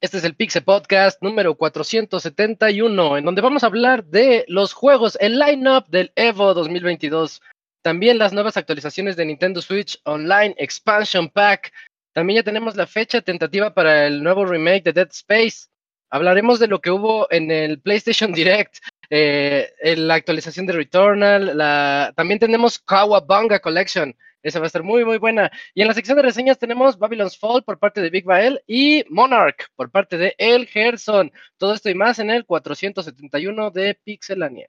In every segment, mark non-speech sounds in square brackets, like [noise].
Este es el Pixel Podcast número 471, en donde vamos a hablar de los juegos, el line-up del Evo 2022, también las nuevas actualizaciones de Nintendo Switch Online Expansion Pack. También ya tenemos la fecha tentativa para el nuevo remake de Dead Space. Hablaremos de lo que hubo en el PlayStation Direct, eh, la actualización de Returnal, la... también tenemos Kawabanga Collection, esa va a estar muy, muy buena. Y en la sección de reseñas tenemos Babylon's Fall por parte de Big Bael y Monarch por parte de El Gerson. Todo esto y más en el 471 de Pixelania.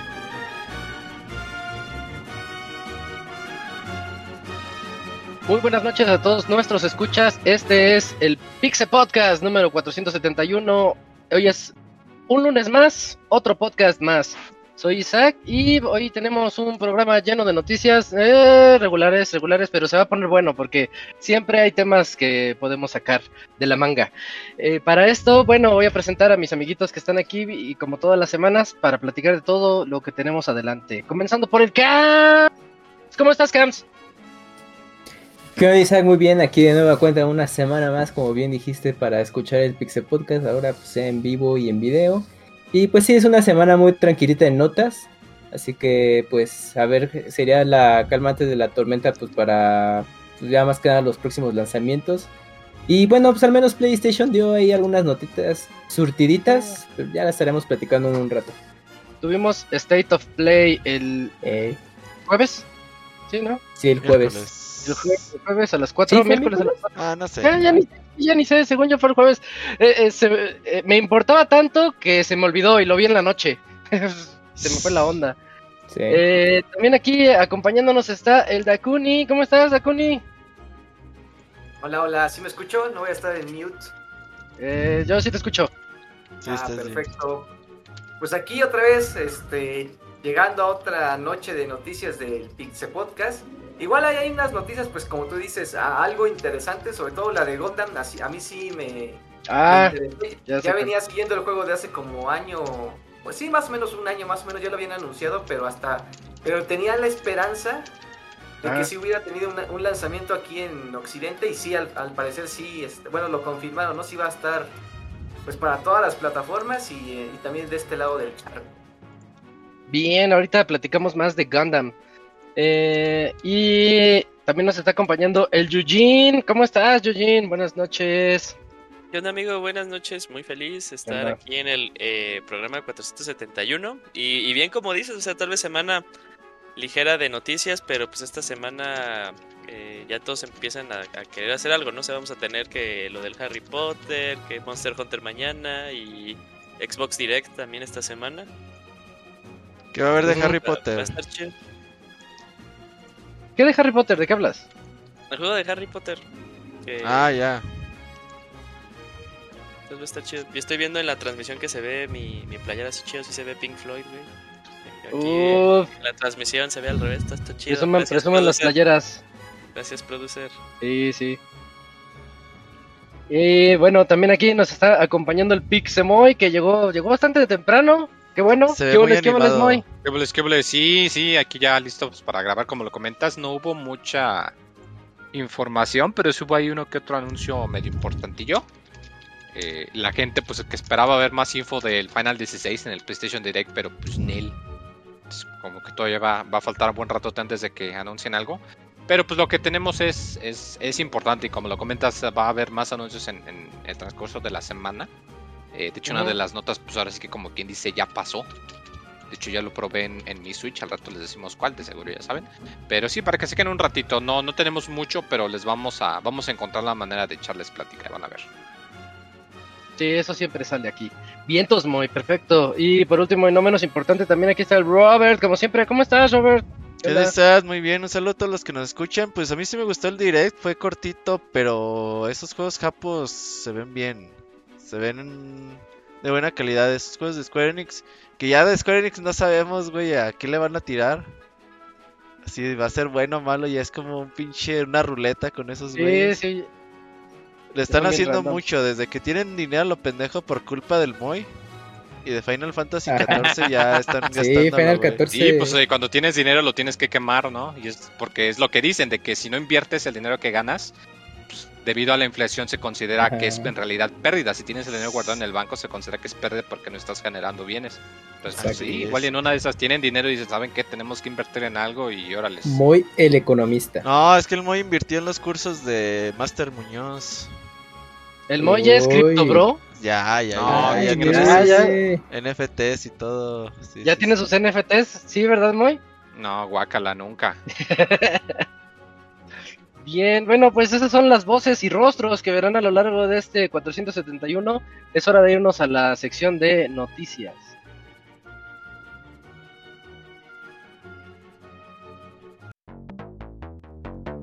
Muy buenas noches a todos nuestros escuchas. Este es el Pixe Podcast número 471. Hoy es un lunes más, otro podcast más. Soy Isaac y hoy tenemos un programa lleno de noticias eh, regulares, regulares, pero se va a poner bueno porque siempre hay temas que podemos sacar de la manga. Eh, para esto, bueno, voy a presentar a mis amiguitos que están aquí y como todas las semanas para platicar de todo lo que tenemos adelante. Comenzando por el Cams. ¿Cómo estás, Cams? ¿Qué onda, Isaac? Muy bien, aquí de nueva cuenta una semana más, como bien dijiste, para escuchar el Pixel Podcast, ahora pues en vivo y en video. Y pues sí, es una semana muy tranquilita en notas, así que pues a ver, sería la calma antes de la tormenta pues para pues, ya más que nada los próximos lanzamientos. Y bueno, pues al menos PlayStation dio ahí algunas notitas surtiditas, pero ya las estaremos platicando en un rato. Tuvimos State of Play el Eh, jueves, ¿sí, no? sí, el jueves. Miércoles. El jueves, el jueves a las 4, Sí, miércoles a las 4. Ah, no sé. Ya, ya ni, ya ni sé, según yo fue el jueves. Eh, eh, se- eh, me importaba tanto que se me olvidó y lo vi en la noche. [laughs] se me fue la onda. Sí. Eh, también aquí acompañándonos está el Dakuni. ¿Cómo estás, Dakuni? Hola, hola, ¿sí me escucho? No voy a estar en mute. Eh, yo sí te escucho. Sí, ah, bien. perfecto. Pues aquí otra vez, este, llegando a otra noche de noticias del Pixel Podcast. Igual ahí hay unas noticias, pues como tú dices, a- algo interesante, sobre todo la de Gotham, así- a mí sí me, Ah, me ya venía siguiendo el juego de hace como año, pues sí, más o menos un año, más o menos ya lo habían anunciado, pero hasta, pero tenía la esperanza de Ah. que sí hubiera tenido una- un lanzamiento aquí en Occidente y sí, al, al parecer sí, este, bueno, lo confirmaron, ¿no? Sí va a estar pues para todas las plataformas y, eh, y también de este lado del charco. bien, ahorita platicamos más de Gundam. Eh, y también nos está acompañando el Yujin. ¿Cómo estás, Yujin? Buenas noches. ¿Qué onda amigo? Buenas noches, muy feliz de estar aquí en el eh, programa 471 y, y bien como dices, o sea, tal vez semana ligera de noticias, pero pues esta semana eh, ya todos empiezan a, a querer hacer algo, ¿no? O sea, vamos a tener que lo del Harry Potter, que Monster Hunter mañana y Xbox Direct también esta semana. ¿Qué va a haber de. Harry Va- Va a Potter? estar chido. ¿Qué de Harry Potter? ¿De qué hablas? El juego de Harry Potter. que, Ah, ya. pues, va a estar chido. Yo estoy viendo en la transmisión que se ve mi, mi playera así chido, sí se ve Pink Floyd, güey. Aquí, Uf, La transmisión se ve al revés, está, está chido. presuman, Gracias, presuman las producer. playeras. Gracias, producer. Sí, sí. Y bueno, también aquí nos está acompañando el Pixemoy, que llegó, llegó bastante temprano. Qué bueno. ¿Qué boles, qué boles. Moy? ¿Qué boles, qué boles? Sí, sí, aquí ya listos para grabar como lo comentas. No hubo mucha información, pero sí hubo ahí uno que otro anuncio medio importantillo. Eh, la gente pues que esperaba ver más info del Final 16 en el PlayStation Direct, pero pues nil. Entonces, como que todavía va, va a faltar un buen rato antes de que anuncien algo. Pero pues lo que tenemos es, es, es importante y como lo comentas va a haber más anuncios en, en el transcurso de la semana. Eh, de hecho una de las notas pues ahora sí que como quien dice ya pasó. De hecho, ya lo probé en, en mi Switch. Al rato les decimos cuál, de seguro ya saben. Pero sí, para que se queden un ratito. No, no tenemos mucho, pero les vamos a, vamos a encontrar la manera de echarles plática. Van a ver. Sí, eso siempre sale aquí. Vientos, muy perfecto. Y por último, y no menos importante, también aquí está el Robert. Como siempre, ¿cómo estás, Robert? ¿Qué estás? Muy bien, un saludo a todos los que nos escuchan. Pues a mí sí me gustó el direct, fue cortito, pero esos juegos japos se ven bien. Se ven de buena calidad. Esos juegos de Square Enix, que ya de Square Enix no sabemos, güey, a qué le van a tirar. Si va a ser bueno o malo, ya es como un pinche, una ruleta con esos Sí, güeyes. sí. Le están haciendo random. mucho, desde que tienen dinero a lo pendejo por culpa del Moy. Y de Final Fantasy XIV ya están gastando. [laughs] Sí, Final 14. Sí, pues eh, cuando tienes dinero lo tienes que quemar, ¿no? Y es porque es lo que dicen, de que si no inviertes el dinero que ganas, pues, debido a la inflación se considera Ajá. que es en realidad pérdida. Si tienes el dinero guardado en el banco, se considera que es pérdida porque no estás generando bienes. Entonces, pues, sí, igual y en una de esas tienen dinero y dicen, ¿saben qué? Tenemos que invertir en algo y órale. Muy el economista. No, es que el Moy invirtió en los cursos de Master Muñoz. El Moy ya es Uy. Crypto Bro. Ya, ya, No, ya. ya ya. NFTs y todo. sí, Ya sí, tiene sí. sus NFTs, ¿sí, verdad, Moy? No, guácala, nunca. [laughs] Bien, bueno, pues esas son las voces y rostros que verán a lo largo de este 471. Es hora de irnos a la sección de noticias.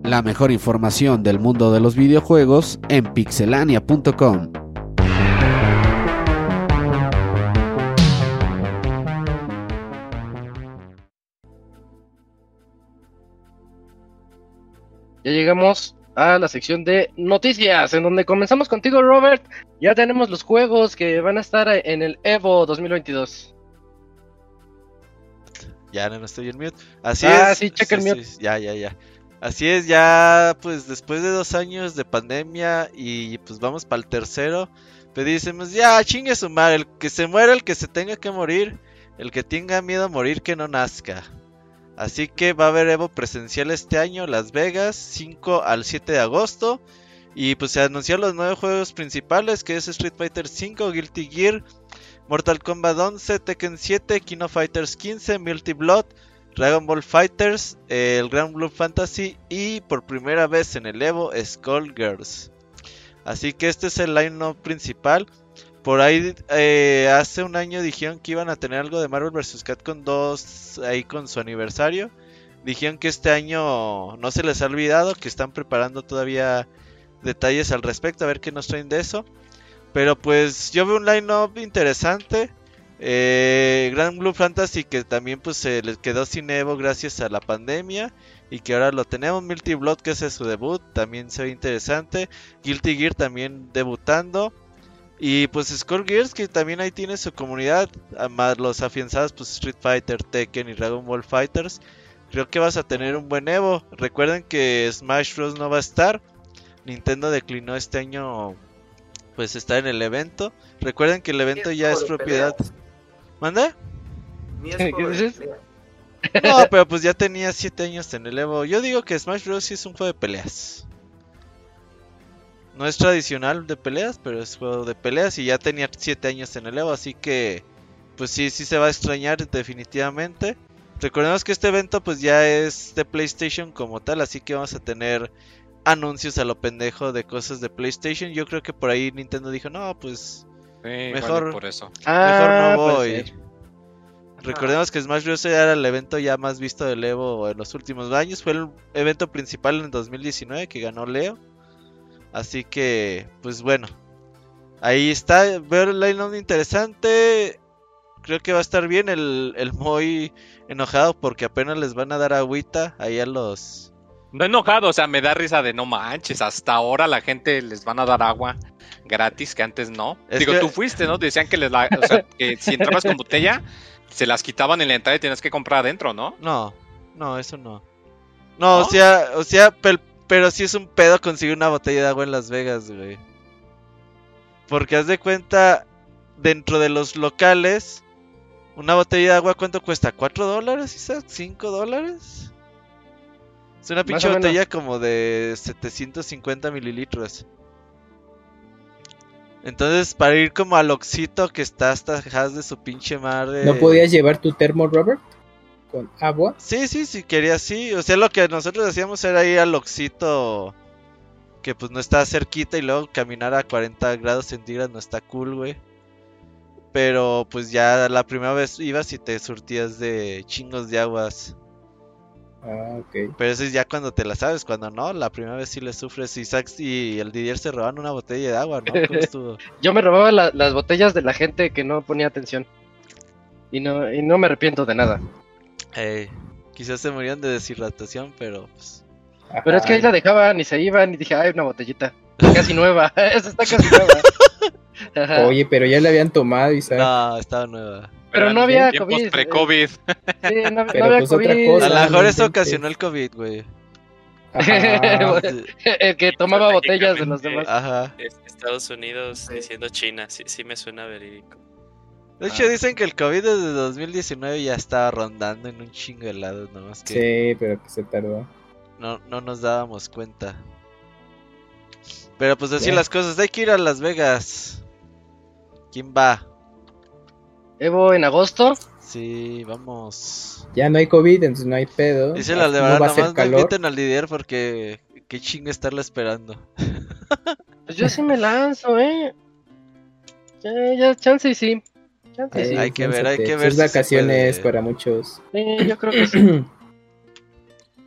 La mejor información del mundo de los videojuegos en pixelania.com. Ya llegamos a la sección de noticias, en donde comenzamos contigo, Robert. Ya tenemos los juegos que van a estar en el Evo 2022. Ya no, no estoy en mute. Así Ah, es. sí, checa el mute. ya, ya, ya. Así es, ya pues después de dos años de pandemia y pues vamos para el tercero, pues decimos, ya chingue su madre, el que se muera, el que se tenga que morir, el que tenga miedo a morir, que no nazca. Así que va a haber Evo presencial este año, Las Vegas, 5 al 7 de agosto. Y pues se anunciaron los nueve juegos principales, que es Street Fighter 5, Guilty Gear, Mortal Kombat 11, Tekken 7, King of Fighters 15, Multi Blood, Dragon Ball Fighters, el Grand Blue Fantasy y por primera vez en el Evo Skullgirls. Así que este es el line principal. Por ahí eh, hace un año dijeron que iban a tener algo de Marvel vs. Capcom 2 ahí con su aniversario. Dijeron que este año no se les ha olvidado, que están preparando todavía detalles al respecto, a ver qué nos traen de eso. Pero pues yo veo un line-up interesante. Eh, Grand Blue Fantasy que también pues se les quedó sin Evo gracias a la pandemia y que ahora lo tenemos. Multi Blood que hace su debut, también se ve interesante. Guilty Gear también debutando. Y pues Skullgirls que también ahí tiene su comunidad, más los afianzados pues Street Fighter, Tekken y Dragon Ball Fighters. Creo que vas a tener un buen Evo. Recuerden que Smash Bros no va a estar. Nintendo declinó este año pues estar en el evento. Recuerden que el evento ya es propiedad. peleas. ¿Manda? Ni [laughs] es ¿Qué juego de dices? pelea. No, pero pues ya tenía 7 años en el Evo. Yo digo que Smash Bros sí es un juego de peleas. No es tradicional de peleas, pero es juego de peleas y ya tenía 7 años en el Evo, así que pues sí, sí se va a extrañar definitivamente. Recordemos que este evento pues ya es de PlayStation como tal, así que vamos a tener anuncios a lo pendejo de cosas de PlayStation. Yo creo que por ahí Nintendo dijo, no, pues Sí, Mejor- por eso. mejor Ah, no puede voy. Recordemos que Smash Bros. era el evento ya más visto del Evo en los últimos años. Fue el evento principal en 2019 que ganó Leo. Así que, pues bueno. Ahí está. El line interesante. Creo que va a estar bien. El, el muy enojado porque apenas les van a dar agüita ahí a los... No enojado, o sea, me da risa de no manches. Hasta ahora la gente les van a dar agua gratis, que antes no. Es Digo, que- tú fuiste, ¿no? Decían que les la, o sea, que si entrabas con botella, se las quitaban en la entrada y tenías que comprar adentro, ¿no? No, no, eso no. No, ¿No? o sea, o sea, pel- pero sí es un pedo conseguir una botella de agua en Las Vegas, güey. Porque haz de cuenta, dentro de los locales, una botella de agua, ¿cuánto cuesta? ¿4 dólares, Isaac? ¿5 dólares? Es una pinche botella como de 750 mililitros. Entonces, para ir como al Oxito que está hasta Has de su pinche madre. ¿No podías llevar tu termo, Robert? Con agua. Sí, sí, sí, quería sí. O sea, lo que nosotros hacíamos era ir al Oxito que pues no está cerquita y luego caminar a 40 grados centígrados no está cool, güey. Pero pues ya la primera vez ibas y te surtías de chingos de aguas. Ah, ok. Pero eso es ya cuando te la sabes, cuando no, la primera vez sí le sufres. Y Sax y el Didier se roban una botella de agua, ¿no? ¿Cómo [laughs] estuvo? Yo me robaba la- las botellas de la gente que no ponía atención. Y no, y no me arrepiento de nada. Ey, quizás se morían de deshidratación, pero pues. Pero es que ahí la dejaban y se iban y dije, ay, una botellita. Casi nueva. [laughs] Esa está casi nueva. [laughs] Ajá. Oye, pero ya la habían tomado y sabes. No, estaba nueva. Pero no Eran había COVID. pre-COVID. Sí, no, no Pero había pues otra COVID. cosa. A lo no mejor eso ocasionó el COVID, güey. [laughs] El que tomaba botellas de los demás. Ajá. Es- Estados Unidos Sí. diciendo China, sí, sí me suena verídico. De hecho, Ah. dicen que el COVID desde 2019 ya estaba rondando en un chingo de lados, nomás que Sí, pero que se tardó. no, no nos dábamos cuenta. Pero pues así las cosas, hay que ir a Las Vegas. ¿Quién va? Evo en agosto. Sí, vamos. Ya no hay COVID, entonces no hay pedo. Dice la de verdad, nomás no calor. inviten al Didier porque qué chingo estarla esperando. Pues yo sí me lanzo, eh. Ya, ya, chance y sí. Chance sí. Hay que ver, hay que ver Es si vacaciones puede. para muchos. Sí, yo creo que sí. [clears throat]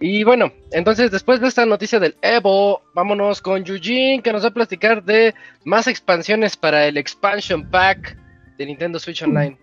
Y bueno, entonces después de esta noticia del Evo, vámonos con Eugene que nos va a platicar de más expansiones para el Expansion Pack de Nintendo Switch Online.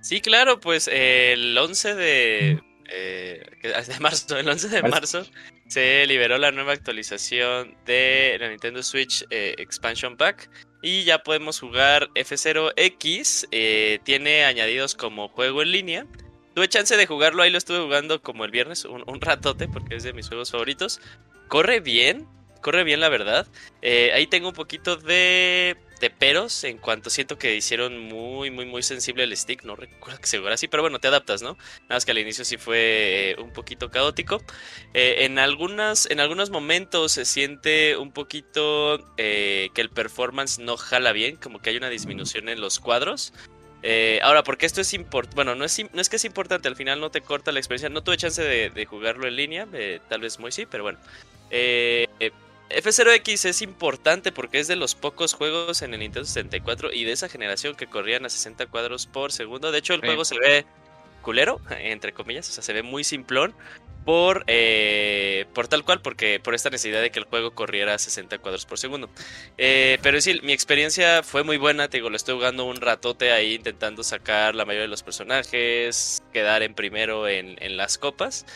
Sí, claro, pues eh, el 11 de, eh, de marzo, el 11 de Marzo. marzo se liberó la nueva actualización de la Nintendo Switch eh, Expansion Pack y ya podemos jugar F0X. eh, tiene añadidos como juego en línea. Tuve chance de jugarlo, ahí lo estuve jugando como el viernes, un, ratote, porque es de mis juegos favoritos. Corre bien, corre bien la verdad. Eh, ahí tengo un poquito de, de peros en cuanto siento que hicieron muy, muy, muy sensible el stick. No recuerdo que se así, pero bueno, te adaptas, ¿no? Nada más que al inicio sí fue eh, un poquito caótico. Eh, en, algunas, en algunos momentos se siente un poquito eh, que el performance no jala bien, como que hay una disminución en los cuadros. Ahora, porque esto es importante, bueno, no es, no es que es importante, al final no te corta la experiencia. No tuve chance de, de jugarlo en línea, tal vez muy sí, pero bueno. Eh, F0X es importante porque es de los pocos juegos en el Nintendo 64 y de esa generación que corrían a 60 cuadros por segundo. De hecho, el Sí. juego se ve culero, [laughs] entre comillas, o sea, se ve muy simplón por, eh, por tal cual, porque por esta necesidad de que el juego corriera a 60 cuadros por segundo. Eh, pero sí, mi experiencia fue muy buena, te digo, lo estoy jugando un ratote ahí intentando sacar la mayoría de los personajes, quedar en primero en, en las copas.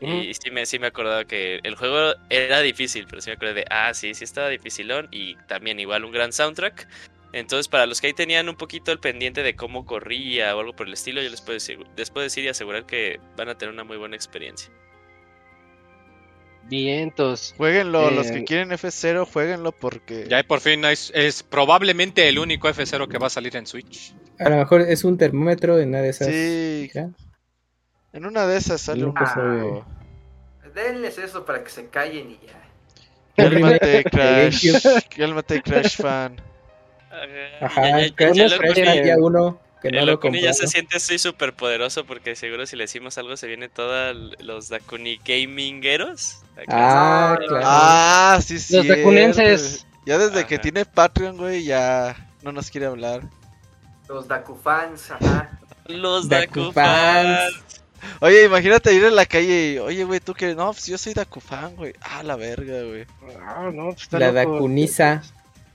Y sí me, sí me acordaba que el juego era difícil, pero sí me acordé de, ah, sí, sí estaba dificilón y también igual un gran soundtrack. Entonces, para los que ahí tenían un poquito el pendiente de cómo corría o algo por el estilo, yo les puedo decir, les puedo decir y asegurar que van a tener una muy buena experiencia. Vientos. Jueguenlo, Eh, los que quieren F0, jueguenlo porque. Ya por fin es, es probablemente el único F0 que va a salir en Switch. A lo mejor es un termómetro en una de esas. Sí, ¿ya? En una de esas sale un juego. Denles eso para que se callen y ya. Cálmate, [laughs] Crash. Cálmate, Crash fan. Ajá, Ya- ya- Crash uno que no el lo Okuni ya se siente así súper poderoso porque seguro si le decimos algo se vienen todos los Dakuni gamingeros. Ah, claro. Ah, sí, sí. Los dacunenses. Ya desde que tiene Patreon, güey, ya no nos quiere hablar. Los Dakufans, ajá. Los Dakufans. Dakufans. Oye, imagínate ir en la calle y, oye, güey, tú que no, pues yo soy Dakufan, güey. Ah, la verga, güey. Ah, no, está La loco. Dakuniza.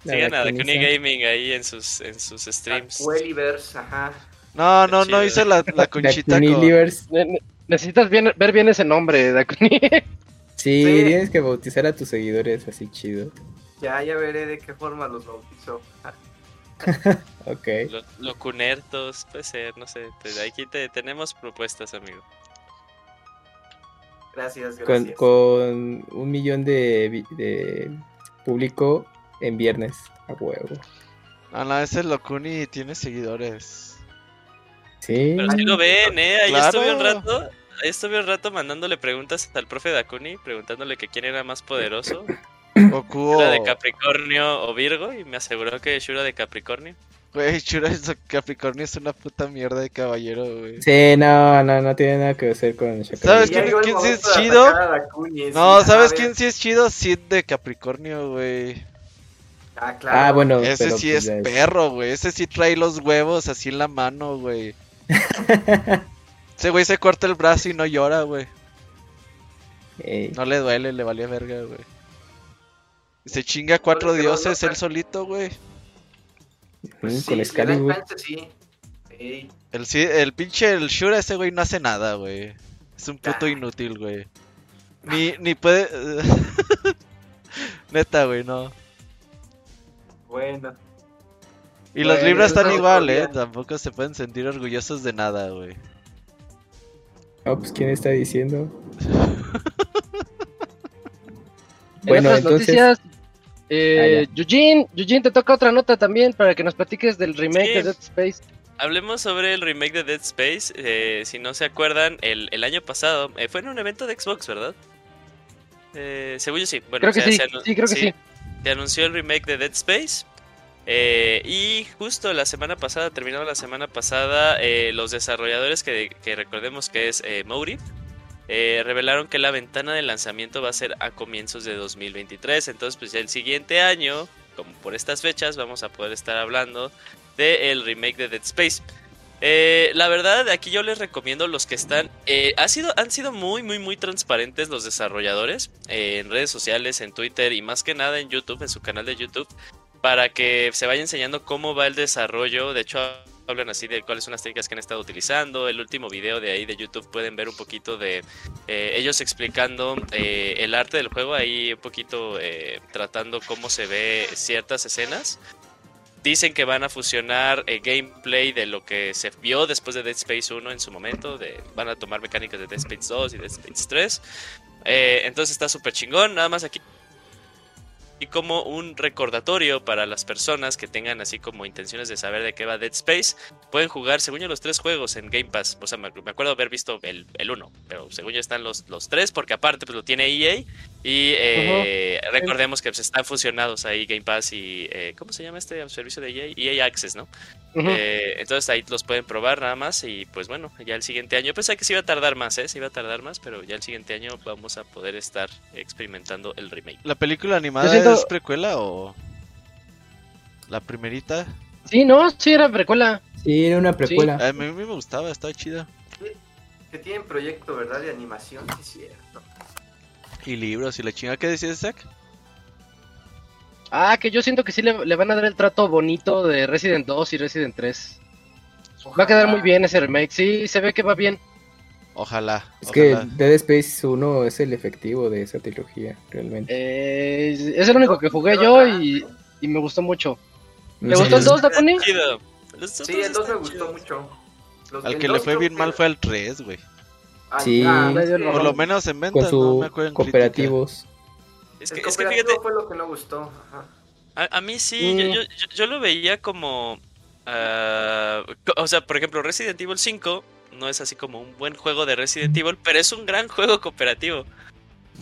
La Sigan a Dakuni. Gaming ahí en sus, en sus streams. Dakueliverse, ajá. No, no, no hice la, la conchita con... Necesitas bien- ver bien ese nombre, Dakuni. Sí, Sí. tienes que bautizar a tus seguidores así chido. Ya, ya veré de qué forma los bautizo. [laughs] Ok. Lo- Locunertos, puede ser, no sé. te- aquí te, tenemos propuestas, amigo. Gracias, Con, gracias. con un millón de, público en viernes. A huevo. Ah, no, ese Locuni tiene seguidores. Sí. Pero sí lo ven, ¿eh? Ahí Claro. estuve un rato. Ahí estuve un rato mandándole preguntas al profe Dakuni, preguntándole que quién era más poderoso. [laughs] Goku Shura de. Capricornio o Virgo y me aseguró que Shura de Capricornio. Güey, Shura de Capricornio es una puta mierda de caballero, güey. Sí, no, no, no tiene nada que ver con Shakira. ¿Sabes quién- quién sí es chido? No, sí, ¿sabes quién sí es chido? Sid de Capricornio, güey. Ah, claro. Ah, bueno, Ese pero, sí pues, es perro, güey. Ese sí trae los huevos así en la mano, güey. [laughs] Ese güey se corta el brazo y no llora, güey. Ey, No le duele, le valía verga, güey. Se chinga a cuatro no- dioses no- él solito, güey. Sí, con Excalibur. sí. Ey, El, sí- el pinche el Shura ese güey no hace nada, güey. Es un puto Ah. inútil, güey. Ni, ni puede... [laughs] Neta, güey, no. bueno. Y los libros están es igual, eh. Tampoco se pueden sentir orgullosos de nada, güey. Ah, pues ¿quién está diciendo? [laughs] En Bueno, otras entonces- noticias, eh, Ah, Eugene, Eugene, te toca otra nota también para que nos platiques del remake Sí. de Dead Space. Hablemos sobre el remake de Dead Space. eh, si no se acuerdan, el, el año pasado eh, fue en un evento de Xbox, ¿verdad? Eh, según yo sí. Bueno, Creo que o sea, sí, se sí, creo que sí. Se anunció el remake de Dead Space. eh, y justo la semana pasada, terminado la semana pasada, eh, los desarrolladores que, que recordemos que es eh, Motive, eh, revelaron que la ventana de lanzamiento va a ser a comienzos de 2023. Entonces, pues el siguiente año, como por estas fechas, vamos a poder estar hablando del remake de Dead Space. Eh, la verdad, aquí yo les recomiendo los que están. eh, ha sido, han sido muy, muy, muy transparentes los desarrolladores en redes sociales, en Twitter y más que nada en YouTube, en su canal de YouTube, para que se vaya enseñando cómo va el desarrollo. De hecho, hablan así de cuáles son las técnicas que han estado utilizando. El último video de ahí de YouTube pueden ver un poquito de eh, ellos explicando eh, el arte del juego, ahí un poquito eh, tratando cómo se ve ciertas escenas. Dicen que van a fusionar el gameplay de lo que se vio después de Dead Space 1 en su momento. Van a tomar mecánicas de Dead Space 2 y Dead Space 3. Eh, entonces está súper chingón. Nada más aquí. Y como un recordatorio para las personas que tengan así como intenciones de saber de qué va Dead Space, pueden jugar, según yo, los tres juegos en Game Pass. O sea, me, acuerdo haber visto el, el uno, pero según yo están los, los tres, porque aparte pues lo tiene EA. Y eh, recordemos que pues, están fusionados ahí Game Pass y... eh, ¿Cómo se llama este servicio de EA? EA Access, ¿no? Eh, entonces ahí los pueden probar nada más y pues bueno, ya el siguiente año, pensé que se iba a tardar más, ¿eh? Se iba a tardar más, pero ya el siguiente año vamos a poder estar experimentando el remake. ¿La película animada siento- es precuela o...? ¿La primerita? Sí, no, sí era precuela. Sí, era una precuela. A mí, a mí me gustaba, estaba chida. Que tienen proyecto, ¿verdad? De animación, sí, es cierto. Y libros y la chingada. ¿Qué decías, Zach? Ah, que yo siento que sí le, le van a dar el trato bonito de Resident 2 y Resident 3. Va a quedar muy bien ese remake, sí, se ve que va bien. Ojalá. Es que. Dead Space 1 es el efectivo de esa trilogía, realmente. Eh, es el único que jugué yo y, y me gustó mucho. ¿Le Sí, gustó el es- 2, Dakuni? Chido. Los Sí, el 2 me gustó mucho. Los- Al el que le fue bien que- mal fue al 3, güey. Ah, Sí. ah, Por lo menos en venta, con no su me acuerdo en cooperativos. Es el que, es que fíjate, fue lo que no gustó. Ajá. a, a mí sí, Mm. yo, yo, yo- lo veía como... ah, o sea, por ejemplo, Resident Evil 5 no es así como un buen juego de Resident Evil, pero es un gran juego cooperativo.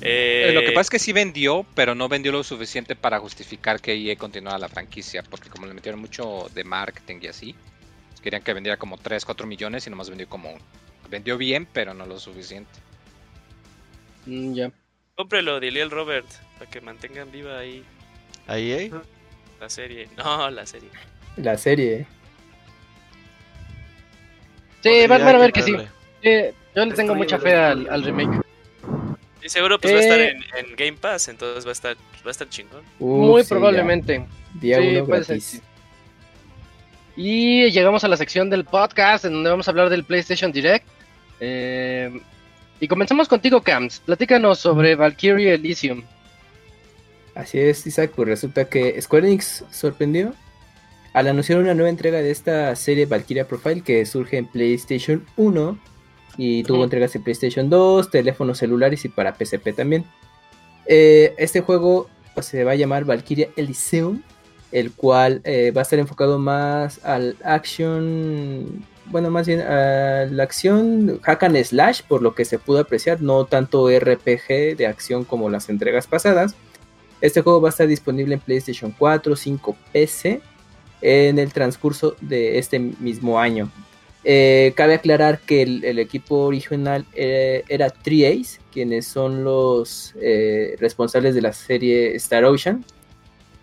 Eh, Eh, Lo que pasa es que sí vendió, pero no vendió lo suficiente para justificar que EA continuara la franquicia, porque como le metieron mucho de marketing y así, querían que vendiera como 3, 4 millones y nomás vendió como uno. Vendió bien, pero no lo suficiente. Mm, ya. Cómprelo, dile al Robert, para que mantengan viva ahí Ahí, ¿eh? la serie. [laughs] No, la serie. La serie. Sí, van, van a ver que sí. yo le tengo mucha fe al, al remake. Y seguro pues va a estar Eh. en, en Game Pass, entonces va a estar, va a estar chingón. Muy sí, probablemente. ya. Día Sí, uno puede ser, gratis. sí. Y llegamos a la sección del podcast en donde vamos a hablar del PlayStation Direct. Eh, y comenzamos contigo, Camps. Platícanos sobre Valkyrie Elysium. Así es, Isaac, pues resulta que Square Enix sorprendió al anunciar una nueva entrega de esta serie Valkyria Profile que surge en PlayStation 1 y tuvo entregas en PlayStation 2, teléfonos celulares y para PSP también. Eh, este juego pues, se va a llamar Valkyria Elysium, el cual eh, va a estar enfocado más al action, bueno, más bien a la acción hack and slash, por lo que se pudo apreciar, no tanto RPG de acción como las entregas pasadas. Este juego va a estar disponible en PlayStation 4, 5, PC en el transcurso de este mismo año. Eh, cabe aclarar que el, equipo original eh, era 3Ace, quienes son los eh, responsables de la serie Star Ocean.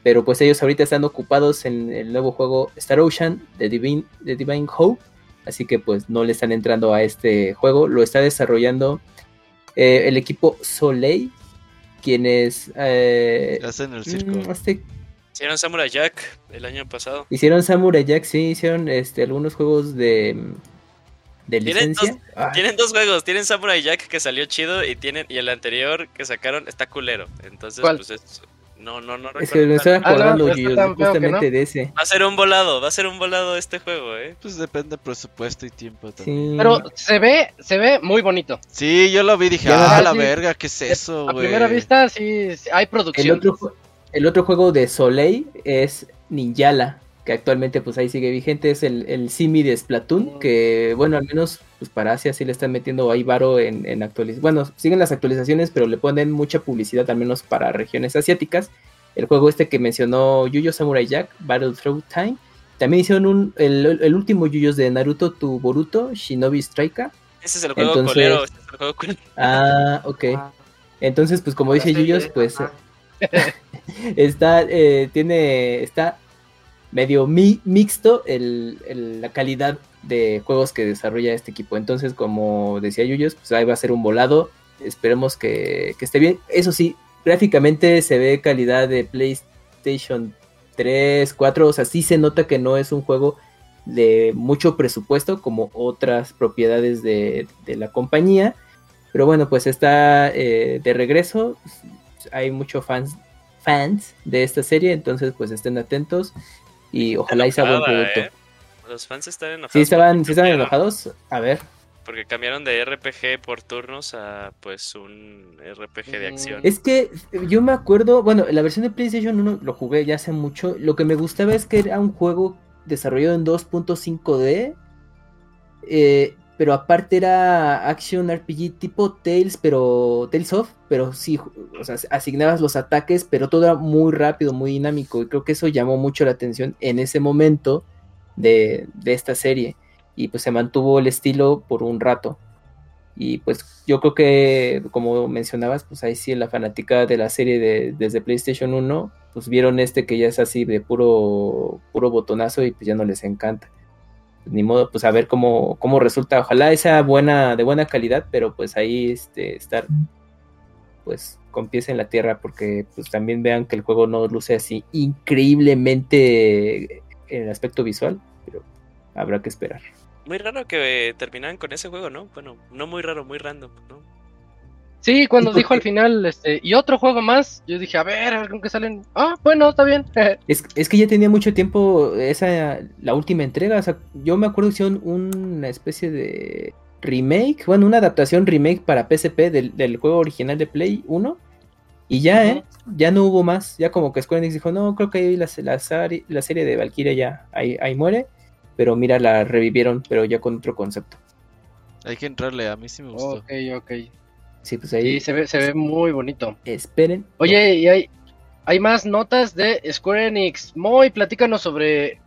Pero pues ellos ahorita están ocupados en el nuevo juego Star Ocean de Divine, de Divine Hope. Así que pues no le están entrando a este juego. Lo está desarrollando eh, el equipo Soleil. Quienes eh, Hacen el circo. mm, este- Hicieron Samurai Jack el año pasado. hicieron Samurai Jack, sí, hicieron este, algunos juegos de, de Tienen licencia. Ah, Tienen dos juegos, tienen Samurai Jack que salió chido y tienen y el anterior que sacaron está culero. Entonces, ¿Cuál? pues es no no no es que recuerdo me. Ah, no, acordando, que justamente no. de ese. Va a ser un volado, va a ser un volado este juego, eh. Pues depende de presupuesto y tiempo también. Sí. Pero se ve, se ve muy bonito. Sí, yo lo vi y dije, Ya, ah, la sí. verga, ¿qué es eso, a güey? primera vista sí, sí hay El producción. otro, ju- el otro juego de Soleil es Ninjala, que actualmente pues ahí sigue vigente, es el, el Simi de Splatoon, Mm. que bueno, al menos pues para Asia sí le están metiendo ahí varo en, en actualizaciones. Bueno, siguen las actualizaciones, pero le ponen mucha publicidad, al menos para regiones asiáticas. El juego este que mencionó Yuyo Samurai Jack, Battle Through Time. También hicieron un, el, el último Yuyos de Naruto to Boruto, Shinobi Striker. Ese es el juego Entonces- colero, ese es el juego culero. Ah, ok. Entonces, pues como dice Yuyos, pues [laughs] está eh, tiene está medio mi- mixto el, el- la calidad de juegos que desarrolla este equipo. Entonces como decía Yuyos pues ahí va a ser un volado. Esperemos que, que esté bien. Eso sí gráficamente se ve calidad de PlayStation 3 4 o sea sí se nota que no es un juego de mucho presupuesto como otras propiedades de, de la compañía. Pero bueno pues está eh, de regreso. Hay muchos fans fans de esta serie, entonces pues estén atentos y ojalá y sea buen producto. eh. Los fans están enojados. ¿Sí estaban, sí estaban enojados? A ver. Porque cambiaron de RPG por turnos a pues un RPG de acción. Es que yo me acuerdo, bueno, la versión de PlayStation 1 lo jugué ya hace mucho. Lo que me gustaba es que era un juego desarrollado en 2.5D. eh, pero aparte era Action RPG tipo Tales, pero Tales of, pero sí, o sea, asignabas los ataques, pero todo era muy rápido, muy dinámico. Y creo que eso llamó mucho la atención en ese momento de, de esta serie. Y pues se mantuvo el estilo por un rato. Y pues yo creo que, como mencionabas, pues ahí sí la fanática de la serie de, desde PlayStation 1, pues vieron este que ya es así de puro, puro botonazo y pues ya no les encanta. Ni modo, pues a ver cómo, cómo resulta. Ojalá sea buena, de buena calidad, pero pues ahí este, estar pues con pies en la tierra, porque pues también vean que el juego no luce así increíblemente en el aspecto visual, pero habrá que esperar. Muy raro que terminaran con ese juego, ¿no? Bueno, no muy raro, muy random, ¿no? Sí, cuando ¿Y [laughs] por dijo al final, este, y otro juego más, yo dije, a ver, a ver con qué salen. Ah, bueno, está bien. [laughs] Es, es que ya tenía mucho tiempo esa la última entrega. O sea, yo me acuerdo que hicieron una especie de remake, bueno, una adaptación remake para PSP del, del juego original de Play 1. Y ya. ¿eh? Ya no hubo más. Ya como que Square Enix dijo, no, creo que ahí la, la, la serie de Valkyria ya ahí, ahí muere. Pero mira, la revivieron, pero ya con otro concepto. Hay que entrarle, a mí sí me gustó. ok, ok. Sí, pues ahí Sí, se ve, se ve muy bonito. esperen. Oye, y hay, hay más notas de Square Enix. Moy, platícanos sobre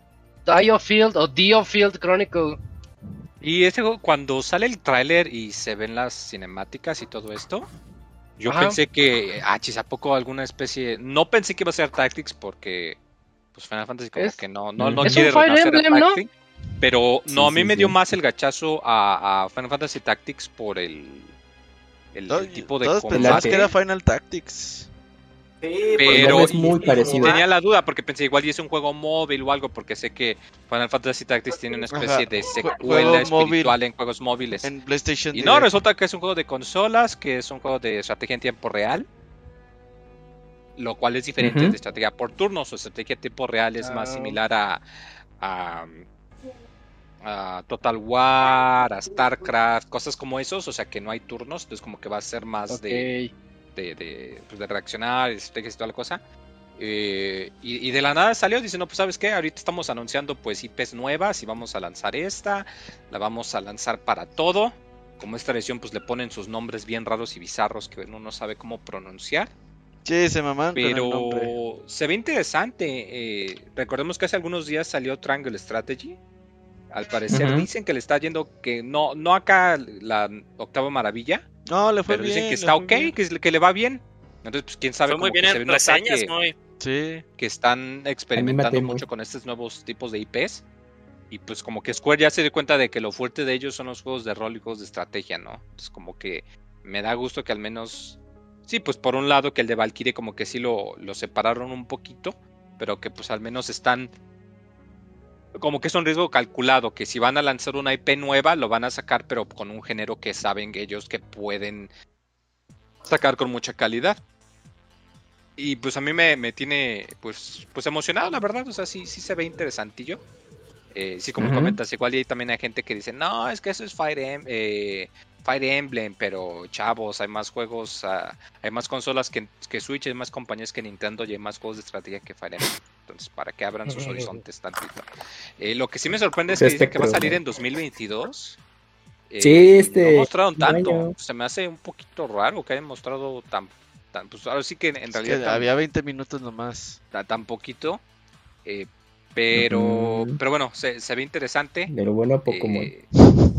Dio Field o Dio Field Chronicle. Y este juego, cuando sale el tráiler y se ven las cinemáticas y todo esto, yo Ajá. pensé que, ah, chis, ¿a poco alguna especie? No pensé que iba a ser Tactics porque, pues Final Fantasy como Es- que no, no, no Es un quiere Fire. Pero Sí, no, a mí sí, me dio más el gachazo a, a Final Fantasy Tactics por el, el, tipo de todos combate. que era Final Tactics. Sí, Pero- es muy parecido. Tenía la duda porque pensé igual y es un juego móvil o algo porque sé que Final Fantasy Tactics tiene una especie Ajá, de secuela juego espiritual en juegos móviles. En PlayStation Y no, Direct. resulta que es un juego de consolas, que es un juego de estrategia en tiempo real. Lo cual es diferente de estrategia por turnos. O estrategia en tiempo real es más Ah. similar a, a, a Total War, a StarCraft, cosas como esos. O sea que no hay turnos. Entonces, como que va a ser más de, de, de, pues, de reaccionar, estrategias y toda la cosa. Eh, y, y de la nada salió, dice, no, pues sabes qué, ahorita estamos anunciando pues IPs nuevas y vamos a lanzar esta, la vamos a lanzar para todo. Como esta versión pues le ponen sus nombres bien raros y bizarros que uno no sabe cómo pronunciar. Sí, se nombre. Pero se ve interesante. eh, recordemos que hace algunos días salió Triangle Strategy. Al parecer dicen que le está yendo que no, no acá la octava maravilla, No, le fue pero bien. dicen que está ok, bien. que, le va bien. Entonces, pues quién sabe Fue muy bien se en reseñas, que, muy. Sí. que están experimentando mucho con estos nuevos tipos de IPs. Y pues como que Square ya se dio cuenta de que lo fuerte de ellos son los juegos de rol y juegos de estrategia, ¿no? Entonces como que me da gusto que al menos... Sí, pues por un lado que el de Valkyrie como que sí lo, lo separaron un poquito, pero que pues al menos están... Como que es un riesgo calculado, que si van a lanzar una IP nueva, lo van a sacar, pero con un género que saben ellos que pueden sacar con mucha calidad. Y pues a mí me, me tiene pues, pues emocionado, la verdad. O sea, sí, sí se ve interesantillo. Eh, sí, como comentas, igual y también hay gente que dice, no, es que eso es Fire, Em- eh, Fire Emblem, pero chavos, hay más juegos, ah, hay más consolas que, que Switch, hay más compañías que Nintendo y hay más juegos de estrategia que Fire Emblem. Entonces, para que abran sus [laughs] horizontes tantito. Eh, lo que sí me sorprende es que dicen que va a salir en 2022. Eh, Sí, este No mostraron tanto. año. Se me hace un poquito raro que hayan mostrado tan. tan pues ahora sí que en Es realidad que tan, había 20 minutos nomás. tan- tan poquito. eh, pero, pero bueno, se, se ve interesante. De lo bueno a Pokémon. Eh,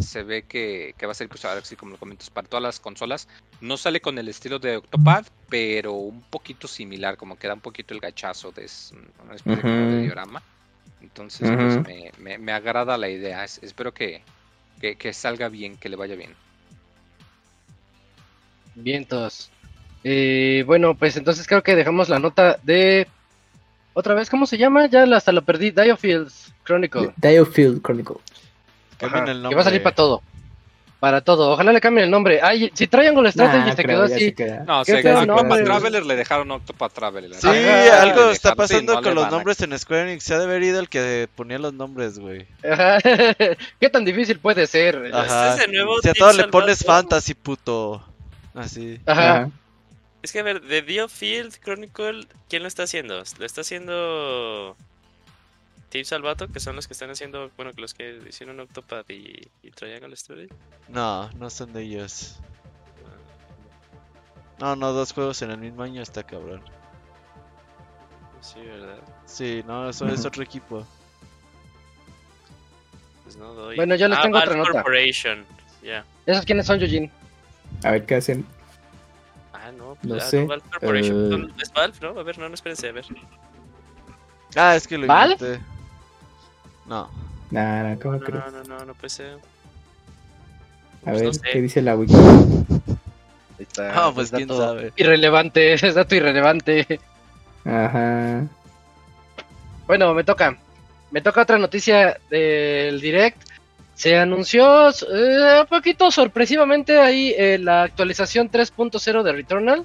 se ve que, que va a ser, pues ahora sí, como lo comentas, para todas las consolas. No sale con el estilo de Octopad, pero un poquito similar, como que da un poquito el gachazo de es- una especie como de diorama. Entonces, pues me, me- me agrada la idea. Es- espero que, que, que salga bien, que le vaya bien. Vientos. Eh, bueno, pues entonces creo que dejamos la nota de. Otra vez, ¿cómo se llama? Ya hasta lo perdí. Diofields Chronicle. Diofield Chronicle. Cambien el nombre. Que va a salir para todo. Para todo. Ojalá le cambien el nombre. Ay, si Triangle Strategy Nah, se creo, quedó así. se. No, Qué se feo Octopath. Traveler le dejaron Octopath Traveler. Sí, Ajá. algo está dejaron, sí, pasando no con los a- nombres en Square Enix. Se ha de haber ido el que ponía los nombres, güey. Ajá. [laughs] ¿Qué tan difícil puede ser? Ajá. Es nuevo Si a todo le pones fantasy, puto. Así. Ajá. Ajá. Es que a ver, de Diofield Chronicle, ¿quién lo está haciendo? Lo está haciendo Team Salvato, que son los que están haciendo, bueno, que los que hicieron Octopad y, y Triangle Strategy. No, no son de ellos. No, no, dos juegos en el mismo año está cabrón. Sí, ¿verdad? Sí, no, eso es otro equipo. Pues no doy. Bueno, yo les Ah, tengo otra nota. Corporation. ¿Esos quiénes son, Yujin? A ver qué hacen. Ah, no. No ah, sé, Valve Corporation. eh. Es Valve, ¿no? A ver, no, no, espérense, a ver. Ah, es que lo ¿Valve? inventé. No. Nah, nah, No, ¿cómo no, crees? no, no, no, no puede ser. A Pues ver, no sé. ¿qué dice la wiki? Ahí está, Ah, pues es quién dato sabe. Irrelevante, [laughs] es dato irrelevante. Ajá. Bueno, me toca. Me toca otra noticia del Direct. Se anunció eh, un poquito sorpresivamente ahí eh, la actualización 3.0 de Returnal.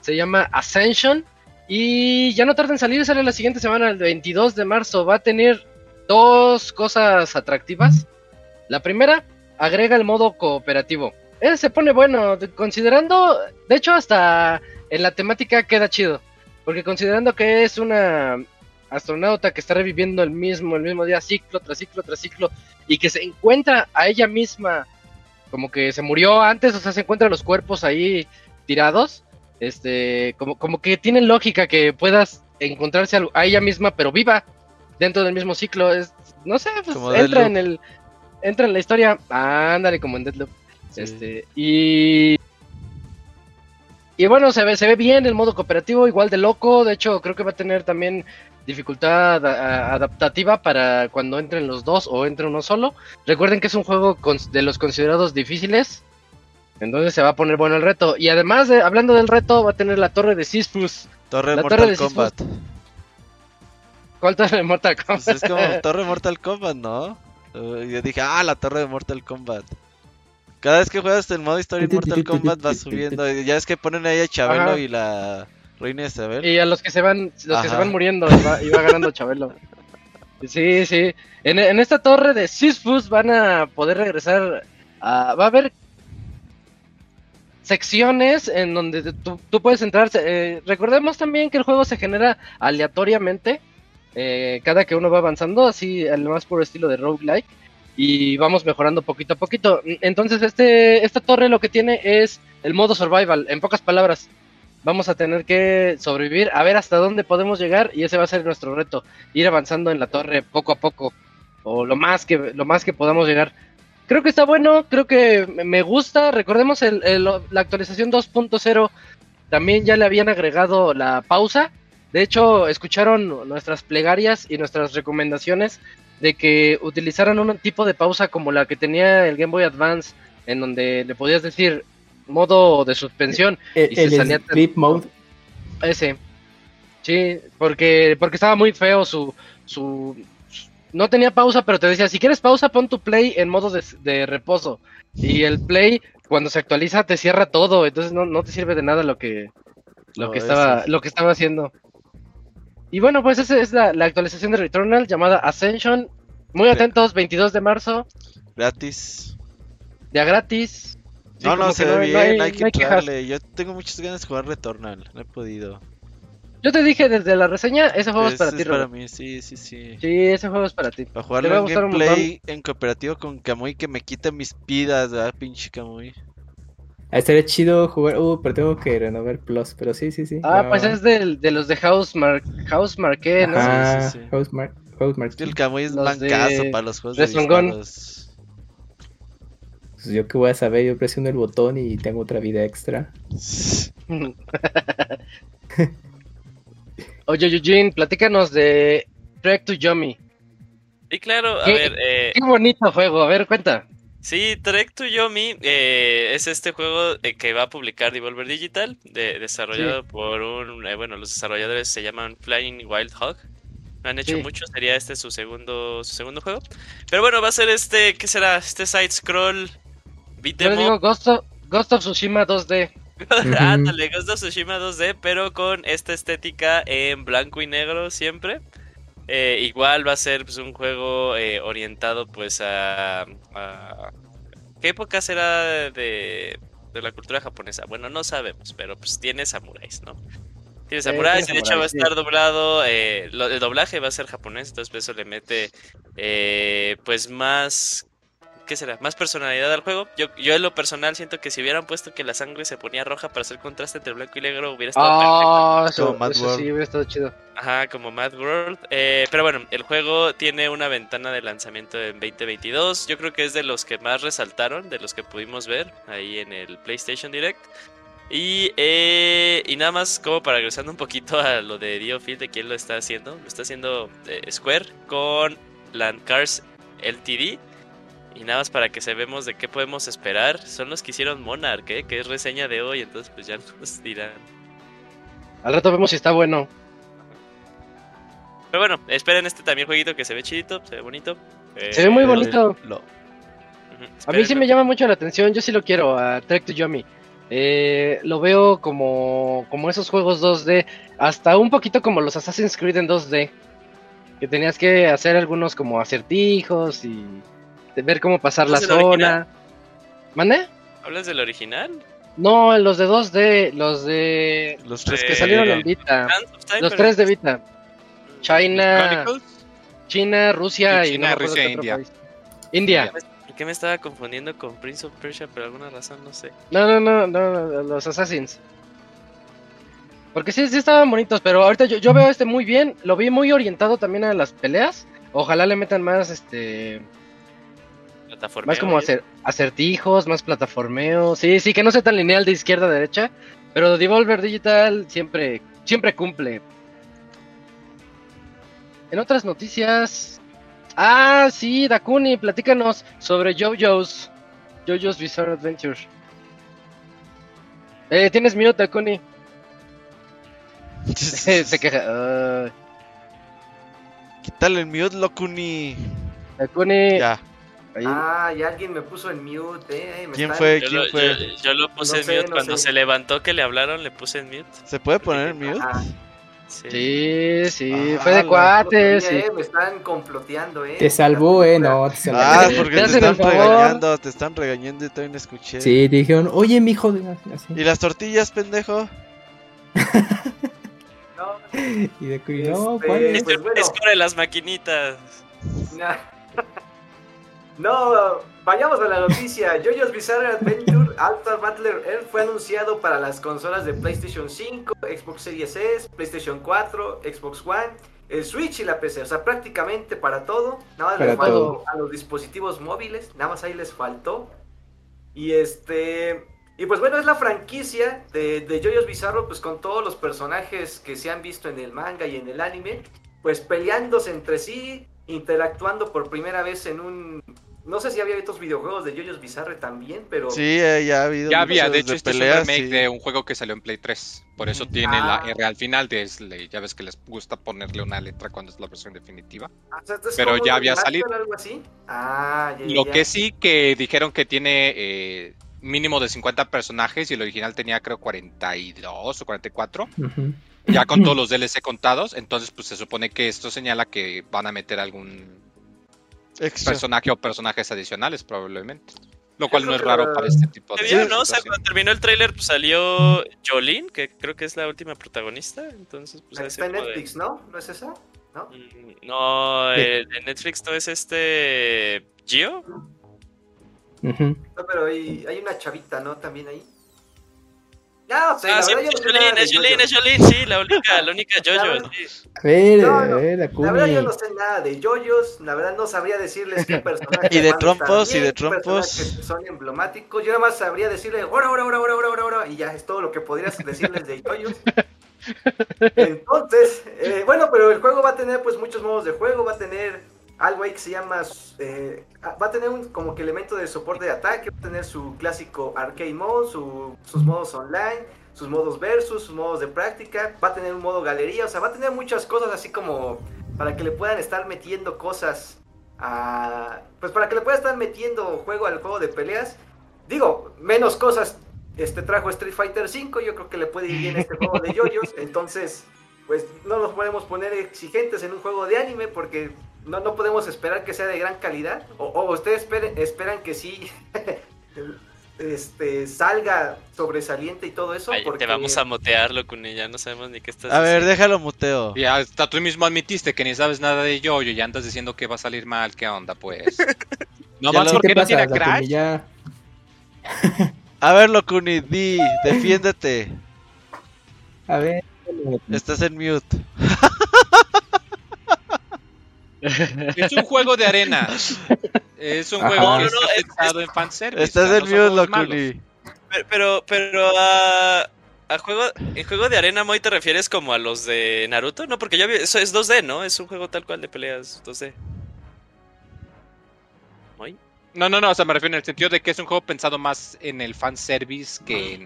Se llama Ascension. Y ya no tarda en salir, sale la siguiente semana, el 22 de marzo. Va a tener dos cosas atractivas. La primera, agrega el modo cooperativo. Ese se pone bueno, de- considerando, de hecho hasta en la temática queda chido. Porque considerando que es una astronauta que está reviviendo el mismo, el mismo día, ciclo tras ciclo tras ciclo, y que se encuentra a ella misma, como que se murió antes, o sea, se encuentran los cuerpos ahí tirados, este, como, como que tiene lógica que puedas encontrarse a, a ella misma, pero viva, dentro del mismo ciclo, es, no sé, pues Como entra en el, entra en la historia, ándale, como en Deadloop, Sí. este, y y bueno, se ve, se ve bien el modo cooperativo, igual de loco. De hecho, creo que va a tener también dificultad adaptativa para cuando entren los dos o entre uno solo. Recuerden que es un juego de los considerados difíciles. Entonces se va a poner bueno el reto. Y además, de, hablando del reto, va a tener la torre de Sisyphus. Torre La Mortal torre de. Kombat. ¿Cuál torre de Mortal Kombat? Pues es como [laughs] Torre Mortal Kombat, ¿no? Eh, Yo dije, ah, la Torre de Mortal Kombat. Cada vez que juegas el modo historia en Mortal Kombat vas subiendo. y Ya es que ponen ahí a Chabelo Ajá. y la Reina Isabel. Y a los que se van, los que se van muriendo, y va, y va ganando Chabelo. Sí, sí. En, en esta torre de Sisyphus van a poder regresar. A, va a haber secciones en donde tú, tú puedes entrar. eh, recordemos también que el juego se genera aleatoriamente. eh, cada que uno va avanzando, así al más puro estilo de roguelike. Y vamos mejorando poquito a poquito. Entonces, este, esta torre lo que tiene es el modo survival, en pocas palabras. vamos a tener que sobrevivir, a ver hasta dónde podemos llegar y ese va a ser nuestro reto, ir avanzando en la torre poco a poco o lo más que lo más que podamos llegar. Creo que está bueno, creo que me gusta. Recordemos la actualización 2.0 también ya le habían agregado la pausa. De hecho, escucharon nuestras plegarias y nuestras recomendaciones de que utilizaran un tipo de pausa como la que tenía el Game Boy Advance, en donde le podías decir modo de suspensión. El, Y se el salía sleep mode. Ese. Sí, porque, porque estaba muy feo su, su... No tenía pausa, pero te decía, si quieres pausa, pon tu play en modo de, de reposo. Y el play, cuando se actualiza, te cierra todo. Entonces no, no te sirve de nada lo que, lo No, que estaba, es. lo que estaba haciendo. Y bueno, pues esa es la, la actualización de Returnal llamada Ascension. Muy atentos, 22 de marzo, Gratis. día gratis. Sí, no, no, se ve no bien, hay- hay, que entrarle. Yo tengo muchas ganas de jugar Returnal, no he podido. Yo te dije desde la reseña, ese juego es, Es- para es ti, para Robert. mí, sí, sí, sí. Sí, ese juego es para ti. Para jugarlo en gameplay en cooperativo con Kamui que me quita mis pidas, ¿verdad? Pinche Kamui. Ah, Estaría chido jugar. Uh, pero tengo que renovar Plus. Pero sí, sí, sí. Ah, pues es del- de, los de House Mark, House Marqué, ¿no? Ajá, Sí, sí, sí. Housemark- Housemark. El Kamui es de- para los juegos de disparos. Pues yo qué voy a saber, yo presiono el botón y tengo otra vida extra. [laughs] Oye, Eugene, platícanos de Trek to Yomi. Y claro, a ¿Qué? ver, eh, Qué bonito juego, a ver, cuenta. Sí, Trek to Yomi eh, es este juego eh, que va a publicar Devolver Digital, de- desarrollado por un, eh, bueno, los desarrolladores se llaman Flying Wild Hog. No han hecho Sí. mucho, sería este su segundo, su segundo juego. Pero bueno, va a ser este, ¿qué será? Este side scroll beat Yo le digo. Ghost of, Ghost of Tsushima 2D. [laughs] Ándale, Ghost of Tsushima 2D, pero con esta estética en blanco y negro siempre. Eh, igual va a ser pues, un juego eh, orientado pues a, a- ¿Qué época será de, de la cultura japonesa? Bueno, no sabemos, pero pues tiene samuráis, ¿no? Tiene Sí, samuráis, tiene de hecho va a estar doblado, eh, lo- el doblaje va a ser japonés, entonces pues, eso le mete eh, pues más ¿qué será? Más personalidad al juego. Yo, yo en lo personal siento que si hubieran puesto que la sangre se ponía roja para hacer contraste entre blanco y negro hubiera estado perfecto. Ah, eso, Como Mad eso World. sí, hubiera estado chido. Ajá, como Mad World. Eh, pero bueno, el juego tiene una ventana de lanzamiento en 2022. Yo creo que es de los que más resaltaron, de los que pudimos ver ahí en el PlayStation Direct. Y, eh, y nada más como para regresando un poquito a lo de Diofield, de quién lo está haciendo. Lo está haciendo eh, Square con Landcars LTD. Y nada más para que sabemos de qué podemos esperar. Son los que hicieron Monarch, ¿eh? que es reseña de hoy. Entonces pues ya nos dirán. Al rato vemos si está bueno. Pero bueno, esperen este también jueguito que se ve chidito, se ve bonito. Se ve muy Eh, bonito. Lo- A mí sí me llama mucho la atención, yo sí lo quiero, a Trek to Yomi. Eh, lo veo como, como esos juegos 2D, hasta un poquito como los Assassin's Creed en 2D, que tenías que hacer algunos como acertijos y de ver cómo pasar la zona. ¿Mande? ¿Hablas del original? No, los de 2D, los de... Los tres que salieron en. Vita. Time, Los pero- tres de Vita. China. China, Rusia y China, no me acuerdo Rusia, otro India. país. India. ¿Por qué me estaba confundiendo con Prince of Persia por alguna razón? No sé. No, no, no, no, no, los Assassins. Porque sí, sí estaban bonitos, pero ahorita yo, yo veo este muy bien. Lo vi muy orientado también a las peleas. Ojalá le metan más, este, Más como acer- acertijos, más plataformeo. Sí, sí, que no sea tan lineal de izquierda a derecha. Pero Devolver Digital siempre, siempre cumple. En otras noticias. Ah, sí, Dakuni, platícanos sobre JoJo's. JoJo's Bizarre Adventure. Eh, tienes mute, Dakuni. [laughs] [laughs] Se queja. Ah, Quítale el mute, Locuni. Dakuni. Ya. Ahí. Ah, y alguien me puso en mute, eh. me ¿Quién están- fue? Yo ¿Quién lo, fue? yo- yo lo puse No en sé, mute no cuando sé. se levantó que le hablaron, le puse en mute. ¿Se puede poner en mute? Ajá. Sí. Sí, sí, Ah, fue de cuates. No sí. eh, me están comploteando, eh. Te salvó, eh, no, te salvó. Ah, porque Te están regañando, te están regañando y todavía no escuché. Sí, dijeron, oye, mijo. de- así. ¿Y las tortillas, pendejo? [laughs] No, [laughs] Y de no, Este, ¿cuál es? Es, Pues bueno. es con las maquinitas. [laughs] na- No, vayamos a la noticia. [laughs] JoJo's Bizarre Adventure Alpha Battler Earth fue anunciado para las consolas de PlayStation 5, Xbox Series S, PlayStation 4, Xbox One, el Switch y la PC. O sea, prácticamente para todo. Nada más Para les faltó todo. a los dispositivos móviles. Nada más ahí les faltó. Y este. Y pues bueno, es la franquicia de, de JoJo's Bizarro, pues con todos los personajes que se han visto en el manga y en el anime, pues peleándose entre sí, interactuando por primera vez en un... No sé si había otros videojuegos de JoJo's Bizarre también, pero... Sí, eh, ya ha habido. Ya había, de hecho, este es un peleas, remake sí. de un juego que salió en Play 3. Por eso tiene Ah. la R al final. De, es- ya ves que les gusta ponerle una letra cuando es la versión definitiva. Ah, o sea, esto es pero como ya había salido. algo así. Ah, ya, Lo ya. que sí que dijeron que tiene eh, mínimo de 50 personajes y el original tenía creo 42 o 44. Ujú. Ya con todos [laughs] los DLC contados. Entonces pues se supone que esto señala que van a meter algún Extra. personaje o personajes adicionales probablemente. Lo cual no es raro para este tipo de vio, ¿no? O sea, cuando terminó el tráiler pues, salió Jolene, que creo que es la última protagonista. Entonces, pues Está en de- Netflix, ¿no? ¿No es esa? ¿No? Mm, No, el de Netflix no es este. ¿Gio? No, pero hay, hay una chavita, ¿no? También ahí. Ya, o sea, Ah, la sí, verdad yo es no sé nada Jolene, de es Jolene, JoJo. es Jolene, sí, la única, la única JoJo. sí. A ver, No, a no, ver, La verdad yo no sé nada de yoyos, la verdad no sabría decirles qué [laughs] personajes Y de trompos, y de trompos. son emblemáticos, yo nada más sabría decirle ahora, ahora, ahora, ahora, ahora, ahora, y ya es todo lo que podrías decirles de yoyos. [laughs] Entonces, eh, bueno, pero el juego va a tener pues muchos modos de juego, va a tener algo ahí que se llama, eh, va a tener un como que elemento de soporte de ataque, va a tener su clásico arcade mode, su- sus modos online, sus modos versus, sus modos de práctica, va a tener un modo galería, o sea, va a tener muchas cosas así como para que le puedan estar metiendo cosas a... Pues para que le puedan estar metiendo juego al juego de peleas. Digo, menos cosas este trajo Street Fighter 5, yo creo que le puede ir bien este juego de [laughs] yoyos, entonces pues no nos podemos poner exigentes en un juego de anime porque no, no podemos esperar que sea de gran calidad. O, o ustedes esperen- esperan que sí [laughs] este, salga sobresaliente y todo eso. Ay, porque... Te vamos a motearlo con ella, no sabemos ni qué estás A ver, déjalo muteo. Y hasta tú mismo admitiste que ni sabes nada de yo y ya andas diciendo que va a salir mal. ¿Qué onda, pues? [laughs] No Ya más lo- ¿Qué porque no pasa, tiene crash. Ya. A ver, Locuni, di, defiéndete. A ver. Estás en mute. [laughs] Es un juego de arena. Es un Ajá. juego No, que no, no, está es- pensado en fanservice. Estás o sea, en no son mute, juegos malos. Locuni. Pero, pero, pero a, juego, en juego de arena, Moy, ¿te refieres como a los de Naruto? No, porque ya vi, eso es 2D, ¿no? Es un juego tal cual de peleas 2D. Moy. No, no, no, o sea, me refiero en el sentido de que es un juego pensado más en el fanservice que en.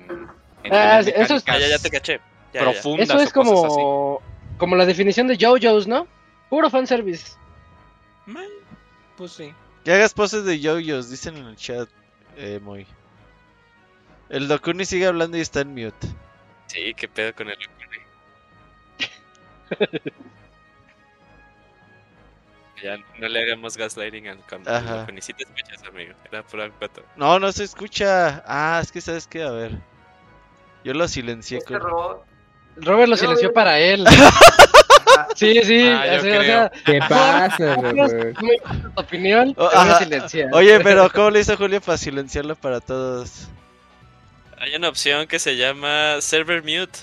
en Ah, eso es- Ah, ya, ya mecánicas te caché. Ya, ya. profundas Eso es o cosas así. como, como la definición de JoJo's, ¿no? Puro fanservice. Pues sí. Que hagas poses de yoyos, dicen en el chat, eh, muy. El Locuni sigue hablando y está en mute. Sí, qué pedo con el [laughs] Ya no le hagamos gaslighting al con Ajá. Ni si te escuchas, amigo. Era puro cuento. No, no se escucha. Ah, es que sabes que, a ver. Yo lo silencié Este con. Robert lo silenció para él. [laughs] Sí, sí. Ah, o sea, o creo. sea, ¿Qué [laughs] pasa, [laughs] tu opinión, Oh, silenciar. Oye, [laughs] pero ¿cómo le hizo Julio para silenciarlo para todos? Hay una opción que se llama Server Mute.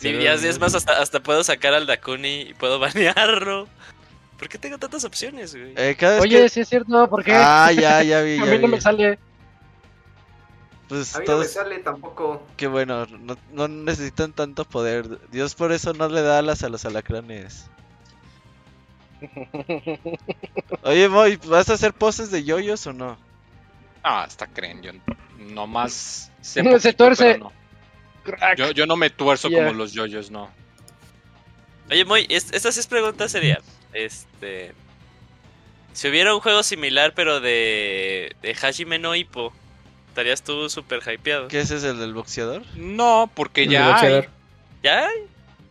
Y Server ya es más, hasta, hasta puedo sacar al Dakuni y puedo banearlo. ¿Por qué tengo tantas opciones, güey? Eh, cada vez Oye, que... sí es cierto, ¿por qué? Ah, ya, ya vi, a ya mí no me sale. Pues A mí no me sale tampoco. qué bueno, no, no necesitan tanto poder. Dios por eso no le da alas a los alacranes. [laughs] Oye, Moy, ¿vas a hacer poses de yoyos o no? Ah, hasta creen, yo nomás sé [laughs] Se poquito, tuerce. pero no. Yo, yo no me tuerzo como los yoyos, no. Oye, Moy, es- esta sí es pregunta seria. Este. Si hubiera un juego similar, pero de. de Hajime no Ippo, estarías tú súper hypeado. ¿Qué ese es el del boxeador? No, porque ya hay, boxeador. ¿Ya?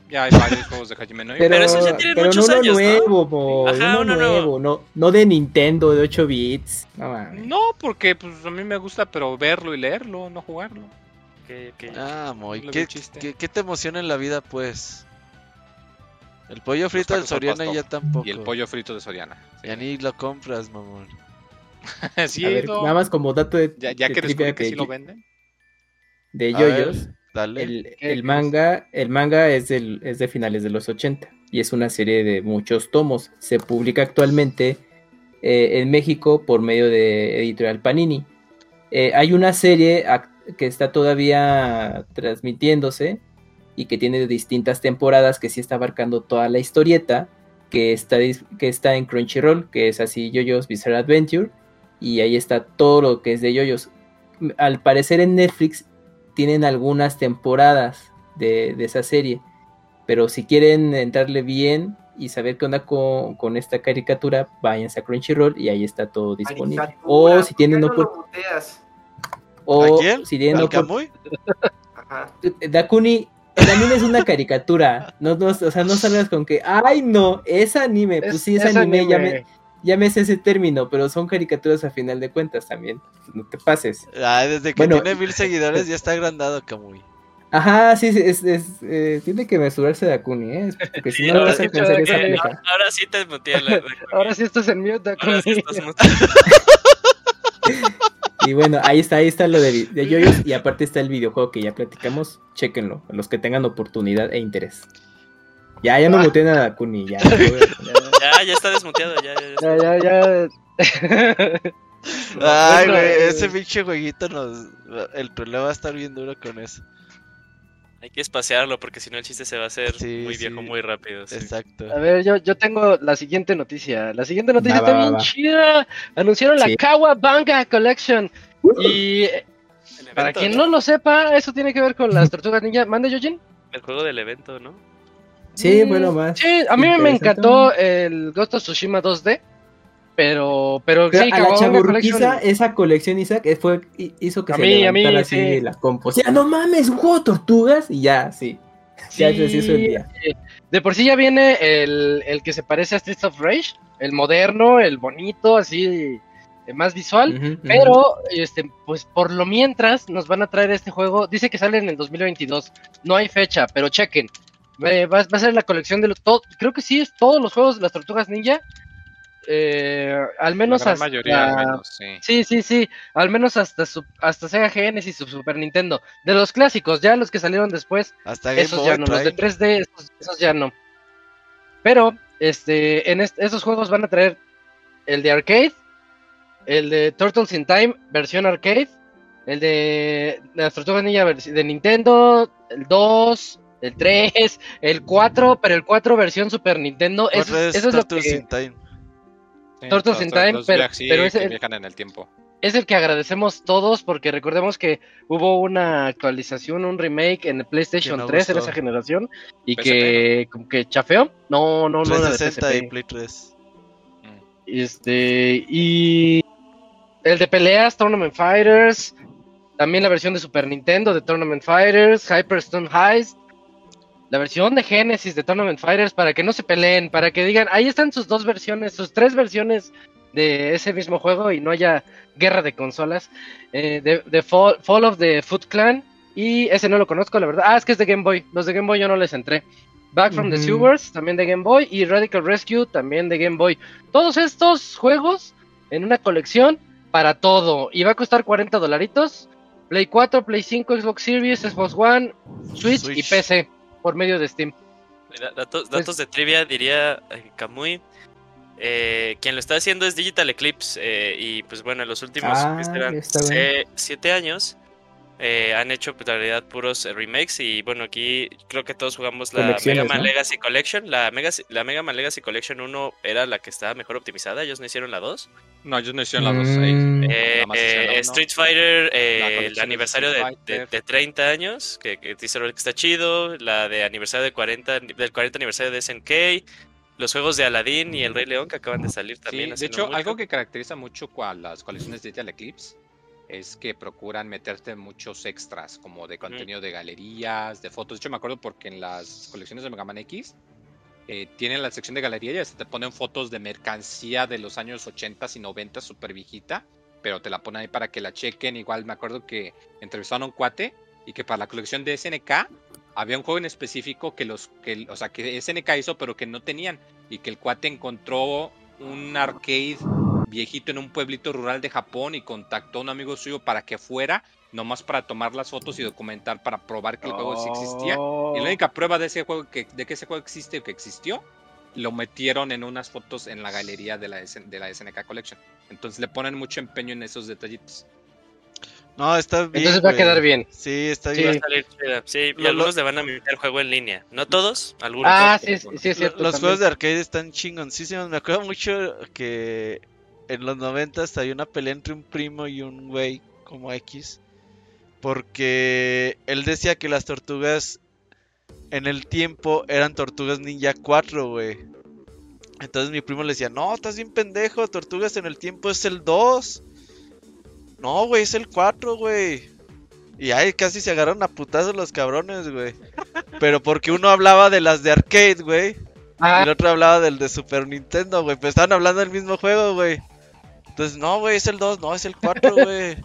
ya hay varios juegos de Hajime no Ippo. Pero, Pero esos ya tienen pero muchos no uno años, ¿no? nuevo, Moy, Ajá, uno uno nuevo. nuevo, no, no de Nintendo de 8 bits. No. No, porque pues a mí me gusta, pero verlo y leerlo, no jugarlo. Ok, ok. Ah, No le ¿qué, qué, qué te emociona en la vida, pues? El pollo frito del Soriana ya tampoco. Y el pollo frito de Soriana. sí. Ya ni lo compras, mamón. [laughs] sí, A ver, no, nada más como dato de, ya, ya de que descubrí que de, sí lo venden. de yoyos, Dale. el, ¿Qué el es? manga, el manga es, del, es de finales de los 80 y es una serie de muchos tomos. Se publica actualmente eh, en México por medio de Editorial Panini. Eh, hay una serie que está todavía transmitiéndose y que tiene distintas temporadas que sí está abarcando toda la historieta que está, que está en Crunchyroll, que es así JoJo's Bizarre Adventure y ahí está todo lo que es de JoJo's. Al parecer en Netflix tienen algunas temporadas de, de esa serie, pero si quieren entrarle bien y saber qué onda con, con esta caricatura, váyanse a Crunchyroll y ahí está todo disponible. Caricatura, O si ¿por tienen no o ¿A si tienen. Dakuni el anime es una caricatura. No, no, o sea, no salgas con que, ay no, es anime. Pues Es- sí, es, es anime, anime. me, ya me sé ese término, pero son caricaturas a final de cuentas también. No te pases. Ah, desde que Bueno. tiene mil seguidores ya [laughs] está agrandado Camuy. Ajá, sí, sí, es, es, eh, tiene que mesurarse Dakuni, ¿eh? Porque si Sí, no, no ahora vas a sí, alcanzar esa pendeja. Ahora, ahora sí te muteé la, [laughs] Ahora sí estás en mute, Dakuni. Ahora sí estás. [laughs] Y bueno, ahí está, ahí está lo de, de yoyos y aparte está el videojuego que ya platicamos. Chéquenlo, los que tengan oportunidad e interés. Ya, ya no Ah. muteen a Dakuni, ya. Ya, ya está desmuteado, ya, ya, ya. Ya, ya, ya. [laughs] Ay, güey, eh, ese pinche jueguito nos... El problema va a estar bien duro con eso. Hay que espaciarlo porque si no el chiste se va a hacer Sí, muy viejo sí. muy rápido. sí. Exacto. A ver, yo, yo tengo la siguiente noticia. La siguiente noticia Va, está va, bien va. chida. Anunciaron Sí. la Kawabanga Collection. Y eh, para quien no lo sepa, eso tiene que ver con las tortugas ninja. ¿Mande, Yojin? El juego del evento, ¿no? Sí, Mm, bueno, más. Sí, a mí me encantó el Ghost of Tsushima 2D. Pero, pero, Pero sí, a la chaburruquiza, esa colección, Isaac, fue, hi- hizo que A se mí, a mí, así sí. la compo. Ya, no mames, un juego de tortugas y ya, sí. Ya se hizo el día. De por sí ya viene el, el que se parece a Streets of Rage, el moderno, el bonito, así, eh, más visual. Pero, este, pues por lo mientras nos van a traer este juego. Dice que sale en el 2022. No hay fecha, pero chequen. Eh, va, va a ser la colección de los. todo- creo que sí, es todos los juegos de las tortugas ninja. Eh, al menos la gran hasta. mayoría, al menos, sí. Sí, sí, sí. Al menos hasta su- hasta Sega Genesis y Super Nintendo. De los clásicos, ya los que salieron después. Hasta Game Esos Boy ya no, los de trae. 3D, esos, esos ya no. Pero, este, en est- esos juegos van a traer el de arcade, el de Turtles in Time versión arcade, el de las Tortugas Ninja de Nintendo, el 2, el 3, el 4, pero el 4 versión Super Nintendo. Eso, es- eso es lo Turtles que in Time. Sí, los- in Time, los pero- viajes, sí, pero que viajan en el tiempo. es el que agradecemos todos porque recordemos que hubo una actualización, un remake en el PlayStation no 3 en esa generación y PSP, que como que chafeó. No, no, no era de 360 y PSP. Play 3. Este, y el de peleas, Tournament Fighters, también la versión de Super Nintendo de Tournament Fighters, Hyperstone Heist, la versión de Genesis de Tournament Fighters, para que no se peleen, para que digan, ahí están sus dos versiones, sus tres versiones de ese mismo juego y no haya guerra de consolas. Eh, de, de Fall, Fall of the Foot Clan, y ese no lo conozco, la verdad. Ah, es que es de Game Boy, los de Game Boy yo no les entré. Back from the. Sewers, también de Game Boy, y Radical Rescue, también de Game Boy. Todos estos juegos en una colección para todo. Y va a costar 40 dolaritos. Play 4, Play 5, Xbox Series, Xbox One, Switch, y Switch. PC por medio de Steam. Da- Datos, Pues- de trivia, diría eh, Kamui. Eh, quien lo está haciendo es Digital Eclipse. eh, y pues bueno, en los últimos Ah, siete años eh, han hecho pues, en realidad puros eh, remakes. Y bueno, aquí creo que todos jugamos la Mega Man ¿no? Legacy Collection. La Mega, la Mega Man Legacy Collection 1 era la que estaba mejor optimizada. Ellos no hicieron la 2. No, ellos no hicieron la 2 ahí. Mm, Eh, eh. Street Fighter, eh, La el de aniversario de, de- de 30 años, que, que dice que está chido, la de aniversario de 40, del 40 aniversario de SNK, los juegos de Aladdin y el Rey León que acaban de salir también. Sí, de hecho, mucho. algo que caracteriza mucho a las colecciones de Digital Eclipse es que procuran meterte muchos extras, como de contenido de galerías, de fotos. De hecho, me acuerdo porque en las colecciones de Mega Man X eh, tienen la sección de galería y hasta te ponen fotos de mercancía de los años 80 y 90, súper viejita, pero te la ponen ahí para que la chequen. Igual me acuerdo que entrevistaron a un cuate y que para la colección de SNK había un juego en específico que los que o sea que SNK hizo pero que no tenían y que el cuate encontró un arcade viejito en un pueblito rural de Japón y contactó a un amigo suyo para que fuera, nomás para tomar las fotos y documentar para probar que el juego sí existía. Oh. Y la única prueba de ese juego que, de que ese juego existe o que existió, lo metieron en unas fotos en la galería de la, de la SNK Collection. Entonces le ponen mucho empeño en esos detallitos. No, está bien. Entonces va a quedar bien. Sí, está Sí. Va a bien. salir chida. Sí, y algunos le van a meter juego en línea. No todos, algunos. Ah, sí, sí, sí, es cierto. Los también. juegos de arcade están chingoncísimos. Me acuerdo mucho que en los 90 había una pelea entre un primo y un güey como X. Porque él decía que las tortugas en el tiempo eran tortugas ninja 4, güey. Entonces mi primo le decía, no, estás bien pendejo, tortugas en el tiempo es el 2. No, güey, es el 4, güey. Y ahí casi se agarraron a putazos los cabrones, güey. Pero porque uno hablaba de las de arcade, güey. Y Ah, el otro hablaba del de Super Nintendo, güey. Pero estaban hablando del mismo juego, güey. Entonces, no, güey, es el 2, no, es el 4, [laughs] güey.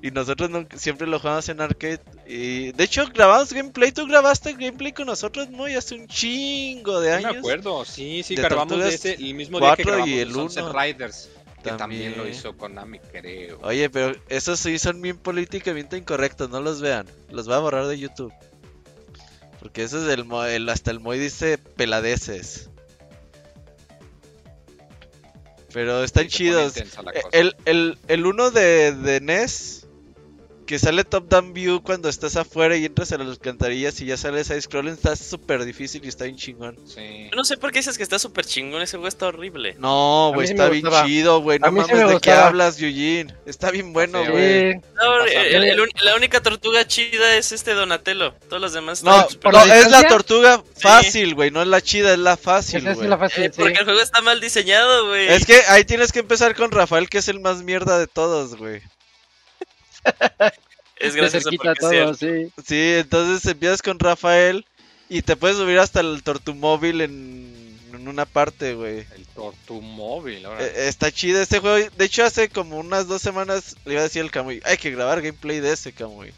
y nosotros nunca- siempre lo jugamos en arcade. Y de hecho, grabamos gameplay. Tú grabaste gameplay con nosotros, muy hace un chingo de No años. me acuerdo, sí, sí, De grabamos de ese el mismo día que 4 y grabamos el Sunset. Riders, que también. lo hizo Konami, creo. Oye, pero esos sí son bien políticamente incorrectos, no los vean. Los voy a borrar de YouTube. Porque eso es el, el- hasta el Moy dice peladeces. Pero están Sí, chidos. la Eh, cosa. El, el, el uno de, de NES, que sale top down view cuando estás afuera y entras a las alcantarillas y ya sale side scrolling, está súper difícil y está bien chingón. Sí. Yo no sé por qué dices que está súper chingón. Ese juego está horrible. No, güey, está bien gustaba. chido, güey. No A mames, me ¿de qué hablas, Eugene? Está bien bueno, güey. sí. No, Pasa el- bien. el un- la única tortuga chida es este Donatello. Todos los demás No, están ¿Por no, la es la tortuga fácil, güey. No es la chida, es la fácil, Esa es güey. la fácil, Eh, sí. porque el juego está mal diseñado, güey. Es que ahí tienes que empezar con Rafael, que es el más mierda de todos, güey. Es gracioso porque todo, sí. Sí, entonces empiezas con Rafael y te puedes subir hasta el tortumóvil en, en una parte, güey. El Tortumóvil, ahora. Eh, está chido este juego. De hecho, hace como unas dos semanas le iba a decir al Camuy, hay que grabar gameplay de ese Camuy.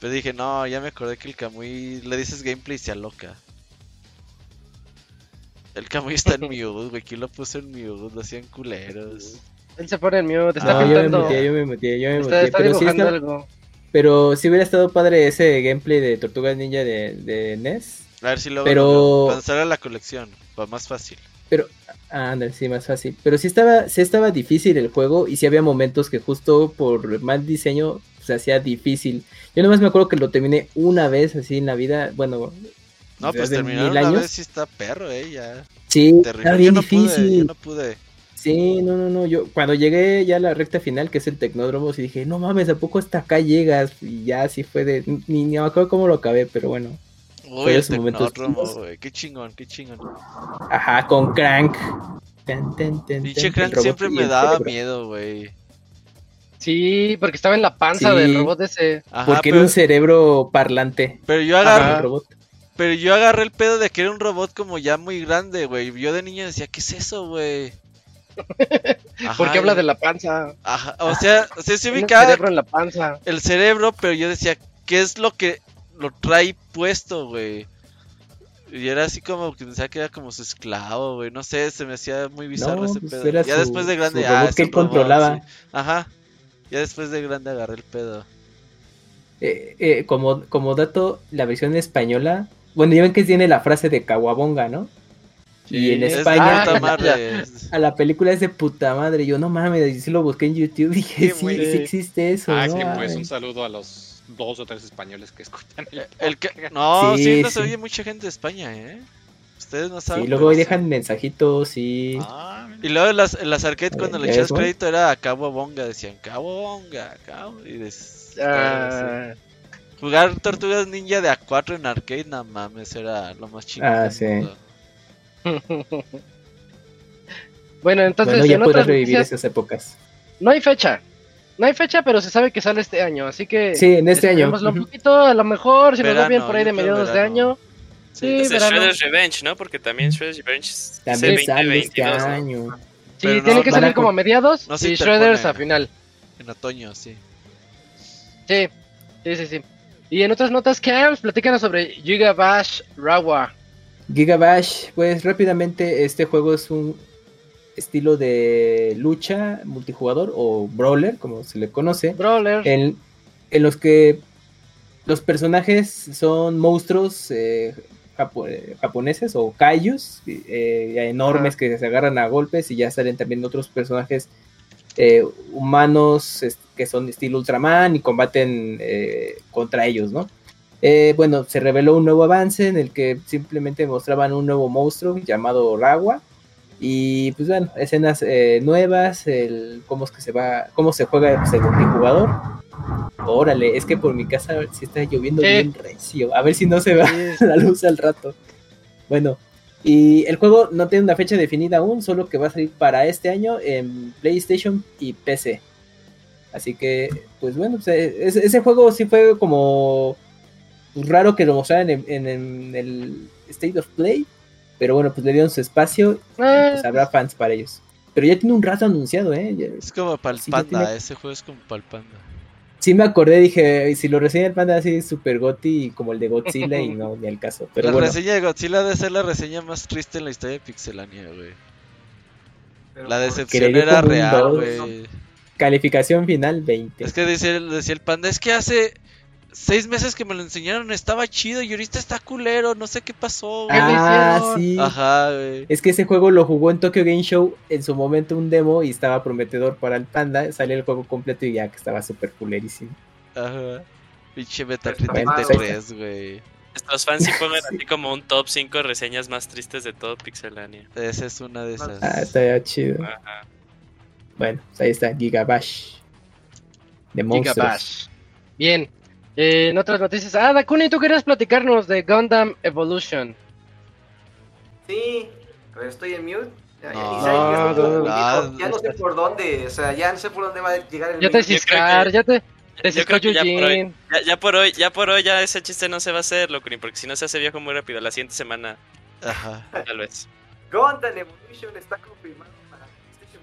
Pero dije, no, ya me acordé que el Camuy le dices gameplay y se aloca. El Camuy está en [laughs] mute, güey. ¿Quién lo puso en mute? Lo hacían culeros. Él se pone en mute, está No, yo me muteé, yo me muteé, yo me está, muteé. está Pero sí, dibujando está- algo. pero sí hubiera estado padre ese gameplay de Tortugas Ninja de, de NES. A ver si luego Pero- lo- cuando salga la colección, va más fácil. Pero, ah, ándale, sí, más fácil. Pero sí estaba, sí estaba difícil el juego y sí había momentos que justo por mal diseño se hacía difícil. Yo nomás me acuerdo que lo terminé una vez así en la vida, bueno, No, pues terminar una años. vez sí está perro, eh, ya. Sí, Terrible. está Yo bien pude, difícil. yo no pude. Sí, no, no, no. Yo cuando llegué ya a la recta final, que es el Tecnódromo, sí dije, no mames, ¿a poco hasta acá llegas? Y ya así fue de. Ni, ni me acuerdo cómo lo acabé, pero bueno. Uy, esos el Tecnódromo, güey. Qué chingón, qué chingón. Ajá, con Crank. Ten, ten, ten, Pinche ten, el Crank siempre me daba cerebro. miedo, güey. Sí, porque estaba en la panza Sí. del robot ese. Ajá, Porque pero, era un cerebro parlante. pero yo agarré, robot. pero yo agarré el pedo de que era un robot como ya muy grande, güey. Yo de niño decía, ¿qué es eso, güey? Ajá, Porque habla de la panza. Ajá, o sea, o sea, se Tiene el ubicaba cerebro en la panza. el cerebro, pero yo decía, ¿qué es lo que lo trae puesto, güey? Y era así como que pensaba que era como su esclavo, güey. No sé, se me hacía muy bizarro No, ese pues pedo. era ya su- después de grande, su ah, robot que él controlaba. sí. Ajá. Ya después de grande agarré el pedo. Eh, eh, como, como dato, la versión española. Bueno, ya ven que tiene la frase de Caguabonga, ¿no? Y en es- España. puta ya, madre. A la película es de puta madre. Yo no mames, y sí lo busqué en YouTube. [laughs] Dije, Qué sí, sí existe eso. ah, no sí, pues un saludo a los dos o tres españoles que escuchan el El que... No, sí, Sí, no se oye mucha gente de España, ¿eh? Ustedes no saben. Sí, luego dejan mensajitos y. Ah. Y luego en las, en las arcades cuando Eh, le ¿ya echabas ves, güey? crédito era a Cabo Bonga, decían Cabo Bonga, Cabo. Y des- Ah, Jugar Tortugas Ninja de A4 en arcade, no mames, era lo más chingón. Ah, sí. mundo. [laughs] bueno, entonces bueno, ya en otras revivir noticias, esas épocas. no hay fecha. No hay fecha, pero se sabe que sale este año, así que Sí, en este año. un poquito, a lo mejor, si nos va bien Verano, por ahí de mediados de verano. año. Sí. Sí, Es de verano. Shredder's Revenge, ¿no? Porque también Shredder's Revenge También es sale este 2022, ¿no? año. Sí, Pero tiene no- que a salir como a mediados no y Shredders a final. En otoño, sí. Sí, sí, sí, sí. Y en otras notas, Camps, platícanos sobre Giga Bash Rawa. Gigabash, pues rápidamente, este juego es un. estilo de lucha multijugador o brawler, como se le conoce, Brawler. en, en los que los personajes son monstruos eh, japo- japoneses o kaijus eh, enormes que se agarran a golpes y ya salen también otros personajes eh, humanos es- que son estilo Ultraman y combaten contra ellos, ¿no? Eh, bueno, se reveló un nuevo avance en el que simplemente mostraban un nuevo monstruo llamado Rawa. Y pues bueno, escenas eh, nuevas, el, cómo es que se va, cómo se juega pues, el multijugador. Órale, es que por mi casa sí está lloviendo bien recio. A ver si no se va [laughs] la luz al rato. Bueno, y el juego no tiene una fecha definida aún, solo que va a salir para este año en PlayStation y PC. Así que, pues bueno, pues, eh, ese, ese juego sí fue como pues, raro que lo mostraran en, en- en el State of Play. Pero bueno, pues le dieron su espacio y Ah, pues habrá fans para ellos. Pero ya tiene un rato anunciado, ¿eh? Ya- Es como para el Sí, panda, tiene- ese juego es como para el panda. Sí me acordé, dije, si lo reseña el panda así super goti como el de Godzilla y no, ni al caso. Pero la bueno, reseña de Godzilla debe ser la reseña más triste en la historia de Pixelania, güey. La decepción era real, güey. calificación final 20. Es que decía, decía el panda, es que hace seis meses que me lo enseñaron, estaba chido y ahorita está culero, no sé qué pasó, güey. ah, sí. Ajá, güey. Es que ese juego lo jugó en Tokyo Game Show en su momento un demo y estaba prometedor para el panda. Salió el juego completo y ya que estaba súper culerísimo. Ajá. Pinche Está mal, de güey. 3, güey. Nuestros fans sí [laughs] pongan Sí. así como un top 5 reseñas más tristes de todo Pixelania. Esa es una de esas. Ah, estaría chido. Ajá. Bueno, pues ahí está, Gigabash. De monstruos. Gigabash. Bien. Eh, en otras noticias. Ah, Dakuni, tú querías platicarnos de Gundam Evolution. Sí, a ver, estoy en mute. Ya, ya- No, y Isaac ya estuvo no, conmigo, no, ya no sé por dónde, o sea, ya no sé por dónde va a llegar el Ya te ciscar, que- ya te. Te Yo creo que ya por hoy, ya, ya por hoy, ya por hoy ya ese chiste no se va a hacer, Locuni, porque si no se hace viejo muy rápido, la siguiente semana Ajá. tal vez. Gundam Evolution está confirmado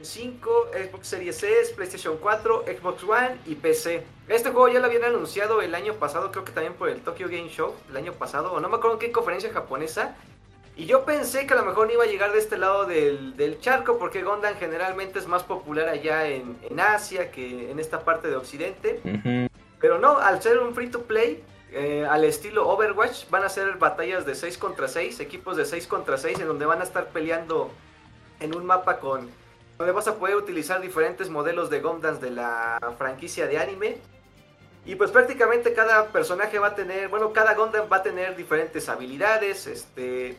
5, Xbox Series S, PlayStation 4, Xbox One y PC. Este juego ya lo habían anunciado el año pasado, creo que también por el Tokyo Game Show, el año pasado, o no me acuerdo en qué conferencia japonesa. Y yo pensé que a lo mejor no iba a llegar de este lado del, del charco, porque Gundam generalmente es más popular allá en, en Asia que en esta parte de Occidente. Pero no, al ser un free to play, eh, al estilo Overwatch, van a ser batallas de 6 contra 6, equipos de 6 contra 6, en donde van a estar peleando en un mapa con. Donde vas a poder utilizar diferentes modelos de Gundams de la franquicia de anime. Y pues prácticamente cada personaje va a tener, bueno, cada Gundam va a tener diferentes habilidades, este,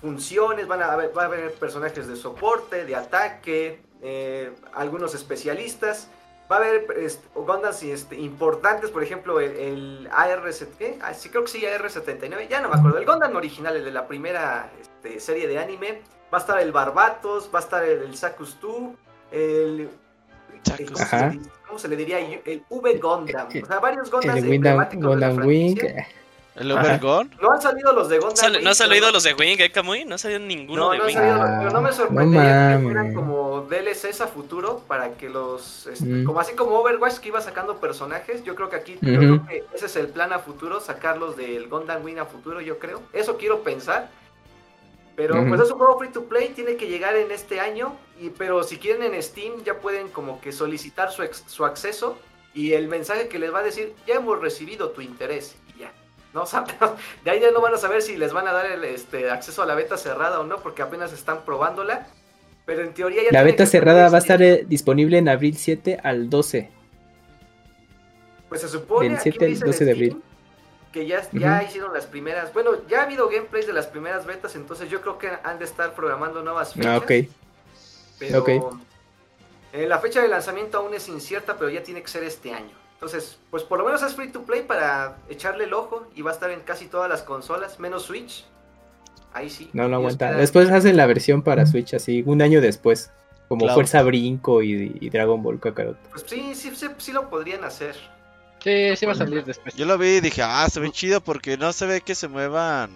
funciones, van a haber, va a haber personajes de soporte, de ataque, eh, algunos especialistas. Va a haber este, Gundams este, importantes, por ejemplo, el, el AR-7, ¿qué? Ah, sí, creo que sí, AR-79, ya no me acuerdo. El Gundam original, el de la primera este, serie de anime. Va a estar el Barbatos, va a estar el, el Sakus 2, el... ¿cómo, se Ajá. le, cómo se le diría? El V Gundam. O sea, varios Gundams El Gundam, emblemáticos de la Gundam Wing. franquicia. ¿El Ajá. Overgone? No han salido los de Gundam ¿No, sal- Wing, ¿no has salido los de Wing, eh, Kamui? No ha salido ninguno no, de no, han Wing. salido, Ah, pero no me no sorprendería que fueran como DLCs a futuro para que los, este, Mm. como así como Overwatch que iba sacando personajes, yo creo que aquí, yo creo que ese es el plan a futuro, sacarlos del Gundam Wing a futuro, yo creo. Eso quiero pensar. Pero Ujú. pues es un juego free to play, tiene que llegar en este año, y pero si quieren en Steam ya pueden como que solicitar su, ex- su acceso y el mensaje que les va a decir, ya hemos recibido tu interés y ya. No, [laughs] de ahí ya no van a saber si les van a dar el este, acceso a la beta cerrada o no, porque apenas están probándola. Pero en teoría ya La beta cerrada va a salir estar eh, disponible en abril 7 al 12. Pues se supone del aquí 7 al dice en 12 de Steam abril. Que ya, ya hicieron las primeras. Bueno, ya ha habido gameplays de las primeras betas, entonces yo creo que han de estar programando nuevas fechas. Ah, ok. Pero eh, la fecha de lanzamiento aún es incierta, pero ya tiene que ser este año. Entonces, pues por lo menos es free to play para echarle el ojo y va a estar en casi todas las consolas, menos Switch. Ahí sí. No, no aguanta. Después hacen la versión para Switch así, un año después. Como Claro. Fuerza Brinco y, y Dragon Ball Kakarot. Pues sí, sí, sí, sí lo podrían hacer. Sí, sí va a salir después. Yo lo vi y dije, ah, se ve chido porque no se ve que se muevan.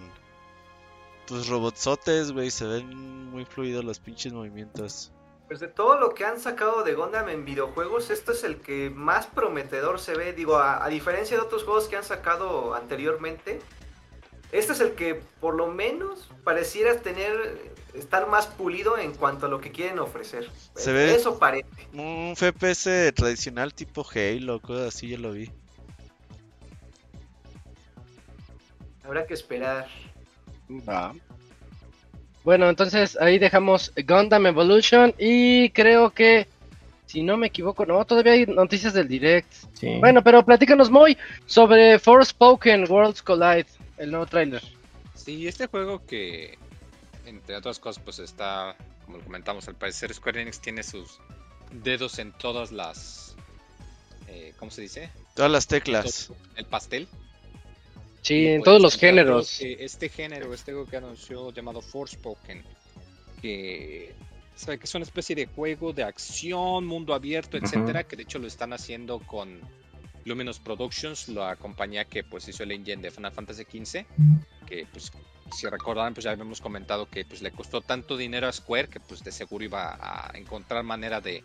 Pues robotsotes, güey, se ven muy fluidos los pinches movimientos. Pues de todo lo que han sacado de Gundam en videojuegos, este es el que más prometedor se ve. Digo, a, a diferencia de otros juegos que han sacado anteriormente, este es el que por lo menos pareciera tener estar más pulido en cuanto a lo que quieren ofrecer. Se ve- Eso parece. Un FPS tradicional tipo Halo, cosas así, ya lo vi. Habrá que esperar. Va. Bueno, entonces ahí dejamos Gundam Evolution y creo que, si no me equivoco, no, todavía hay noticias del direct. Sí. Bueno, pero platícanos muy sobre Forspoken Worlds Collide, el nuevo tráiler. Sí, este juego que, entre otras cosas, pues está, como lo comentamos, al parecer Square Enix tiene sus dedos en todas las... eh, ¿Cómo se dice? Todas las teclas. El pastel. Sí, en todos los géneros. este género, este juego que anunció llamado Forspoken, que sabe que es una especie de juego de acción, mundo abierto, etcétera, que de hecho lo están haciendo con Luminous Productions, la compañía que pues hizo el engine de Final Fantasy XV, que pues si recordarán pues ya habíamos comentado que pues le costó tanto dinero a Square que pues de seguro iba a encontrar manera de,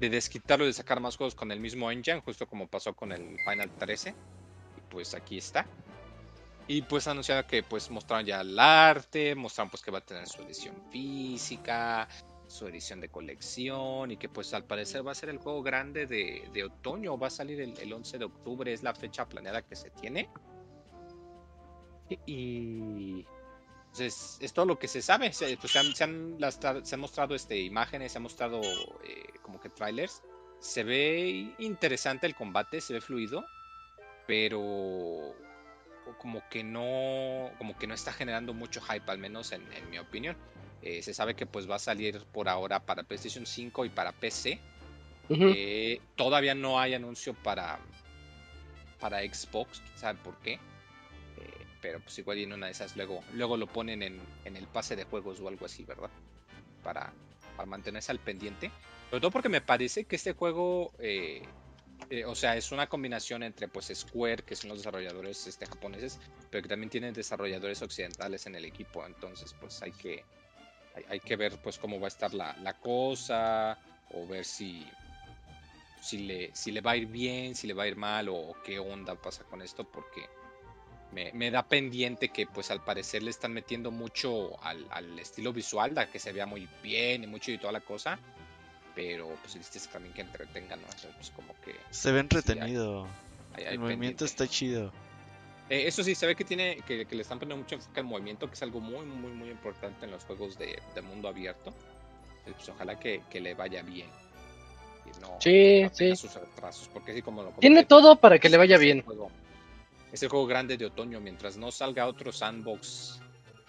de desquitarlo y de sacar más juegos con el mismo engine, justo como pasó con el Final 13. Pues aquí está. Y pues anunciaron que pues mostraron ya el arte, mostraron pues que va a tener su edición física, su edición de colección y que pues al parecer va a ser el juego grande de, de otoño, va a salir el, el 11 de octubre, es la fecha planeada que se tiene. Y pues, es, es todo lo que se sabe, se, pues, se han, se han las se han mostrado este, imágenes, se han mostrado eh, como que trailers. Se ve interesante el combate, se ve fluido, pero como que no como que no está generando mucho hype al menos en, en mi opinión. Eh, se sabe que pues va a salir por ahora para PlayStation 5 y para PC. Eh, todavía no hay anuncio para para Xbox quién sabe por qué. Eh, pero pues igual y en una de esas luego luego lo ponen en, en el pase de juegos o algo así verdad para, para mantenerse al pendiente. Sobre todo porque me parece que este juego eh, o sea, es una combinación entre pues Square, que son los desarrolladores este, japoneses, pero que también tienen desarrolladores occidentales en el equipo. Entonces, pues hay que, hay, que ver pues cómo va a estar la, la cosa, o ver si, si, le, si le va a ir bien, si le va a ir mal, o, o qué onda pasa con esto, porque me, me da pendiente que pues al parecer le están metiendo mucho al, al estilo visual, a que se vea muy bien y mucho y toda la cosa. Pero pues el chiste es también que entretenga, ¿no? Entonces, pues como que Se ve entretenido. hay- hay El movimiento pendiente. está chido. Eh, eso sí, se ve que tiene que, que le están poniendo mucho enfoque al movimiento, que es algo muy, muy, muy importante en los juegos de, de mundo abierto. Eh, Pues ojalá que, que le vaya bien. Y no, Sí, no sí. sus retrasos, porque así como lo Tiene comenté, todo para que le vaya es el bien. juego- Es el juego grande de otoño, mientras no salga otro sandbox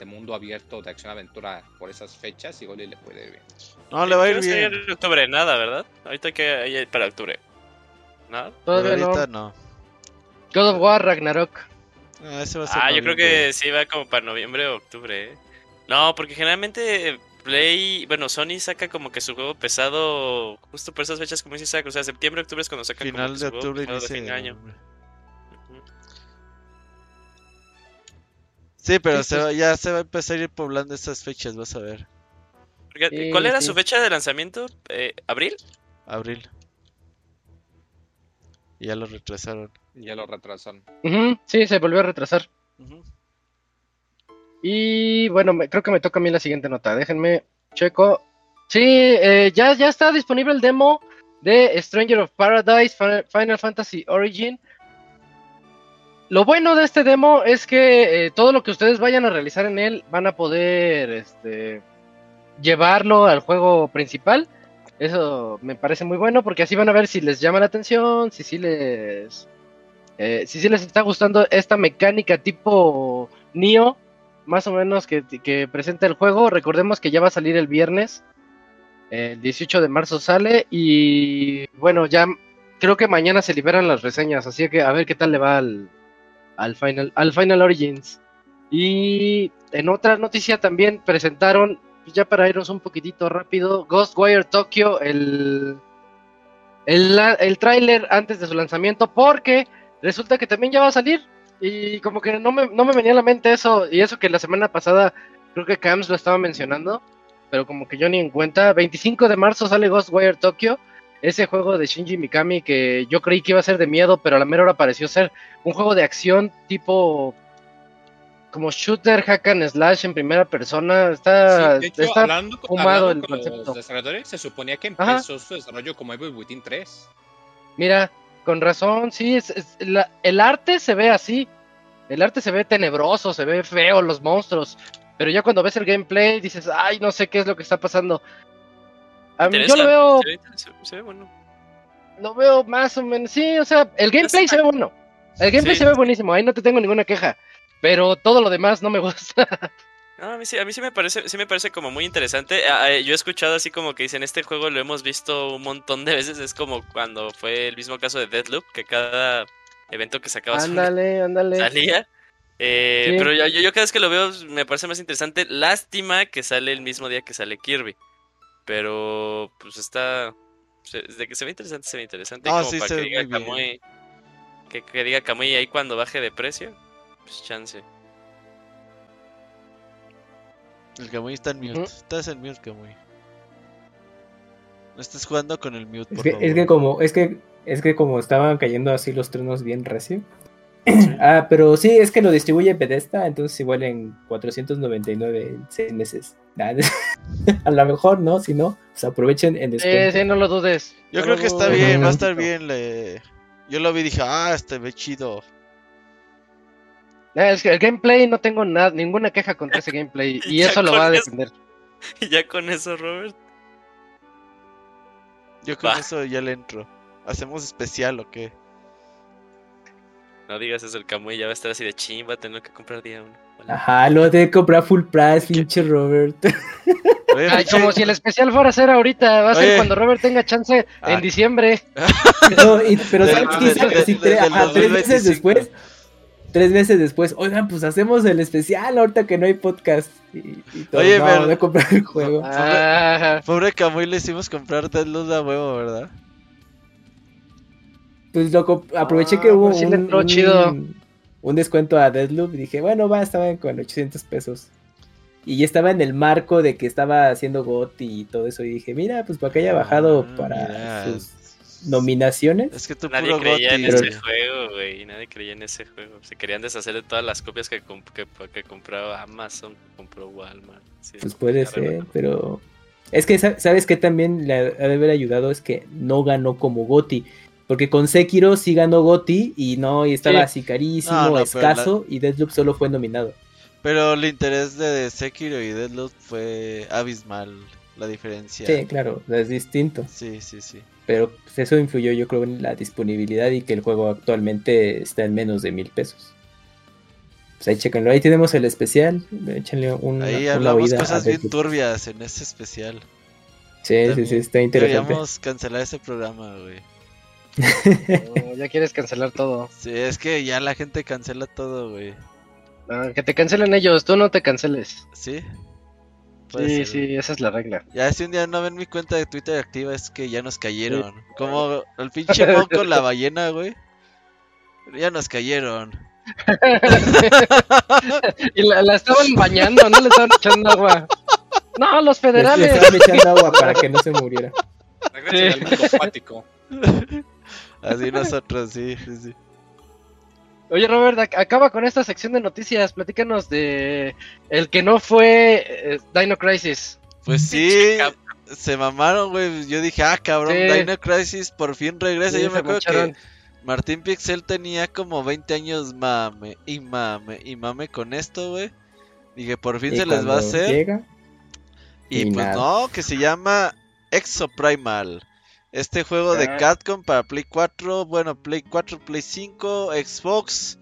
de mundo abierto de acción aventura por esas fechas, igual y le puede ir bien. No, le va a ir ¿Qué salir bien. en octubre? Nada, ¿verdad? Ahorita que hay para octubre. ¿Nada? Pero Todavía ahorita no. no. God of War, Ragnarok. Ah, ese va a ser Ah, yo creo que sí va como para noviembre o octubre. ¿eh? No, porque generalmente Play, bueno, Sony saca como que su juego pesado justo por esas fechas, como dice Isaac. O sea, septiembre, octubre es cuando saca como Final que de juego octubre, pesado de inicio fin de de año. noviembre. Sí, pero Sí, se va- ya se va a empezar a ir poblando estas fechas, vas a ver. Porque, Sí, ¿Cuál era sí. su fecha de lanzamiento? Eh, ¿Abril? Abril. Y ya lo retrasaron. Ya lo retrasan. Ujú, Sí, se volvió a retrasar. Y bueno, me- creo que me toca a mí la siguiente nota. Déjenme checo. Sí, eh, ya, ya está disponible el demo de Stranger of Paradise Fi- Final Fantasy Origin. Lo bueno de este demo es que eh, todo lo que ustedes vayan a realizar en él van a poder este, llevarlo al juego principal. Eso me parece muy bueno porque así van a ver si les llama la atención, si sí les, eh, si sí les está gustando esta mecánica tipo Nio, más o menos que, que presenta el juego. Recordemos que ya va a salir el viernes, el 18 de marzo sale y bueno, ya creo que mañana se liberan las reseñas, así que a ver qué tal le va al, al Final, al Final Origins. Y en otra noticia también presentaron, ya para irnos un poquitito rápido, Ghostwire Tokyo, el, el, el tráiler antes de su lanzamiento, porque resulta que también ya va a salir. Y como que no me, no me venía a la mente eso, y eso que la semana pasada creo que Cams lo estaba mencionando, pero como que yo ni en cuenta. 25 de marzo sale Ghostwire Tokyo, ese juego de Shinji Mikami que yo creí que iba a ser de miedo, pero a la mera hora pareció ser un juego de acción tipo como shooter hack and slash en primera persona. Está, Sí, de hecho, está hablando, fumado hablando el con concepto. los desarrolladores, se suponía que Ajá. empezó su desarrollo como Evil Within 3. Mira, con razón, sí, es, es- la- el arte se ve así. El arte se ve tenebroso, se ve feo, los monstruos. Pero ya cuando ves el gameplay dices, ay, no sé qué es lo que está pasando. A mí- yo lo veo, Se ve, se- se ve bueno. lo veo más o menos, sí, o sea, el gameplay se ve bueno. El gameplay Sí. se ve buenísimo, ahí no te tengo ninguna queja. Pero todo lo demás no me gusta. [laughs] No, a mí sí, a mí sí me parece, sí me parece como muy interesante. Yo he escuchado así como que dicen, este juego lo hemos visto un montón de veces. Es como cuando fue el mismo caso de Deadloop, que cada evento que sacabas ándale, ándale. salía. Eh, Sí. Pero yo, yo cada vez que lo veo me parece más interesante. Lástima que sale el mismo día que sale Kirby. Pero pues está... se- De que se ve interesante, se ve interesante. Y Ah, como sí, para se que ve diga muy bien. Kamui... Que, que diga Kamui ahí cuando baje de precio. Pues chance. El Kamui está en mute. Estás en mute, Kamui. No estés jugando con el mute, Es por que, favor. es que como, es que, es que como estaban cayendo así los truenos bien recio. [clears throat] ah, pero sí, es que lo distribuye Bethesda, entonces igual en 499 en 6 meses. [laughs] A lo mejor no, si no, pues aprovechen en Sí, descuento. sí, no lo dudes. Yo No creo que está bien, va a estar bien. Le... Yo lo vi y dije, ah, este ve chido. Eh, Es que el gameplay no tengo nada, ninguna queja contra ese gameplay. [laughs] Y eso lo va a defender. Y [laughs] ya con eso, Robert. Yo con Va. eso ya le entro. ¿Hacemos especial o qué? No digas eso, el Kamui ya va a estar así de ching, va a tener que comprar día uno. Hola. Ajá, lo de comprar full price, pinche Robert. [laughs] Oye, Ay, como si el especial fuera a ser ahorita, va a ser Oye. cuando Robert tenga chance Ah. en diciembre. No, y- pero ¿sabes qué tres, meses 2025. después. Tres meses después, oigan, pues hacemos el especial ahorita que no hay podcast. Y, y todo, Oye, no, pero- voy a comprar el juego. Ah, Pobre Kamui le hicimos comprar Deadloop a huevo, ¿verdad? Pues lo comp- aproveché Ah, que hubo pues sí un, chido. un descuento a Deadloop y dije, bueno, va, estaba con 800 pesos. Y ya estaba en el marco de que estaba haciendo GOTY y todo eso. Y dije, mira, pues para que haya bajado Ah, para mira. sus nominaciones. Es que tú Nadie puro creía en Goti. ese juego, güey. Nadie creía en ese juego. Se querían deshacer de todas las copias que, comp- que, que compró Amazon, que compró Walmart. Sí, Pues puede ser, pero... Es que, sa- ¿sabes qué también le ha de haber ayudado? Es que no ganó como GOTY. Porque con Sekiro sí ganó GOTY y no, y estaba Sí. así carísimo, No, no, pero escaso, y Deadloop solo fue nominado. Pero el interés de Sekiro y Deadloop fue abismal. La diferencia. Sí, claro, es distinto. sí, sí. sí. Pero pues, eso influyó yo creo en la disponibilidad y que el juego actualmente está en menos de mil pesos. Pues ahí chequenlo, ahí tenemos el especial, échenle una, Ahí una hablamos oída cosas bien turbias en ese especial. Sí, sí, sí, está interesante. Deberíamos cancelar ese programa, güey. No, ya quieres cancelar todo. Sí, es que ya la gente cancela todo, güey. No, que te cancelen ellos, tú no te canceles. ¿Sí? Puede Sí, ser, sí, güey. esa es la regla. Ya si un día no ven mi cuenta de Twitter activa es que ya nos cayeron. Como el pinche [laughs] moco la ballena, güey. Ya nos cayeron. [laughs] y la, la estaban bañando, no le estaban echando agua. No, los Le- Le federales. estaban echando agua para que no se [laughs] muriera. Regresen Sí. al mundo acuático. Así nosotros, sí, sí, sí. Oye, Robert, ac- acaba con esta sección de noticias. Platícanos de el que no fue eh, Dino Crisis. Pues sí, se mamaron, güey. Yo dije, ah, cabrón, Sí. Dino Crisis por fin regresa. Sí, Yo me acuerdo que Martín Pixel tenía como 20 años mame y mame y mame con esto, güey. Dije, por fin Y se les va a hacer. llega, Y, Y pues nada. no, que se llama Exoprimal. Este juego de Ah. Capcom para Play 4, bueno, Play 4, Play 5, Xbox,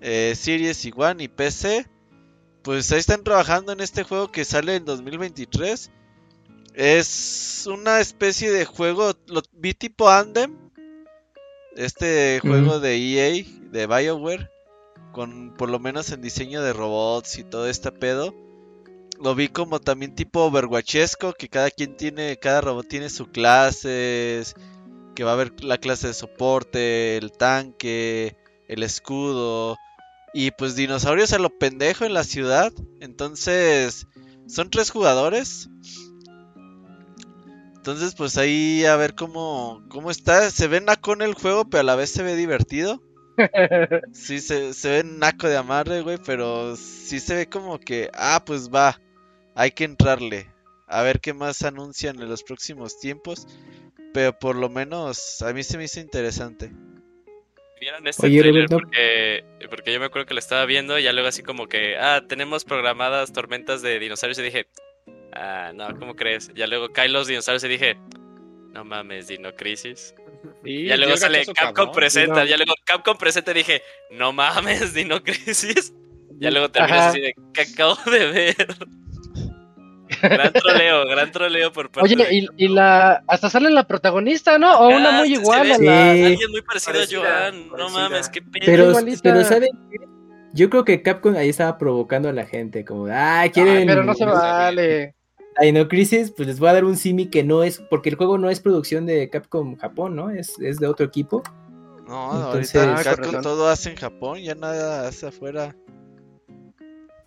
eh, Series y One y PC. Pues ahí están trabajando en este juego que sale en 2023. Es una especie de juego, lo vi tipo Andem. Este juego de EA, de BioWare. Con por lo menos en diseño de robots y todo este pedo. Lo vi como también tipo overwatchesco, que cada quien tiene, cada robot tiene su clases, que va a haber la clase de soporte, el tanque, el escudo, y pues dinosaurios a lo pendejo en la ciudad. Entonces, son tres jugadores. Entonces, pues ahí a ver cómo, cómo está. Se ve con el juego, pero a la vez se ve divertido. [laughs] Sí, se, se ve naco de amarre, güey, pero sí se ve como que, ah, pues va, hay que entrarle. A ver qué más anuncian en los próximos tiempos. Pero por lo menos a mí se me hizo interesante. ¿Vieron este Oye, trailer? Porque, porque yo me acuerdo que lo estaba viendo y ya luego así como que, ah, tenemos programadas tormentas de dinosaurios y dije, ah, no, ¿cómo crees? Ya luego caen los dinosaurios y dije, no mames, Dino Crisis. Y ya luego sale Capcom Cabrón. presenta, no. ya luego Capcom presenta y dije, no mames, [laughs] Dino Crisis. Ya luego terminas así de, ¿qué acabo de ver? Gran troleo, gran troleo por parte Oye, de y, y la. Hasta sale la protagonista, ¿no? O una Ah, muy igual a Sí. la. Alguien muy parecido Parecida, a Joan. No parecida. mames, qué pedo. Pero, pero ¿saben qué? Yo creo que Capcom ahí estaba provocando a la gente, como, ah, Ay, quieren pero no se vale. Dino Crisis, pues les voy a dar un simi que no es, porque el juego no es producción de Capcom Japón, ¿no? Es, es de otro equipo. No, Entonces- ahorita Ah, Capcom todo hace en Japón, ya nada hace afuera.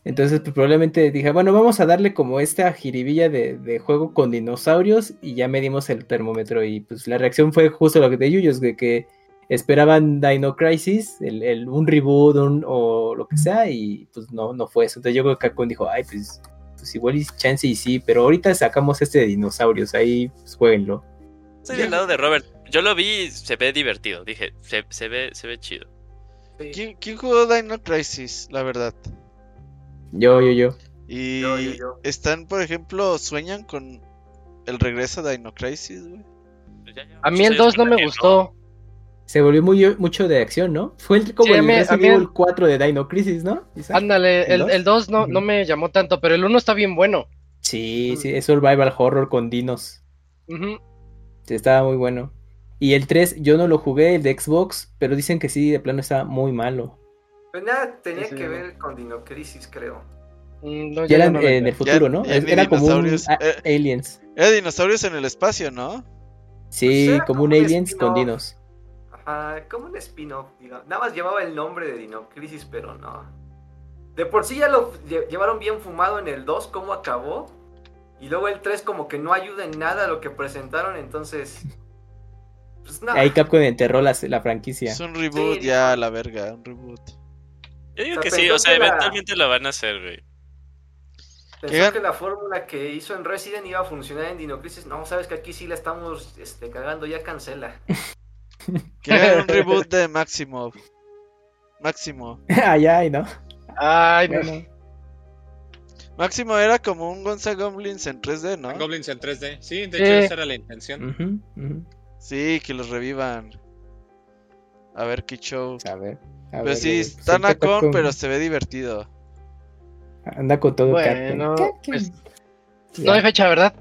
Entonces, pues, probablemente dije, bueno, vamos a darle como esta jiribilla de, de juego con dinosaurios y ya medimos el termómetro y pues la reacción fue justo lo que de Yuyos, de que esperaban Dino Crisis, el, el- un reboot un- o lo que sea y pues no, no fue eso. Entonces yo creo que Capcom dijo, ay, pues, pues igual y chance y sí, pero ahorita sacamos este de dinosaurios, ahí pues, jueguenlo. Estoy del lado de Robert. Yo lo vi y se ve divertido. Dije, se, se ve, se ve chido. ¿Quién, quién jugó Dino Crisis? La verdad. Yo, yo, yo. Y Yo, yo, yo. están, por ejemplo, sueñan con el regreso de Dino Crisis, güey. Pues A mí el años 2 no me gustó. Se volvió muy, mucho de acción, ¿no? Fue el, como Sí, el mí- a Resident mí el- Evil 4 de Dino Crisis, ¿no? Isaac? Ándale, ¿El el, dos? el 2 no, no me llamó tanto, pero el 1 está bien bueno. Sí, sí, es survival horror con dinos. Ujú. Sí, estaba muy bueno. Y el 3, yo no lo jugué, el de Xbox, pero dicen que sí, de plano estaba muy malo. Pues nada, tenía Sí, sí. que ver con Dino Crisis, creo. Mm, no, Ya eran no lo en el futuro, ¿no? ya ni Era como un dinosaurios, a- eh. aliens. Era dinosaurios en el espacio, ¿no? Sí, Pues como como un un aliens con dinos. Ajá, como un spin-off. Nada más llevaba el nombre de Dino Crisis, pero no. De por sí ya lo lle- llevaron bien fumado en el 2, cómo acabó. Y luego el 3 como que no ayuda en nada a lo que presentaron, entonces... Pues nada. Ahí Capcom enterró la, la franquicia. Es un reboot Sí, ya, la verga, un reboot. Yo digo O sea, que sí, o sea, que la- eventualmente lo van a hacer, güey. Pensó que la fórmula que hizo en Resident iba a funcionar en Dino Crisis. No, sabes que aquí sí la estamos este, cagando, ya cancela. [laughs] Que hagan un reboot de Máximo. Máximo. [laughs] Ay, ay, ¿no? Ay, no. Bueno, Máximo era como un Gonza Goblins en 3D, ¿no? Goblins en 3D. Sí, de Sí. hecho esa era la intención. Sí, que los revivan. A ver qué show. A ver. A Pero ver, sí, pues está nacón, pero se ve divertido. Anda con todo Bueno, Capcom. pues. No hay fecha, ¿verdad?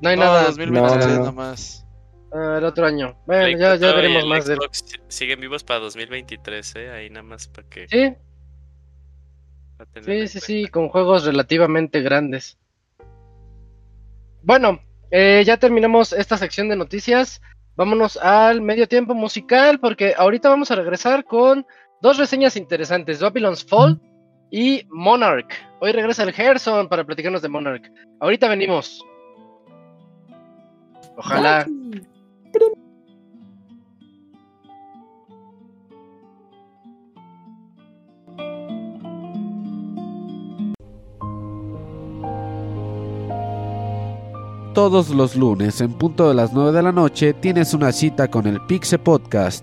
No hay no, nada. 2023 No, no, no. nomás. Ah, el otro año. Bueno, El ya, veremos más de siguen vivos para 2023, ¿eh? Ahí nada más para que... Sí, para sí, sí, sí, con juegos relativamente grandes. Bueno, eh, ya terminamos esta sección de noticias. Vámonos al medio tiempo musical, porque ahorita vamos a regresar con dos reseñas interesantes: Babylon's Fall y Monarch. Hoy regresa el Gerson para platicarnos de Monarch. Ahorita venimos. Ojalá. Todos los lunes en punto de las 9 de la noche tienes una cita con el Pixe Podcast.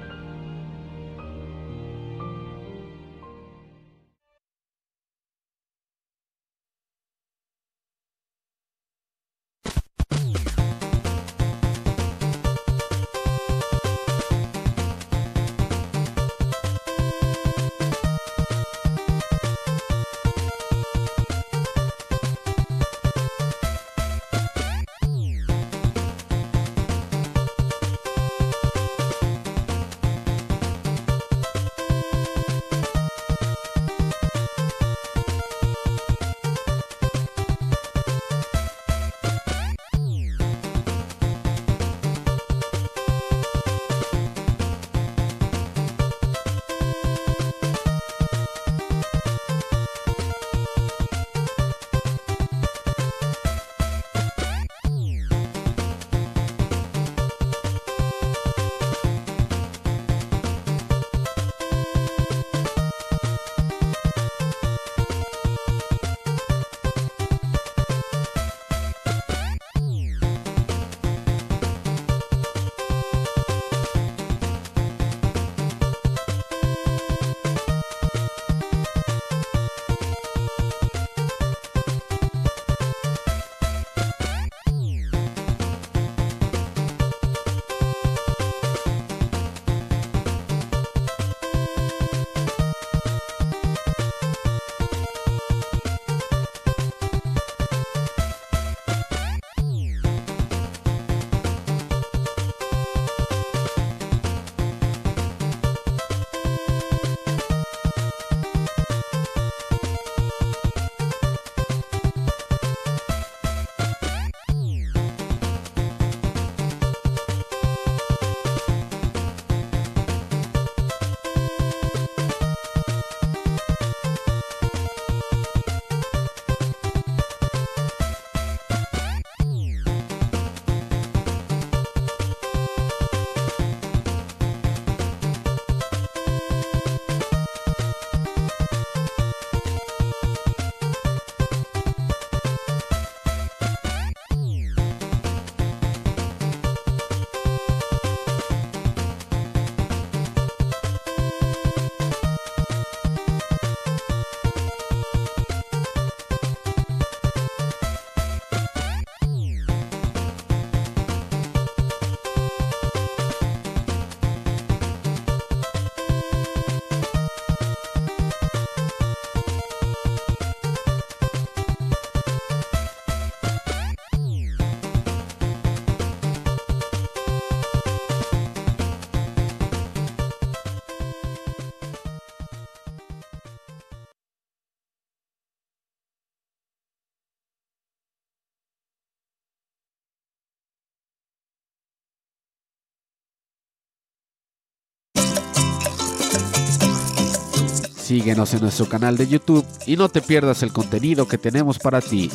Síguenos en nuestro canal de YouTube y no te pierdas el contenido que tenemos para ti.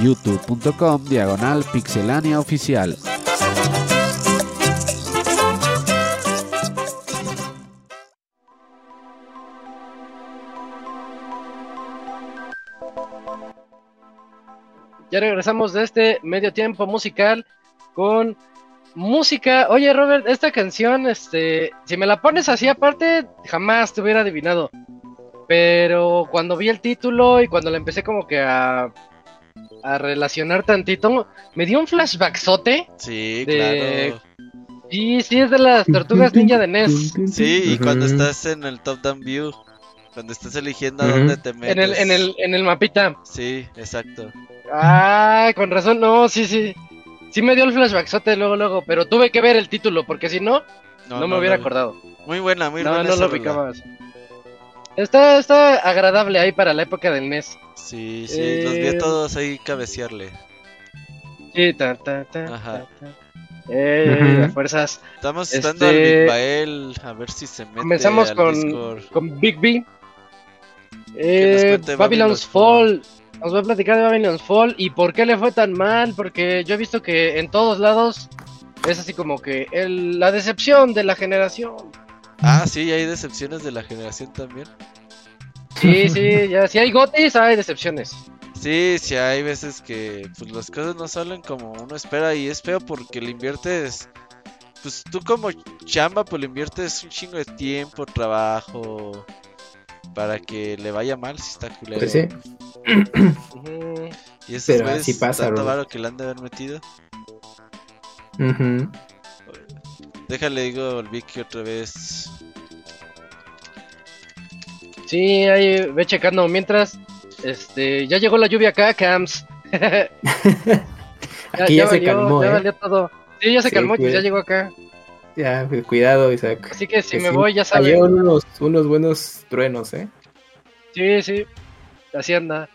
youtube.com diagonal pixelania oficial. Ya regresamos de este medio tiempo musical con música. Oye, Robert, esta canción, este, si me la pones así aparte, jamás te hubiera adivinado. Pero cuando vi el título y cuando la empecé como que a, a relacionar tantito, me dio un flashbackzote. Sí, De- claro. Y sí, es de las tortugas ninja de NES. Sí, y cuando estás en el top down view, cuando estás eligiendo a dónde te metes. En el, en el, en el mapita. Sí, exacto. Ah, con razón, no, sí, sí. Sí me dio el flashbackzote luego, luego, pero tuve que ver el título, porque si no, no, me hubiera no. acordado. Muy buena, muy No, buena. no esa lo rola. Está, está agradable ahí para la época del NES. Sí, sí, los vi Eh, a todos ahí cabecearle. Sí, ta, ta, ta, Ajá. Eh, a fuerzas. Estamos Este- dando al Big Bael a ver si se mete Comenzamos al con, Discord. con Big B. nos Eh, Babylon's Babylon's Fall. Os voy a platicar de Babylon's Fall y por qué le fue tan mal. Porque yo he visto que en todos lados es así como que el- la decepción de la generación. Ah, sí, hay decepciones de la generación también. Sí, sí, ya. Si hay gotis, hay decepciones. Sí, sí, hay veces que pues las cosas no salen como uno espera y es feo porque le inviertes, pues tú como chamba pues le inviertes un chingo de tiempo, trabajo para que le vaya mal si está culero. Pues sí. [clears throat] Y esos Pero así pasa, tanto varo que le han de haber metido. Ujú. Déjale digo al Vicky otra vez. Sí, ahí ve checando. Mientras, este, ya llegó la lluvia acá, Cams. [laughs] Aquí [laughs] ya, se valió, calmó, ya ¿eh? valió todo. Sí, ya se Sí, calmó, pues ya llegó acá. Ya, cuidado, Isaac. Así que si Que me sí, voy, ya saben. unos, unos buenos truenos, ¿eh? Sí, sí. Así anda.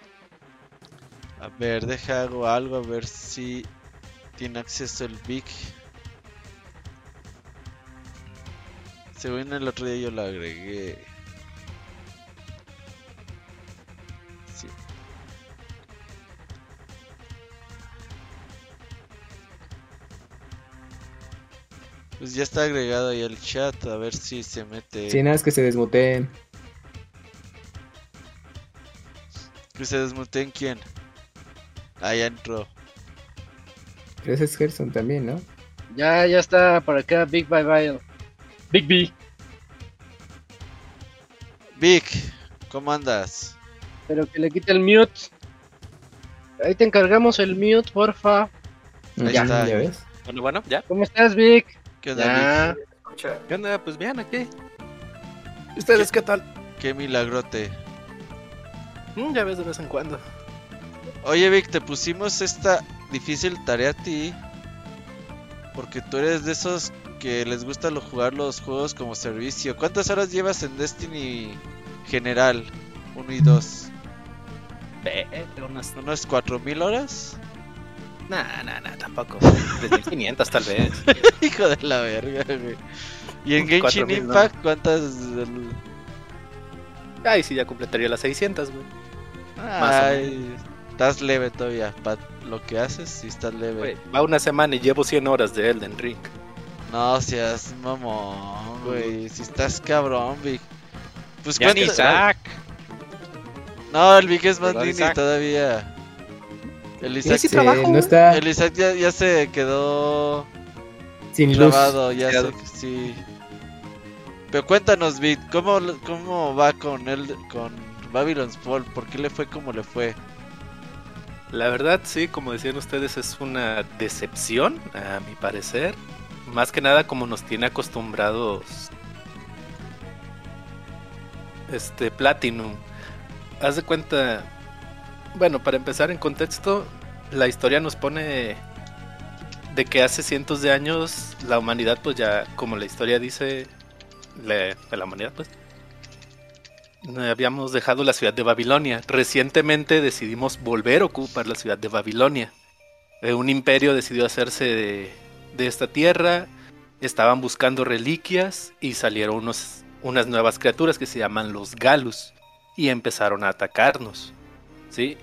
A ver, deja hago algo a ver si tiene acceso el Vic. Según el otro día yo lo agregué. Sí. Pues ya está agregado ahí el chat, a ver si se mete. Sí, nada, es que se desmuteen. Que se desmuteen quién. Ah, ya entró. Pero ese es Gerson también, ¿no? Ya, ya está por acá, Big Bye Bye. Big B. Vic, ¿cómo andas? Pero que le quite el mute. Ahí te encargamos el mute, porfa. Ahí ya, está. ya ves. Bueno, bueno, ya. ¿Cómo estás, Vic? ¿Qué onda, Ya. Escucha, ¿Qué onda? Pues bien, aquí. ¿Y ¿Ustedes qué, tal? Vic? Qué milagrote. Mm, ya ves de vez en cuando. Oye, Vic, te pusimos esta difícil tarea a ti. Porque tú eres de esos que les gusta lo- jugar los juegos como servicio. ¿Cuántas horas llevas en Destiny general? 1 y 2. Vete, unas... ¿Unas 4000 horas? Nah, nah, nah, tampoco. [laughs] 3500 tal vez. [laughs] Hijo de la verga, güey. ¿Y en Genshin 4000 no. Impact cuántas? el- Ay, sí, ya completaría las 600, güey. Ay, estás leve todavía. Para lo que haces, sí estás leve. Güey, Va una semana y llevo 100 horas de Elden Ring. No seas mamón, güey. Si estás cabrón, Vic. Pues Ya ni Isaac. No, el Vic es más ¿Verdad, mini Isaac? todavía. El Isaac, sí Sí, trabajo, no está el Isaac ya, ya se quedó sin luz. clavado, ya Ya. sé que sí. Pero cuéntanos, Vic, ¿cómo, cómo va con él, con Babylon's Fall? ¿Por qué le fue como le fue? La verdad, sí, como decían ustedes, es una decepción, a mi parecer. Más que nada como nos tiene acostumbrados este Platinum. Haz de cuenta, bueno, para empezar en contexto, la historia nos pone de que hace cientos de años la humanidad, pues ya, como la historia dice, la humanidad, pues, habíamos dejado la ciudad de Babilonia. Recientemente decidimos volver a ocupar la ciudad de Babilonia. Eh, un imperio decidió hacerse de, de esta tierra. Estaban buscando reliquias y salieron unos, unas nuevas criaturas que se llaman los Galus. y empezaron a atacarnos. ¿Sí?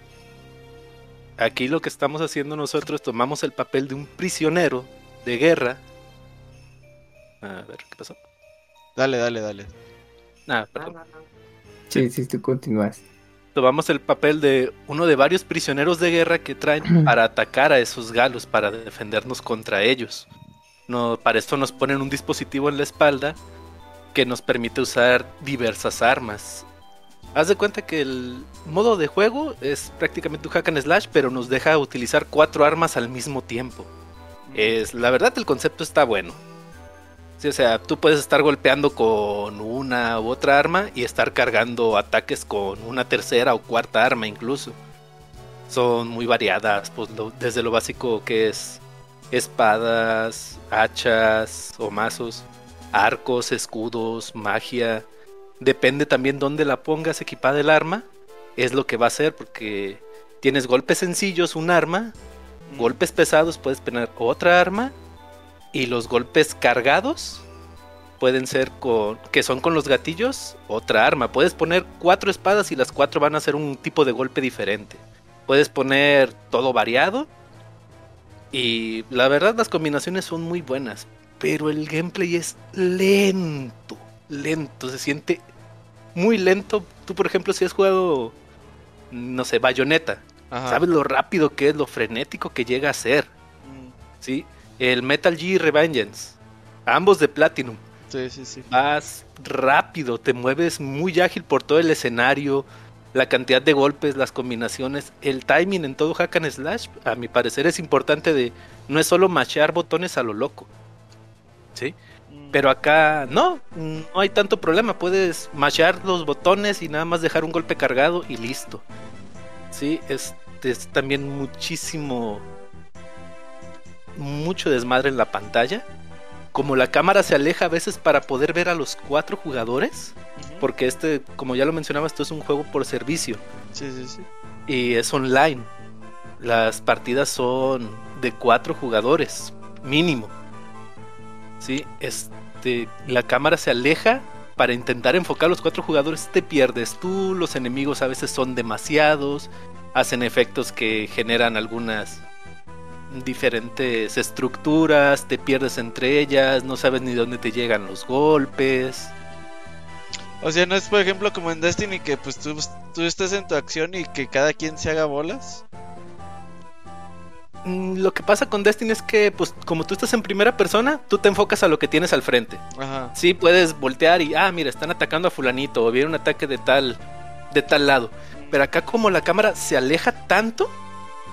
Aquí lo que estamos haciendo nosotros, tomamos el papel de un prisionero de guerra. A ver, ¿qué pasó? Dale, dale, dale. Ah, perdón. Sí, sí, tú continúas. Tomamos el papel de uno de varios prisioneros de guerra que traen para atacar a esos galos, para defendernos contra ellos. No, para esto nos ponen un dispositivo en la espalda que nos permite usar diversas armas. Haz de cuenta que el modo de juego es prácticamente un hack and slash, pero nos deja utilizar cuatro armas al mismo tiempo. Es, la verdad, el concepto está bueno. Sí, o sea, tú puedes estar golpeando con una u otra arma y estar cargando ataques con una tercera o cuarta arma incluso. Son muy variadas, pues lo- desde lo básico que es espadas, hachas o mazos, arcos, escudos, magia. Depende también dónde la pongas equipada el arma, es lo que va a hacer porque tienes golpes sencillos, un arma, golpes pesados puedes poner otra arma y los golpes cargados pueden ser con que son con los gatillos otra arma. Puedes poner cuatro espadas y las cuatro van a ser un tipo de golpe diferente. Puedes poner todo variado y la verdad las combinaciones son muy buenas, pero el gameplay es lento, lento, se siente muy lento. Tú por ejemplo si has jugado no sé, Bayonetta, Ajá. sabes lo rápido que es, lo frenético que llega a ser. Mm, ¿sí? El Metal Gear Revengeance, ambos de Platinum. Sí, sí, sí. Vas rápido, te mueves muy ágil por todo el escenario, la cantidad de golpes, las combinaciones, el timing en todo hack and slash, a mi parecer es importante de no es solo machear botones a lo loco. ¿Sí? Pero acá no, no hay tanto problema, puedes machear los botones y nada más dejar un golpe cargado y listo. Sí, es también muchísimo mucho desmadre en la pantalla. Como la cámara se aleja a veces para poder ver a los cuatro jugadores, porque este, como ya lo mencionaba, esto es un juego por servicio Sí, sí, sí. y es online. Las partidas son de cuatro jugadores, mínimo. Sí, este, la cámara se aleja para intentar enfocar a los cuatro jugadores, te pierdes tú, los enemigos a veces son demasiados, hacen efectos que generan algunas diferentes estructuras, te pierdes entre ellas, no sabes ni dónde te llegan los golpes. O sea, no es por ejemplo como en Destiny que pues tú, tú estés en tu acción y que cada quien se haga bolas. Mm, Lo que pasa con Destiny es que, pues, como tú estás en primera persona, tú te enfocas a lo que tienes al frente. Ajá. Sí, puedes voltear y, ah, mira, están atacando a fulanito o viene un ataque de tal, de tal lado. Pero acá como la cámara se aleja tanto,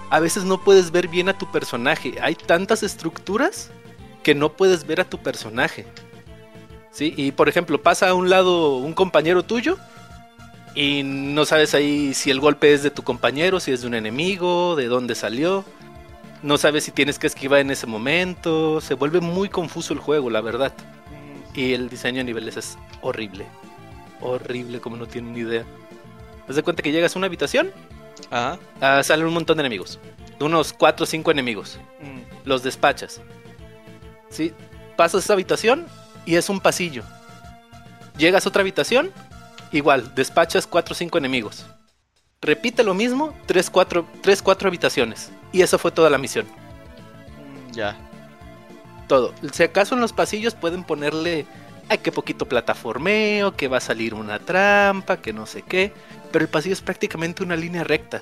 a veces no puedes ver bien a tu personaje. Hay tantas estructuras que no puedes ver a tu personaje. Sí, y por ejemplo, pasa a un lado un compañero tuyo y no sabes ahí si el golpe es de tu compañero, si es de un enemigo, de dónde salió. No sabes si tienes que esquivar en ese momento. Se vuelve muy confuso el juego, la verdad. Y el diseño de niveles es horrible. Horrible, como no tienen ni idea. Haz de cuenta que llegas a una habitación, Ajá. ah, salen un montón de enemigos. Unos 4 o 5 enemigos. Mm. Los despachas. ¿Sí? Pasas esa habitación y es un pasillo. Llegas a otra habitación, igual, despachas 4 o 5 enemigos. Repite lo mismo, 3 4 tres, cuatro habitaciones. Y eso fue toda la misión. Ya. todo. Si acaso en los pasillos pueden ponerle, ay, que poquito plataformeo, que va a salir una trampa, que no sé qué. Pero el pasillo es prácticamente una línea recta.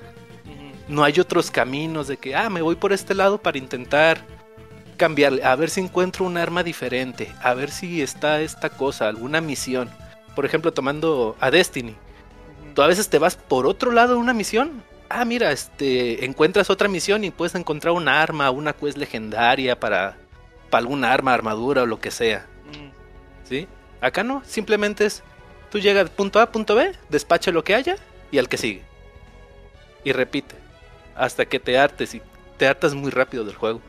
No hay otros caminos de que, ah, me voy por este lado para intentar cambiarle, a ver si encuentro un arma diferente, a ver si está esta cosa, alguna misión. Por ejemplo, tomando a Destiny. Tú a veces te vas por otro lado de una misión. Ah, mira, este, encuentras otra misión y puedes encontrar un arma, una quest legendaria para, para alguna arma, armadura o lo que sea. ¿Sí? Acá no, simplemente es, tú llegas de punto A a punto B, despacha lo que haya y al que sigue. Y repite, hasta que te hartes y te hartas muy rápido del juego.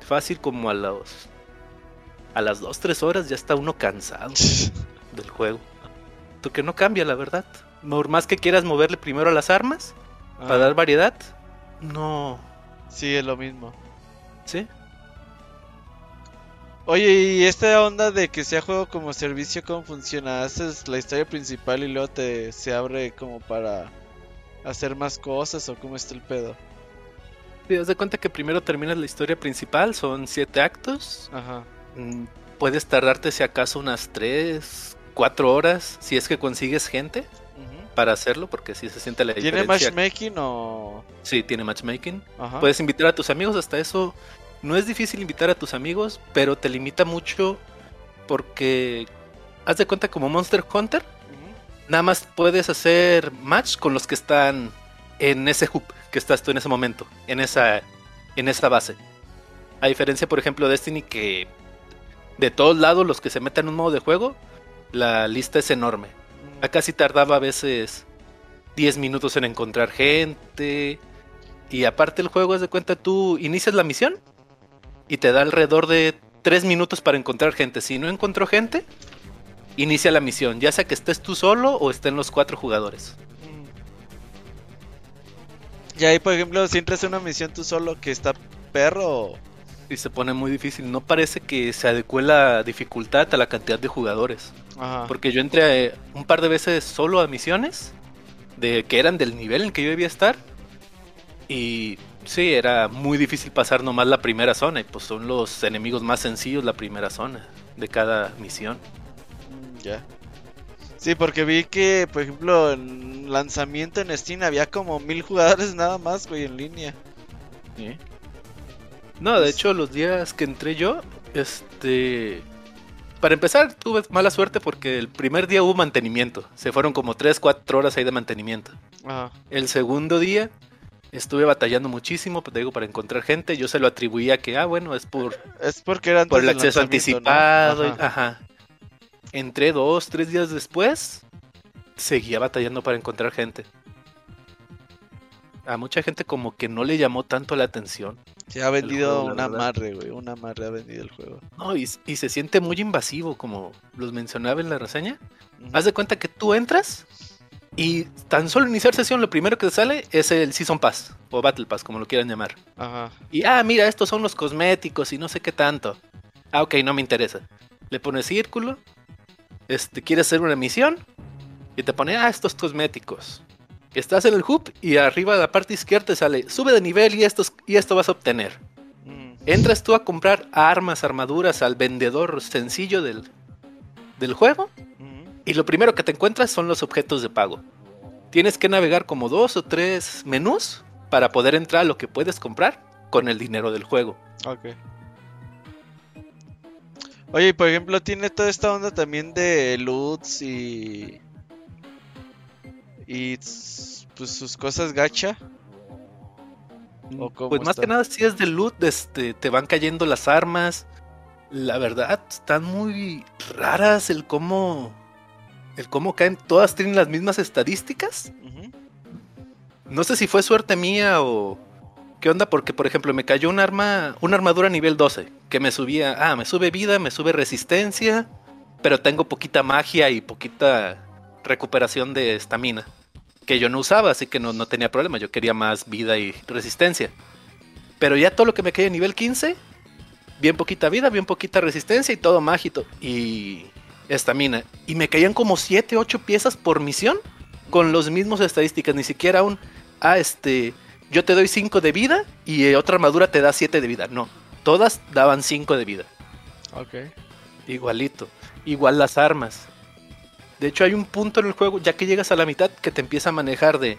Fácil como a los... A las 2-3 horas ya está uno cansado [laughs] del juego. Tú que no cambia, la verdad. Por más que quieras moverle primero a las armas, para Ajá. dar variedad, no... Sí, es lo mismo. ¿Sí? Oye, ¿y esta onda de que sea juego como servicio, cómo funciona? ¿Haces la historia principal y luego te se abre como para hacer más cosas o cómo está el pedo? Te das de cuenta que primero terminas la historia principal, son siete actos. Ajá. Mm, Puedes tardarte si acaso unas 3, 4 horas si es que consigues gente para hacerlo, porque si se siente la ¿Tiene diferencia. matchmaking o...? Sí, tiene matchmaking. Ajá. Puedes invitar a tus amigos, hasta eso no es difícil invitar a tus amigos, pero te limita mucho porque haz de cuenta como Monster Hunter, nada más puedes hacer match con los que están en ese hub que estás tú en ese momento, en esa en esa base. A diferencia, por ejemplo, de Destiny que de todos lados los que se meten en un modo de juego, la lista es enorme. Acá sí tardaba a veces 10 minutos en encontrar gente. Y aparte el juego, es de cuenta, tú inicias la misión y te da alrededor de 3 minutos para encontrar gente. Si no encontró gente, inicia la misión. Ya sea que estés tú solo o estén los cuatro jugadores. Y ahí, por ejemplo, si entras a una misión tú solo que está perro... Y se pone muy difícil. No parece que se adecue la dificultad a la cantidad de jugadores. Ajá. Porque yo entré eh, un par de veces solo a misiones de que eran del nivel en que yo debía estar. Y sí, era muy difícil pasar nomás la primera zona. Y pues son los enemigos más sencillos la primera zona de cada misión. Mm, Ya. Sí, porque vi que, por ejemplo, en lanzamiento en Steam había como mil jugadores [laughs] nada más, güey, en línea. No, de hecho, los días que entré yo, este. Para empezar, tuve mala suerte porque el primer día hubo mantenimiento. Se fueron como 3, 4 horas ahí de mantenimiento. Ajá. El segundo día estuve batallando muchísimo, pues, te digo, para encontrar gente. Yo se lo atribuía que, ah, bueno, es por, Es porque era por el acceso ¿no? anticipado. y- Ajá. Ajá. Entré dos, tres días después, seguía batallando para encontrar gente. A mucha gente como que no le llamó tanto la atención. Se ha vendido un amarre, güey. Un amarre ha vendido el juego. No, y, y se siente muy invasivo, como los mencionaba en la reseña. Ujú. Haz de cuenta que tú entras y tan solo iniciar sesión, lo primero que sale es el Season Pass o Battle Pass, como lo quieran llamar. Ajá. Y ah, mira, estos son los cosméticos y no sé qué tanto. Ah, ok, no me interesa. Le pones círculo, este, quieres hacer una misión y te pone, ah, estos cosméticos. Estás en el hub y arriba de la parte izquierda te sale, sube de nivel y, estos, y esto vas a obtener. Mm. Entras tú a comprar armas, armaduras al vendedor sencillo del, del juego. Y lo primero que te encuentras son los objetos de pago. Tienes que navegar como dos o tres menús para poder entrar a lo que puedes comprar con el dinero del juego. Ok. Oye, y por ejemplo, tiene toda esta onda también de loots y. Y. Pues sus cosas gacha. ¿O cómo Pues más está? que nada si es de loot, este, te van cayendo las armas. La verdad, están muy raras el cómo... El cómo caen. Todas tienen las mismas estadísticas. No sé si fue suerte mía o... ¿Qué onda? Porque, por ejemplo, me cayó un arma, una armadura nivel 12, que me subía, ah, me sube vida, me sube resistencia, pero tengo poquita magia y poquita recuperación de estamina, que yo no usaba, así que no, no tenía problema, yo quería más vida y resistencia. Pero ya todo lo que me caía a nivel 15, bien poquita vida, bien poquita resistencia y todo mágico y estamina. Y me caían como 7, 8 piezas por misión con los mismos estadísticas, ni siquiera un, ah, este, yo te doy 5 de vida y eh, otra armadura te da 7 de vida. No, todas daban 5 de vida. Ok. Igualito. Igual las armas. De hecho, hay un punto en el juego, ya que llegas a la mitad, que te empieza a manejar de.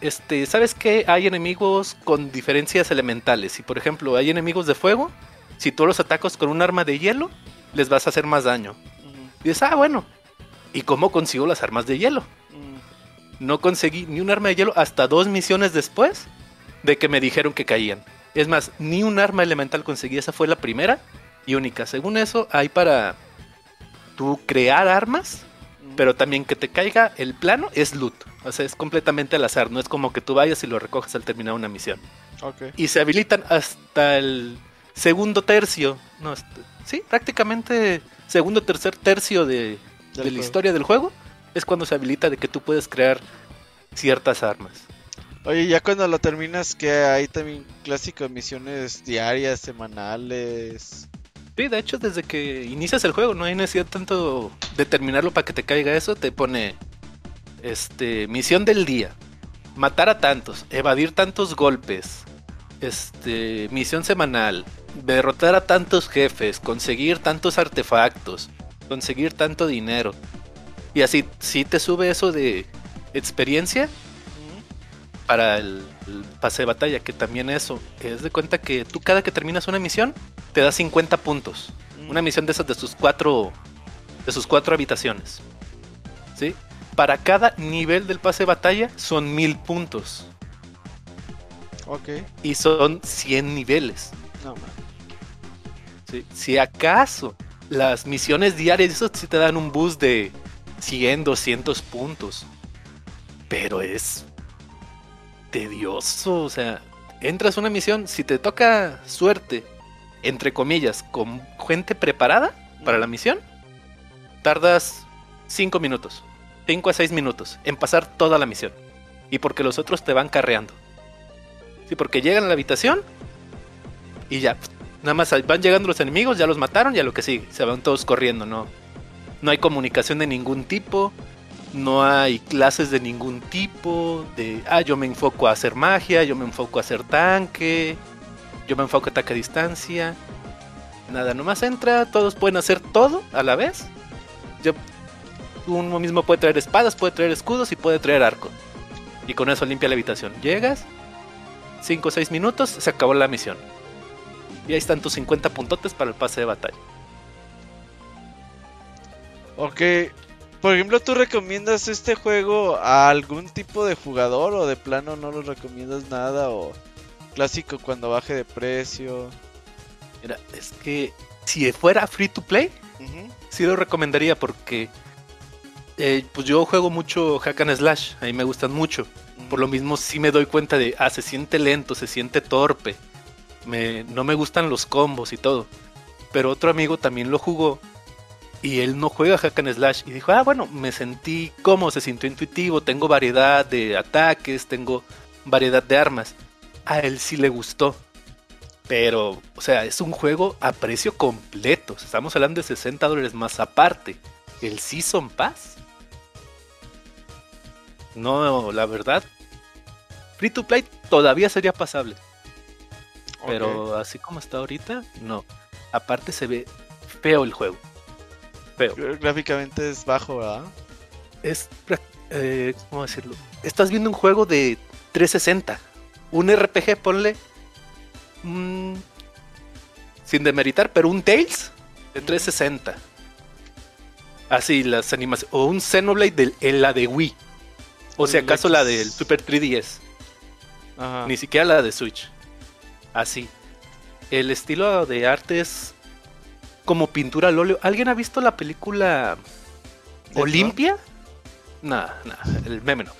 Este, ¿sabes qué? Hay enemigos con diferencias elementales. Si, por ejemplo, hay enemigos de fuego, si tú los atacas con un arma de hielo, les vas a hacer más daño. Y dices, ah, bueno. ¿Y cómo consigo las armas de hielo? Mm. No conseguí ni un arma de hielo hasta dos misiones después de que me dijeron que caían. Es más, ni un arma elemental conseguí. Esa fue la primera y única. Según eso, hay para tú crear armas, pero también que te caiga el plano es loot. O sea, es completamente al azar. No es como que tú vayas y lo recoges al terminar una misión. Y se habilitan hasta el segundo tercio. No, sí, prácticamente segundo tercer tercio de, de la historia del juego es cuando se habilita de que tú puedes crear ciertas armas. Oye, ya cuando lo terminas, que hay también clásico misiones diarias, semanales. Sí, de hecho, desde que inicias el juego, no hay necesidad tanto de terminarlo para que te caiga eso. Te pone este misión del día: matar a tantos, evadir tantos golpes. Este, misión semanal: derrotar a tantos jefes, conseguir tantos artefactos, conseguir tanto dinero. Y así, si te sube eso de experiencia para el, el pase de batalla, que también eso, es de cuenta que tú cada que terminas una misión, te da 50 puntos. Una misión de esas de sus cuatro, de sus cuatro habitaciones. ¿Sí? Para cada nivel del pase de batalla son mil puntos. Ok. Y son 100 niveles. No, man. Si acaso las misiones diarias, eso sí te dan un boost de 100, 200 puntos. Pero es tedioso, o sea, entras a una misión, si te toca suerte, entre comillas, con gente preparada para la misión, tardas 5 minutos, 5 a 6 minutos en pasar toda la misión. Y porque los otros te van carreando. Sí, porque llegan a la habitación y ya, nada más van llegando los enemigos, ya los mataron y a lo que sigue, se van todos corriendo, no, no hay comunicación de ningún tipo, no hay clases de ningún tipo, de, ah, yo me enfoco a hacer magia, yo me enfoco a hacer tanque, yo me enfoco a ataque a distancia, nada, nomás entra, todos pueden hacer todo a la vez, yo, uno mismo puede traer espadas, puede traer escudos y puede traer arco, y con eso limpia la habitación, llegas, 5 o 6 minutos, se acabó la misión. Y ahí están tus 50 puntotes para el pase de batalla. Ok. Por ejemplo, ¿tú recomiendas este juego a algún tipo de jugador o de plano no lo recomiendas nada o clásico cuando baje de precio? Mira, es que si fuera free to play, Ujú. sí lo recomendaría porque eh, pues yo juego mucho hack and slash, a mí me gustan mucho. Por lo mismo sí me doy cuenta de, ah, se siente lento, se siente torpe. No me gustan los combos y todo. Pero otro amigo también lo jugó y él no juega hack and slash y dijo, ah, bueno, me sentí cómodo, se sintió intuitivo, tengo variedad de ataques, tengo variedad de armas. A él sí le gustó. Pero, o sea, es un juego a precio completo. Estamos hablando de 60 dólares más aparte. El Season Pass. No, la verdad. Free to play todavía sería pasable. Pero así como está ahorita, no. Aparte se ve feo el juego. Feo. Gráficamente es bajo, ¿verdad? Es, eh, ¿cómo decirlo? Estás viendo un juego de 360. Un RPG, ponle. mm, sin demeritar, pero un Tales de 360. Así, las animaciones. O un Xenoblade de en la de Wii. O si acaso la del Super 3DS. Ajá. Ni siquiera la de Switch. Así. El estilo de arte es como pintura al óleo. ¿Alguien ha visto la película ¿De Olimpia? Nada, nada, el meme no.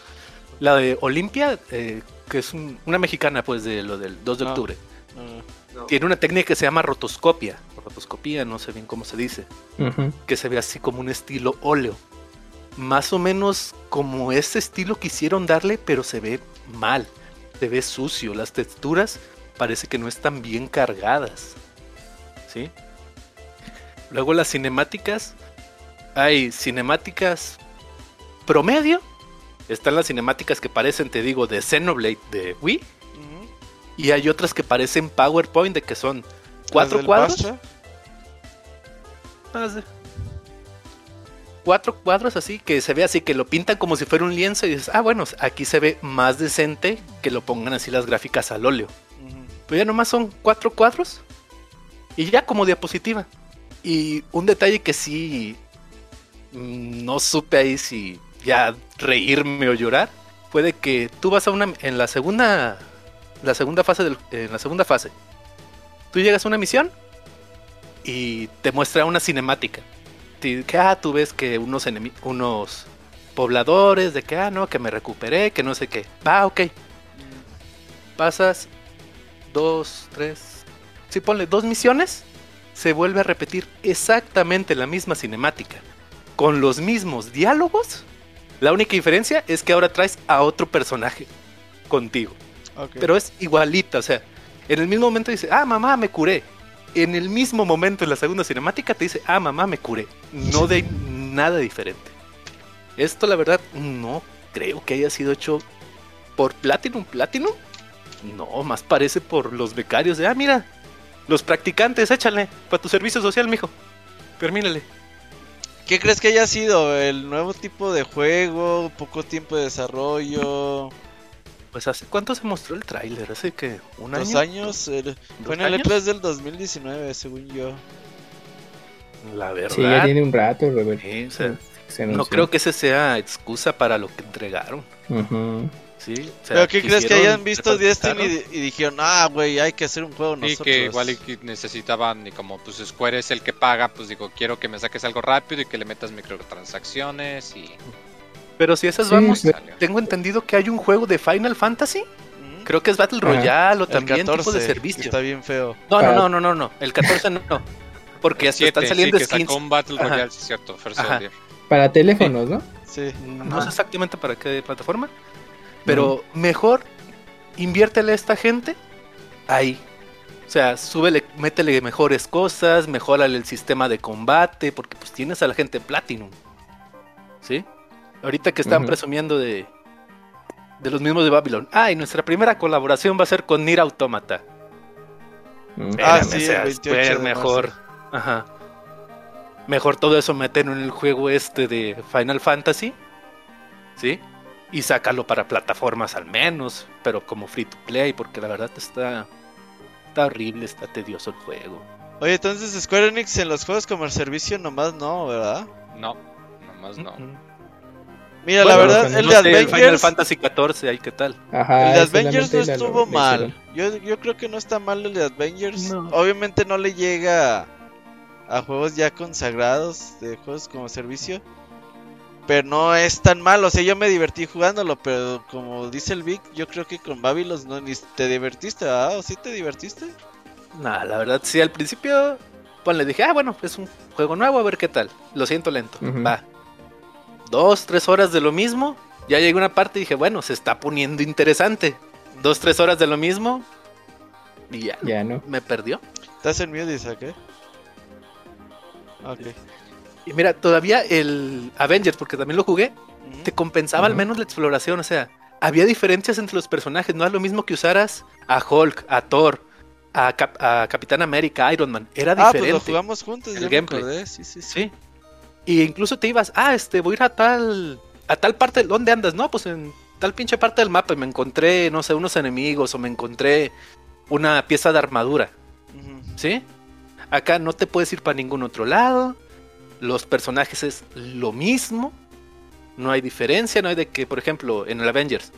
La de Olimpia, eh, que es un- una mexicana, pues, de lo del 2 de No. octubre. No. No. Tiene una técnica que se llama rotoscopia. Rotoscopía, no sé bien cómo se dice. Que se ve así como un estilo óleo. Más o menos como ese estilo quisieron darle, pero se ve mal. Se ve sucio. Las texturas parece que no están bien cargadas. ¿Sí? Luego las cinemáticas. Hay cinemáticas promedio. Están las cinemáticas que parecen, te digo, de Xenoblade de Wii. Y hay otras que parecen PowerPoint de que son cuatro ¿Las del cuadros. Más de- Cuatro cuadros así, que se ve así, que lo pintan como si fuera un lienzo y dices, ah, bueno, aquí se ve más decente que lo pongan así las gráficas al óleo. Pero ya nomás son cuatro cuadros y ya como diapositiva. Y un detalle que sí mm, no supe ahí si ya reírme o llorar fue de que tú vas a una en la segunda la segunda fase del, en la segunda fase. Tú llegas a una misión y te muestra una cinemática. Que ah, tú ves que unos unos pobladores de que ah no, que me recuperé, que no sé qué. Va, ok. Pasas dos, tres. Si ponle dos misiones, se vuelve a repetir exactamente la misma cinemática. Con los mismos diálogos. La única diferencia es que ahora traes a otro personaje contigo. Pero es igualita, o sea, en el mismo momento dice, ah, mamá, me curé. en el mismo momento en la segunda cinemática te dice, ah, mamá, me curé. No de nada diferente. Esto, la verdad, no creo que haya sido hecho por Platinum. ¿Platinum? No, más parece por los becarios de, ah, mira, los practicantes, échale, para tu servicio social, mijo. Termínale. ¿Qué crees que haya sido? ¿El nuevo tipo de juego? ¿Poco tiempo de desarrollo? Pues hace cuánto se mostró el tráiler, hace que un ¿Dos año. años? El- Fue en el años? E3 del 2019, según yo. La verdad. Sí, ya tiene un rato, Robert. Sí, Se no creo que ese sea excusa para lo que entregaron. Ujú. Sí, o sea, ¿Pero qué crees que hayan visto Destiny y, y dijeron, ah, güey, hay que hacer un juego Y nosotros? que igual y que necesitaban, y como pues Square es el que paga, pues digo, quiero que me saques algo rápido y que le metas microtransacciones y Pero si esas Sí, vamos, sí. tengo entendido que hay un juego de Final Fantasy. Creo que es Battle. Royale o El también 14, tipo de servicio. Está bien feo. No, no, Para- no, no, no, no. El 14 no. Porque hasta están saliendo sí, que skins. sacó un Battle Ajá. Royale, sí, es cierto, First. Para teléfonos, ¿no? Sí. No sé exactamente para qué plataforma. Pero mejor inviértele a esta gente ahí. O sea, súbele, métele mejores cosas, mejórale el sistema de combate, porque pues tienes a la gente Platinum. ¿Sí? Ahorita que están presumiendo de, de los mismos de Babylon. Ah, y nuestra primera colaboración va a ser con Nier Automata. Mm. Ah, sí, sea, el 28 ver de mejor. Ajá. Mejor todo eso meterlo en el juego este de Final Fantasy. ¿Sí? Y sácalo para plataformas al menos. Pero como free to play. Porque la verdad está. Está horrible, está tedioso el juego. Oye, entonces Square Enix en los juegos como el servicio nomás no, ¿verdad? No, nomás no. Mira, Bueno, la verdad, el no de sé, Final Avengers, Fantasy 14, ahí qué tal. Ajá, el de Avengers no estuvo la mal. Yo, yo creo que no está mal el de Avengers. No. Obviamente no le llega a juegos ya consagrados de juegos como servicio. Pero no es tan mal, o sea, yo me divertí jugándolo, pero como dice el Vic, yo creo que con Babylon no ni te divertiste, ¿verdad? ¿O sí te divertiste? Nah, la verdad, sí, al principio. Pues le dije, ah, bueno, es un juego nuevo, a ver qué tal. Lo siento lento. Va. Dos, tres horas de lo mismo. Ya llegué a una parte y dije, bueno, se está poniendo interesante. Dos, tres horas de lo mismo. Y ya, Ya, ¿no? me perdió. ¿Estás en mute, dice, qué? Ok. Y mira, todavía el Avengers, porque también lo jugué, te compensaba al menos la exploración. O sea, había diferencias entre los personajes. No es lo mismo que usaras a Hulk, a Thor, a, Cap- a Capitán América, a Iron Man. Era Ah, pues diferente. lo jugamos juntos, El gameplay. me sí, sí, sí. Sí. Y incluso te ibas, ah, este, voy a ir a tal, a tal parte, ¿dónde andas? No, pues en tal pinche parte del mapa y me encontré, no sé, unos enemigos o me encontré una pieza de armadura. ¿sí? Acá no te puedes ir para ningún otro lado, los personajes es lo mismo, no hay diferencia, no hay de que, por ejemplo, en el Avengers,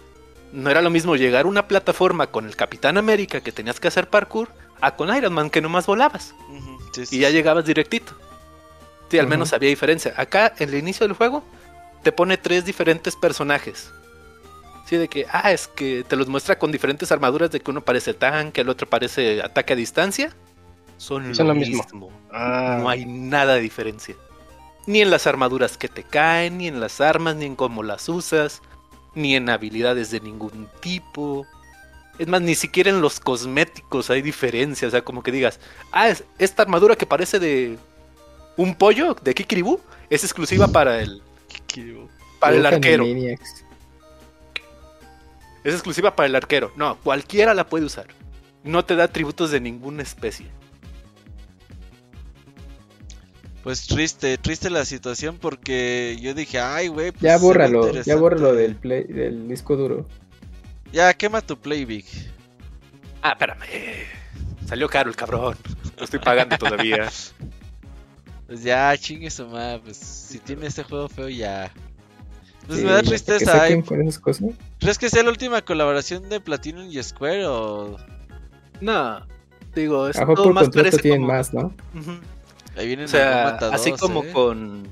no era lo mismo llegar a una plataforma con el Capitán América que tenías que hacer parkour, a con Iron Man que nomás volabas Ujú, sí, sí, y ya llegabas directito. Sí, al menos había diferencia. Acá, en el inicio del juego, te pone tres diferentes personajes. Sí, de que, ah, es que te los muestra con diferentes armaduras, de que uno parece tanque, el otro parece ataque a distancia. Son, Son lo lo mismo. mismo. No hay nada de diferencia. Ni en las armaduras que te caen, ni en las armas, ni en cómo las usas, ni en habilidades de ningún tipo. Es más, ni siquiera en los cosméticos hay diferencia. O sea, como que digas, ah, es- esta armadura que parece de un pollo de Kikiribu es exclusiva para el, para el arquero. Es exclusiva para el arquero. No, cualquiera la puede usar. No te da atributos de ninguna especie. Pues triste, triste la situación porque yo dije, ay, güey. pues, Ya bórralo, ya interesante". bórralo del, play, del disco duro. Ya, quema tu play, Vic. Ah, espérame. Salió caro el cabrón. Lo estoy pagando todavía. [laughs] Pues ya, chingue su madre, pues si tiene este juego feo ya. Pues Sí, me da que tristeza, saquen ¿eh? con esas cosas. ¿Crees que sea la última colaboración de Platinum y Square o No, digo, es todo por más contrato parece tienen como... más, ¿no? Ujú. Ahí vienen O sea, Automata así 2, como eh? con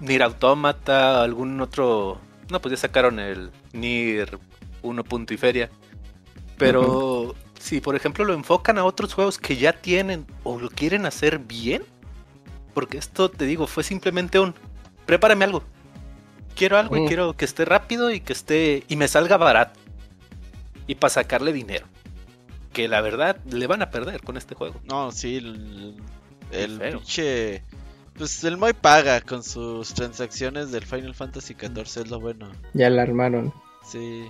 Nier Automata, algún otro... No, pues ya sacaron el Nier 1 punto y feria. Pero si por ejemplo lo enfocan a otros juegos que ya tienen o lo quieren hacer bien, porque esto te digo, fue simplemente un prepárame algo. Quiero algo y quiero que esté rápido y que esté y me salga barato. Y para sacarle dinero. que la verdad le van a perder con este juego. No, sí, el, pinche... Pues el Moy paga con sus transacciones del Final Fantasy XIV, es lo bueno. Ya la armaron. Sí.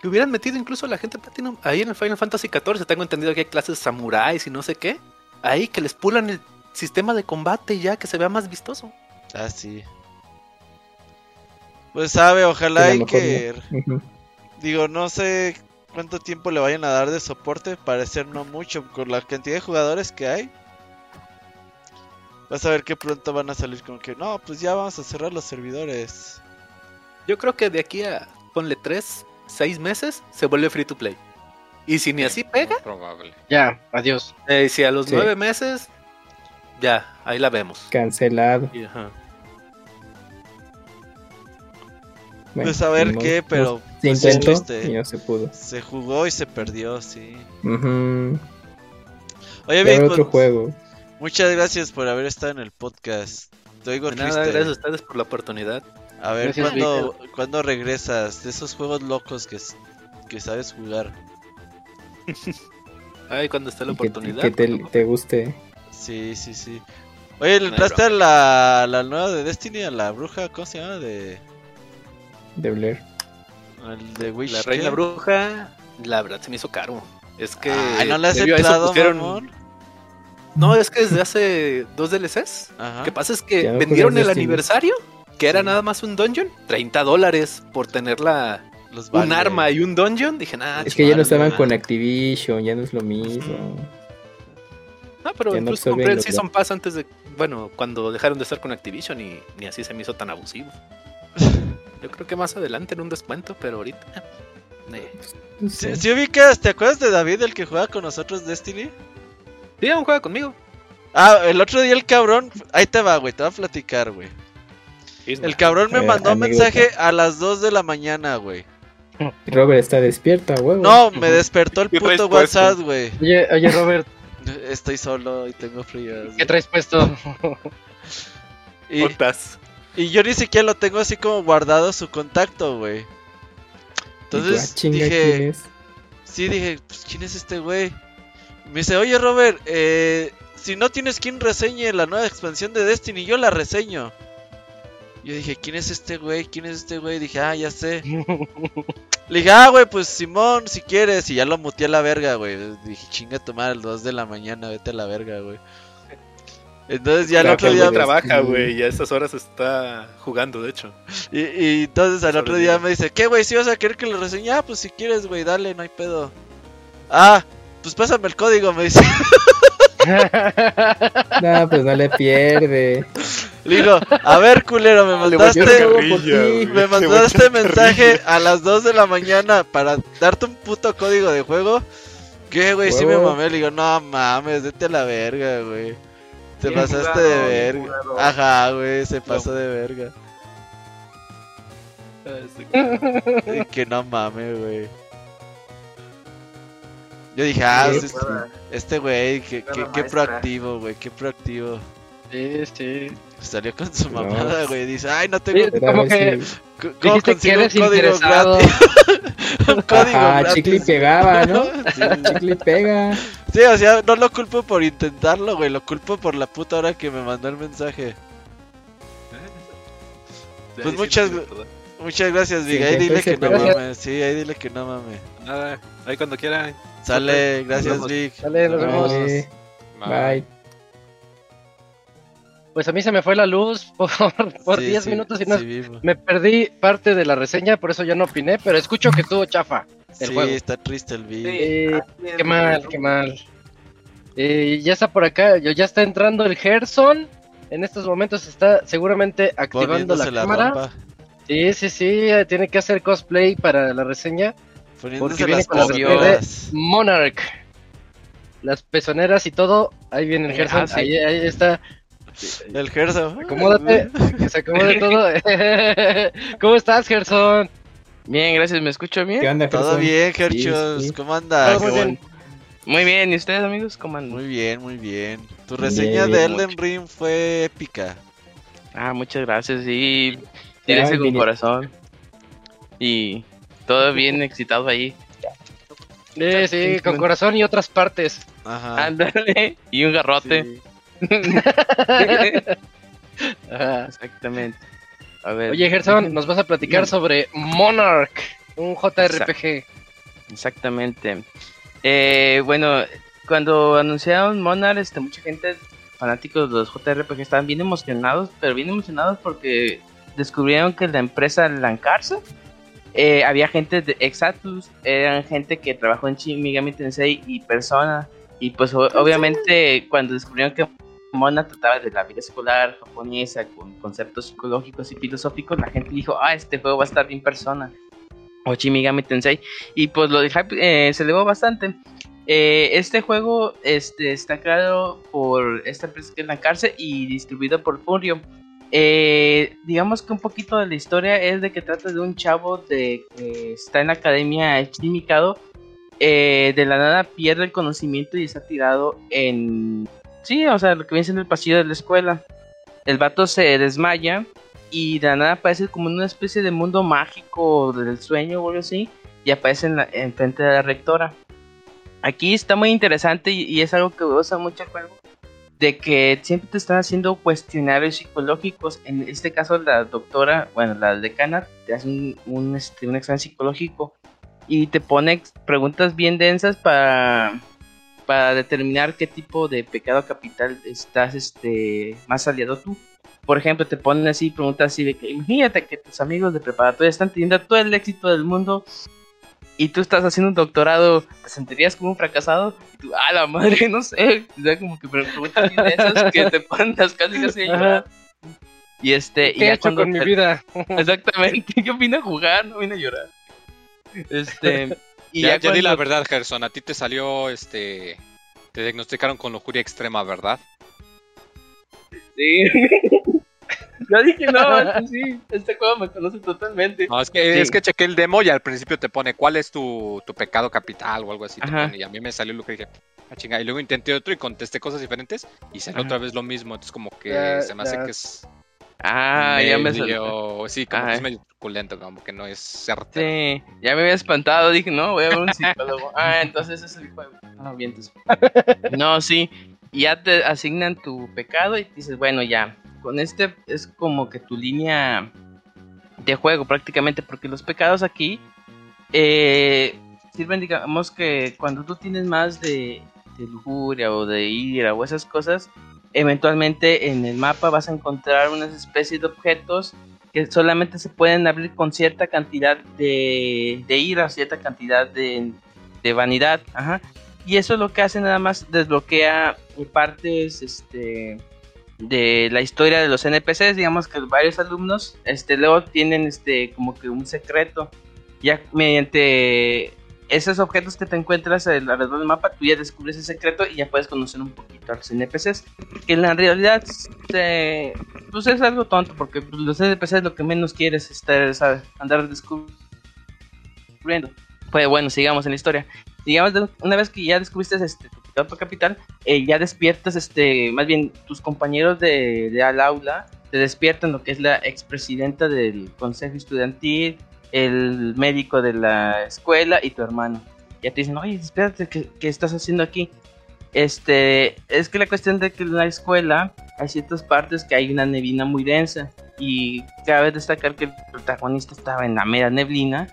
Que hubieran metido incluso a la gente Platinum ahí en el Final Fantasy XIV. Tengo entendido que hay clases de samuráis y no sé qué. Ahí que les pulan el sistema de combate y ya que se vea más vistoso. Ah, sí. Pues sabe, ojalá mejor que... Digo, no sé cuánto tiempo le vayan a dar de soporte, parecer no mucho, con la cantidad de jugadores que hay. Vas a ver que pronto van a salir con que, no, pues ya vamos a cerrar los servidores. Yo creo que de aquí a, ponle 3, 6 meses, se vuelve free to play. Y si ni así pega, Probable. Ya, adiós. eh, si a los Sí. 9 meses, ya, ahí la vemos. Cancelado. Y, ajá. Bueno, pues a ver qué, pero No, se pues, sí es intentó triste. y no se pudo. se jugó y se perdió, sí. Ujú. Oye, Vic, otro pues, juego. Muchas gracias por haber estado en el podcast. Te oigo De nada, gracias a ustedes por la oportunidad. A ver, ¿cuándo, ¿cuándo regresas de esos juegos locos que, que sabes jugar? [laughs] Ay, cuando esté la y que, oportunidad. que te, te guste. Sí, sí, sí. Oye, ¿le No entraste a la, la nueva de Destiny, a la bruja? ¿Cómo se llama? De, De Blair. al de Wish. La reina ¿qué? bruja, la verdad se me hizo caro. Es que. Ay, no le has entrado, pusieron- mamón. No, es que desde hace dos DLCs. Ajá. Lo que pasa es que vendieron el Destiny. aniversario, que era Sí. nada más un dungeon, 30 dólares por tener la, Los un vale. arma y un dungeon. Dije, nada, es que ya no estaban con Activision, ya no es lo mismo. No, pero incluso compré el Season Pass antes de. Bueno, cuando dejaron de estar con Activision y ni así se me hizo tan abusivo. [laughs] Yo creo que más adelante en un descuento, pero ahorita. eh. No ¿Sí, sé. sí ubicas? ¿Te acuerdas de David, el que juega con nosotros Destiny? Sí, aún juega conmigo. Ah, el otro día el cabrón... Ahí te va, güey, te voy a platicar, güey. El cabrón me Eh, mandó un mensaje a las 2 de la mañana, güey. Robert está despierto, a huevo. No, me despertó el ¿Qué traes puto? WhatsApp, güey. Oye, oye, Robert, [laughs] Estoy solo y tengo frío. ¿qué traes puesto? Y, y yo ni siquiera lo tengo así como guardado su contacto, güey. Entonces ah, chinga, dije, ¿quién es? sí, dije, pues ¿quién es este güey? Me dice, oye Robert, eh, si no tienes quien reseñe la nueva expansión de Destiny, yo la reseño. Yo dije, ¿quién es este güey? ¿Quién es este güey? Dije, ah, ya sé. [laughs] Le dije, ah, güey, pues Simón, si quieres. Y ya lo muteé a la verga, güey. Dije, chinga tu madre, a las 2 de la mañana, vete a la verga, güey. Entonces ya el Claro otro que día... trabaja, güey, y a estas horas está jugando, de hecho. Y, y entonces al otro día. me dice, ¿qué, güey? Si vas a querer que lo reseñe? Ah, pues si quieres, güey, dale, no hay pedo. Ah, pues pásame el código, me dice. [laughs] No, pues no le pierde. Le digo, a ver, culero, me mandaste... Me mandaste mensaje a las 2 de la mañana para darte un puto código de juego. ¿Qué, güey? Sí me mamé. Le digo, no mames, vete a la verga, güey. Te Bien pasaste jugado, de verga. Ajá, güey, se pasó de verga. Y que no mames, güey. Yo dije, ah, Sí, Nada. este güey, que, que, Nada qué maestra. proactivo, güey, qué proactivo. Sí, sí. Salió con su No. mamada, güey. Dice, ay, no tengo. Sí, como que ¿Cómo que consigo un código interesado. gratis? [laughs] un código Ajá, gratis. chicle y pegaba, ¿no? [laughs] Sí. Chicle y pega. Sí, o sea, no lo culpo por intentarlo, güey. Lo culpo por la puta hora que me mandó el mensaje. Pues muchas- Muchas gracias, Vic. Sí, Ahí dile que no mames. Sí, ahí dile que no mames. Nada, ahí cuando quiera. Sale, gracias. Vic. Dale, nos vemos. Bye. Pues a mí se me fue la luz por, por Sí, 10 sí, minutos y no, sí me perdí parte de la reseña, por eso ya no opiné, pero escucho que tuvo chafa. el Sí, juego. está triste el Vic. Eh, qué mal, qué mal. Eh, ya está por acá, yo- ya está entrando el Gerson. En estos momentos está seguramente activando la cámara. Sí, sí, sí, tiene que hacer cosplay para la reseña. Poniéndose viene las con. Monarch. Las pezoneras y todo. Ahí viene el Gerson. ah, sí. ahí, ahí está. El Gerson. Acomódate, que se acomode [laughs] todo. [laughs] ¿Cómo estás, Gerson? Bien, gracias. ¿Me escucho bien? ¿Qué onda, Todo Gerson? bien, Gerchos. Sí, sí. ¿Cómo andas? Muy bien. Muy bien. ¿Y ustedes, amigos? ¿Cómo andan? Muy bien, muy bien. Tu reseña Bien, de Elden Ring fue épica. Ah, muchas gracias. Sí, tienes con corazón. Y todo bien excitado ahí. Sí, sí, con corazón y otras partes. Ajá. Ándale. Y un garrote. Sí. Ajá. Exactamente. A ver. Oye, Gerson, nos vas a platicar sobre Monarch, un JRPG. Exactamente. Eh, bueno, cuando anunciaron Monarch, este, mucha gente, fanáticos de los JRPG, estaban bien emocionados, pero bien emocionados porque descubrieron que la empresa Lancarza, eh, había gente de Exatus, eran gente que trabajó en Shin Megami Tensei y Persona, y pues o- obviamente cuando descubrieron que Mona trataba de la vida escolar japonesa con conceptos psicológicos y filosóficos, la gente dijo, ah, este juego va a estar bien Persona o Shin Megami Tensei y pues lo de hype eh, se elevó bastante. Eh, este juego este, está creado por esta empresa que es la cárcel y distribuido por Furio. Eh, digamos que un poquito de la historia es de que trata de un chavo de que está en la academia Shinmikado. eh, de la nada pierde el conocimiento y está tirado en... Sí, o sea, lo que viene siendo el pasillo de la escuela. El vato se desmaya y de la nada aparece como en una especie de mundo mágico del sueño o algo así y aparece en, la, en frente de la rectora. Aquí está muy interesante y, y es algo que usa mucho el juego de que siempre te están haciendo cuestionarios psicológicos. En este caso la doctora, bueno, la decana te hace un, un, este, un examen psicológico y te pone preguntas bien densas para para determinar qué tipo de pecado capital estás este más aliado tú. Por ejemplo, te ponen así preguntas así de que imagínate que tus amigos de preparatoria están teniendo todo el éxito del mundo y tú estás haciendo un doctorado, ¿te sentirías como un fracasado? Y tú, ah, la madre, [laughs] no sé. O sea, como que pre- preguntas bien de esas que te ponen las casi casi a llorar. Y este, y ¿Qué he ya hecho cuando con mi vida? [laughs] Exactamente, [laughs] yo vine a jugar, no vine a llorar. Este, y ya, ya, ya di la verdad, Gerson. A ti te salió, este... Te diagnosticaron con lujuria extrema, ¿verdad? Sí. Yo dije, no, este sí, este juego me conoce totalmente. No, es que, Sí. es que chequé el demo y al principio te pone cuál es tu, tu pecado capital o algo así. te Ajá. pone, y a mí me salió lo que dije, ah, chinga. Y luego intenté otro y contesté cosas diferentes y salió Ajá. otra vez lo mismo. Entonces, como que se me hace que es. Ah, ya me salió. medio- Sí, como que es medio truculento, como que no es certero. Sí, ya me había espantado, dije, no, voy a ver un psicólogo. [laughs] Ah, entonces ese es el juego. Ah, bien, entonces. No, sí, y ya te asignan tu pecado y dices, bueno, ya, con este es como que tu línea de juego prácticamente, porque los pecados aquí eh, sirven, digamos que cuando tú tienes más de, de lujuria o de ira o esas cosas, eventualmente en el mapa vas a encontrar unas especies de objetos que solamente se pueden abrir con cierta cantidad de, de ira, cierta cantidad de, de vanidad. Ajá. Y eso lo que hace nada más desbloquea partes este, de la historia de los NPCs. Digamos que varios alumnos este, luego tienen este, como que un secreto. Ya mediante esos objetos que te encuentras alrededor del mapa, tú ya descubres ese secreto y ya puedes conocer un poquito a los NPCs. Que en la realidad este, pues es algo tonto, porque pues, los NPCs lo que menos quieres es estar, ¿sabes? andar descubriendo. Pues bueno, sigamos en la historia. Digamos, una vez que ya descubriste este, pecado capital, eh, ya despiertas, este, más bien tus compañeros de, de al aula te despiertan lo que es la expresidenta del consejo estudiantil, el médico de la escuela y tu hermano. Ya te dicen, oye, espérate, ¿qué, qué estás haciendo aquí? Este, es que la cuestión de que en la escuela hay ciertas partes que hay una neblina muy densa y cabe destacar que el protagonista estaba en la mera neblina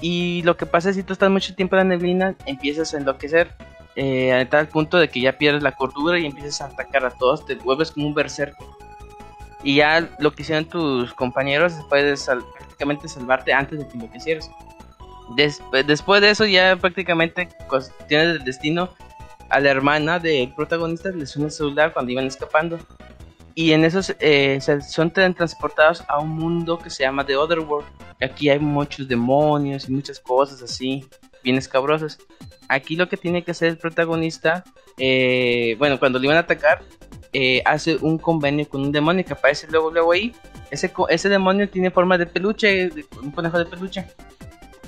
y lo que pasa es que si tú estás mucho tiempo en la neblina empiezas a enloquecer eh, a tal punto de que ya pierdes la cordura y empiezas a atacar a todos, te vuelves como un berserker y ya lo que hicieron tus compañeros puedes sal- prácticamente salvarte antes de que enloquecieras. Des- después de eso ya prácticamente cuestiones del destino a la hermana del protagonista le suena el celular cuando iban escapando. Y en esos eh, son tran- transportados a un mundo que se llama The Otherworld. Aquí hay muchos demonios y muchas cosas así, bien escabrosas. Aquí lo que tiene que hacer el protagonista, eh, bueno, cuando le iban a atacar, eh, hace un convenio con un demonio que aparece luego, luego ahí. Ese, ese demonio tiene forma de peluche, de- un conejo de peluche.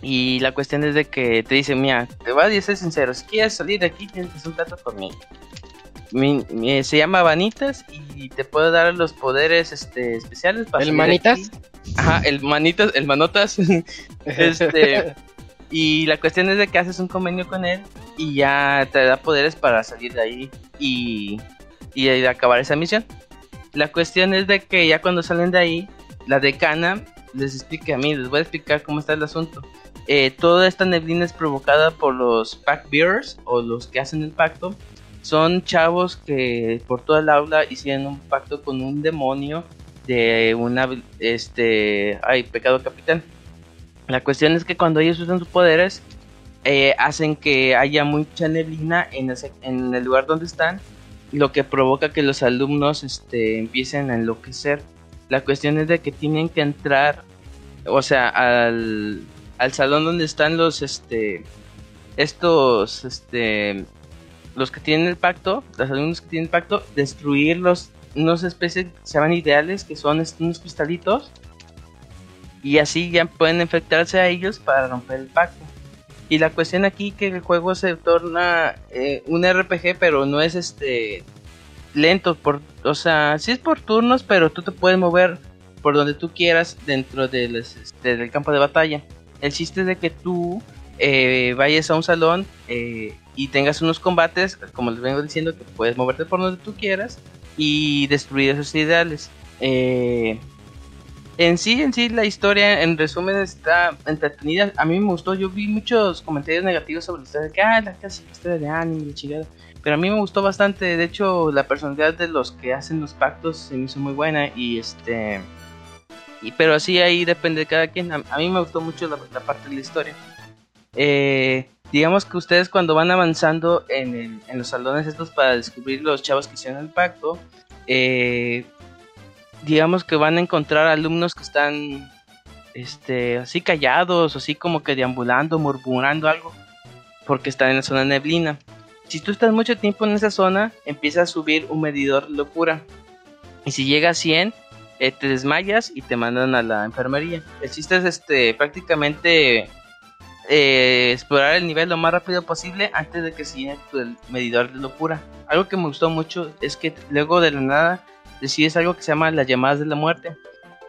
Y la cuestión es de que te dice, mira, te voy a ser sincero, si quieres salir de aquí tienes que hacer un trato conmigo. Mi- mi- se llama Vanitas y te puedo dar los poderes este, especiales para ¿El Manitas? Ajá, el Manitas, el Manotas. [laughs] este, [laughs] Y la cuestión es de que haces un convenio con él y ya te da poderes para salir de ahí y, y acabar esa misión. La cuestión es de que ya cuando salen de ahí, la decana les explique a mí, les voy a explicar cómo está el asunto. Eh, toda esta neblina es provocada por los pack bearers o los que hacen el pacto. Son chavos que por toda el aula hicieron un pacto con un demonio de una este ay pecado capital. La cuestión es que cuando ellos usan sus poderes eh, hacen que haya mucha neblina en, en el lugar donde están, lo que provoca que los alumnos este, empiecen a enloquecer. La cuestión es de que tienen que entrar, o sea, al, al salón donde están los, este, estos, este, los que tienen el pacto, los alumnos que tienen el pacto, destruirlos, unos especies que se llaman ideales, que son unos cristalitos, y así ya pueden enfrentarse a ellos para romper el pacto. Y la cuestión aquí que el juego se torna eh, un RPG, pero no es este lento, por, o sea, sí es por turnos, pero tú te puedes mover por donde tú quieras dentro del, este, del campo de batalla. El chiste es de que tú eh, vayas a un salón eh, y tengas unos combates, como les vengo diciendo, que puedes moverte por donde tú quieras y destruir esos ideales. Eh, en sí, en sí, la historia, en resumen, está entretenida. A mí me gustó. Yo vi muchos comentarios negativos sobre. De que, ah, la historia de anime, chingada. Pero a mí me gustó bastante. De hecho, la personalidad de los que hacen los pactos se me hizo muy buena. Y este. Y, pero así ahí depende de cada quien. A, mí me gustó mucho la, parte de la historia. Eh, digamos que ustedes cuando van avanzando en, en, los salones estos para descubrir los chavos que hicieron el pacto, eh, digamos que van a encontrar alumnos que están este así callados, así como que deambulando, murmurando algo, porque están en la zona neblina. Si tú estás mucho tiempo en esa zona, empieza a subir un medidor locura. Y si llega a 100, eh, te desmayas y te mandan a la enfermería. El chiste es este, prácticamente eh, explorar el nivel lo más rápido posible antes de que siga el medidor de locura. Algo que me gustó mucho es que luego de la nada decides algo que se llama las llamadas de la muerte.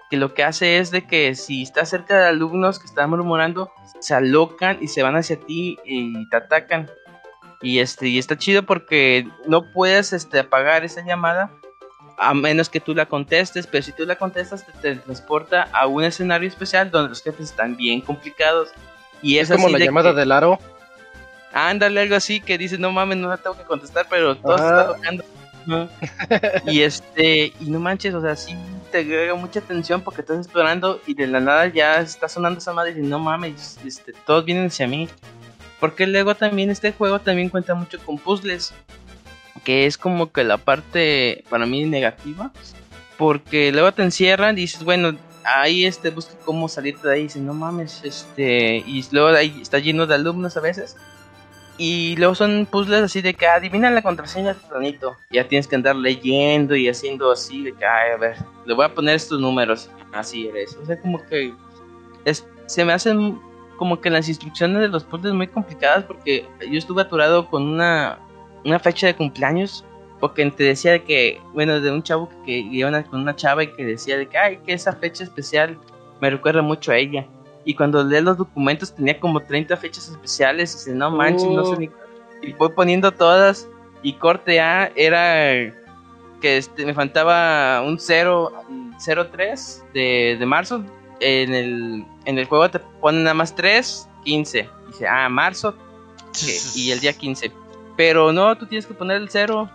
Que lo que hace es de que si estás cerca de alumnos que están murmurando, se alocan y se van hacia ti y te atacan. Y este, y está chido porque no puedes este, apagar esa llamada a menos que tú la contestes, pero si tú la contestas te, transporta a un escenario especial donde los jefes están bien complicados. Y es, como la llamada del aro. Ándale, algo así que dice, no mames, no la tengo que contestar, pero todo se está tocando [laughs] y este, y no manches, o sea, sí te agrega mucha atención porque estás explorando y de la nada ya está sonando esa madre y no mames, este, todos vienen hacia mí. Porque luego también este juego también cuenta mucho con puzzles, que es como que la parte para mí negativa, porque luego te encierran y dices, bueno, ahí este busca cómo salirte de ahí y dices, no mames, este, y luego ahí está lleno de alumnos a veces y luego son puzzles así de que adivina la contraseña de Ya tienes que andar leyendo y haciendo así de que, a ver, le voy a poner estos números. Así eres. O sea, como que es, se me hacen como que las instrucciones de los puzzles muy complicadas porque yo estuve aturado con una, una fecha de cumpleaños porque te decía que, bueno, de un chavo que, iba con una chava y que decía de que, ay, que esa fecha especial me recuerda mucho a ella. Y cuando leí los documentos tenía como 30 fechas especiales. Y dice, no manches, no sé ni. Y voy poniendo todas. Y corte A era que este, me faltaba un 0, 03 de, de marzo. En el, en el juego te ponen nada más 3, 15. Dice, ah, marzo y el día 15. Pero no, tú tienes que poner el 0.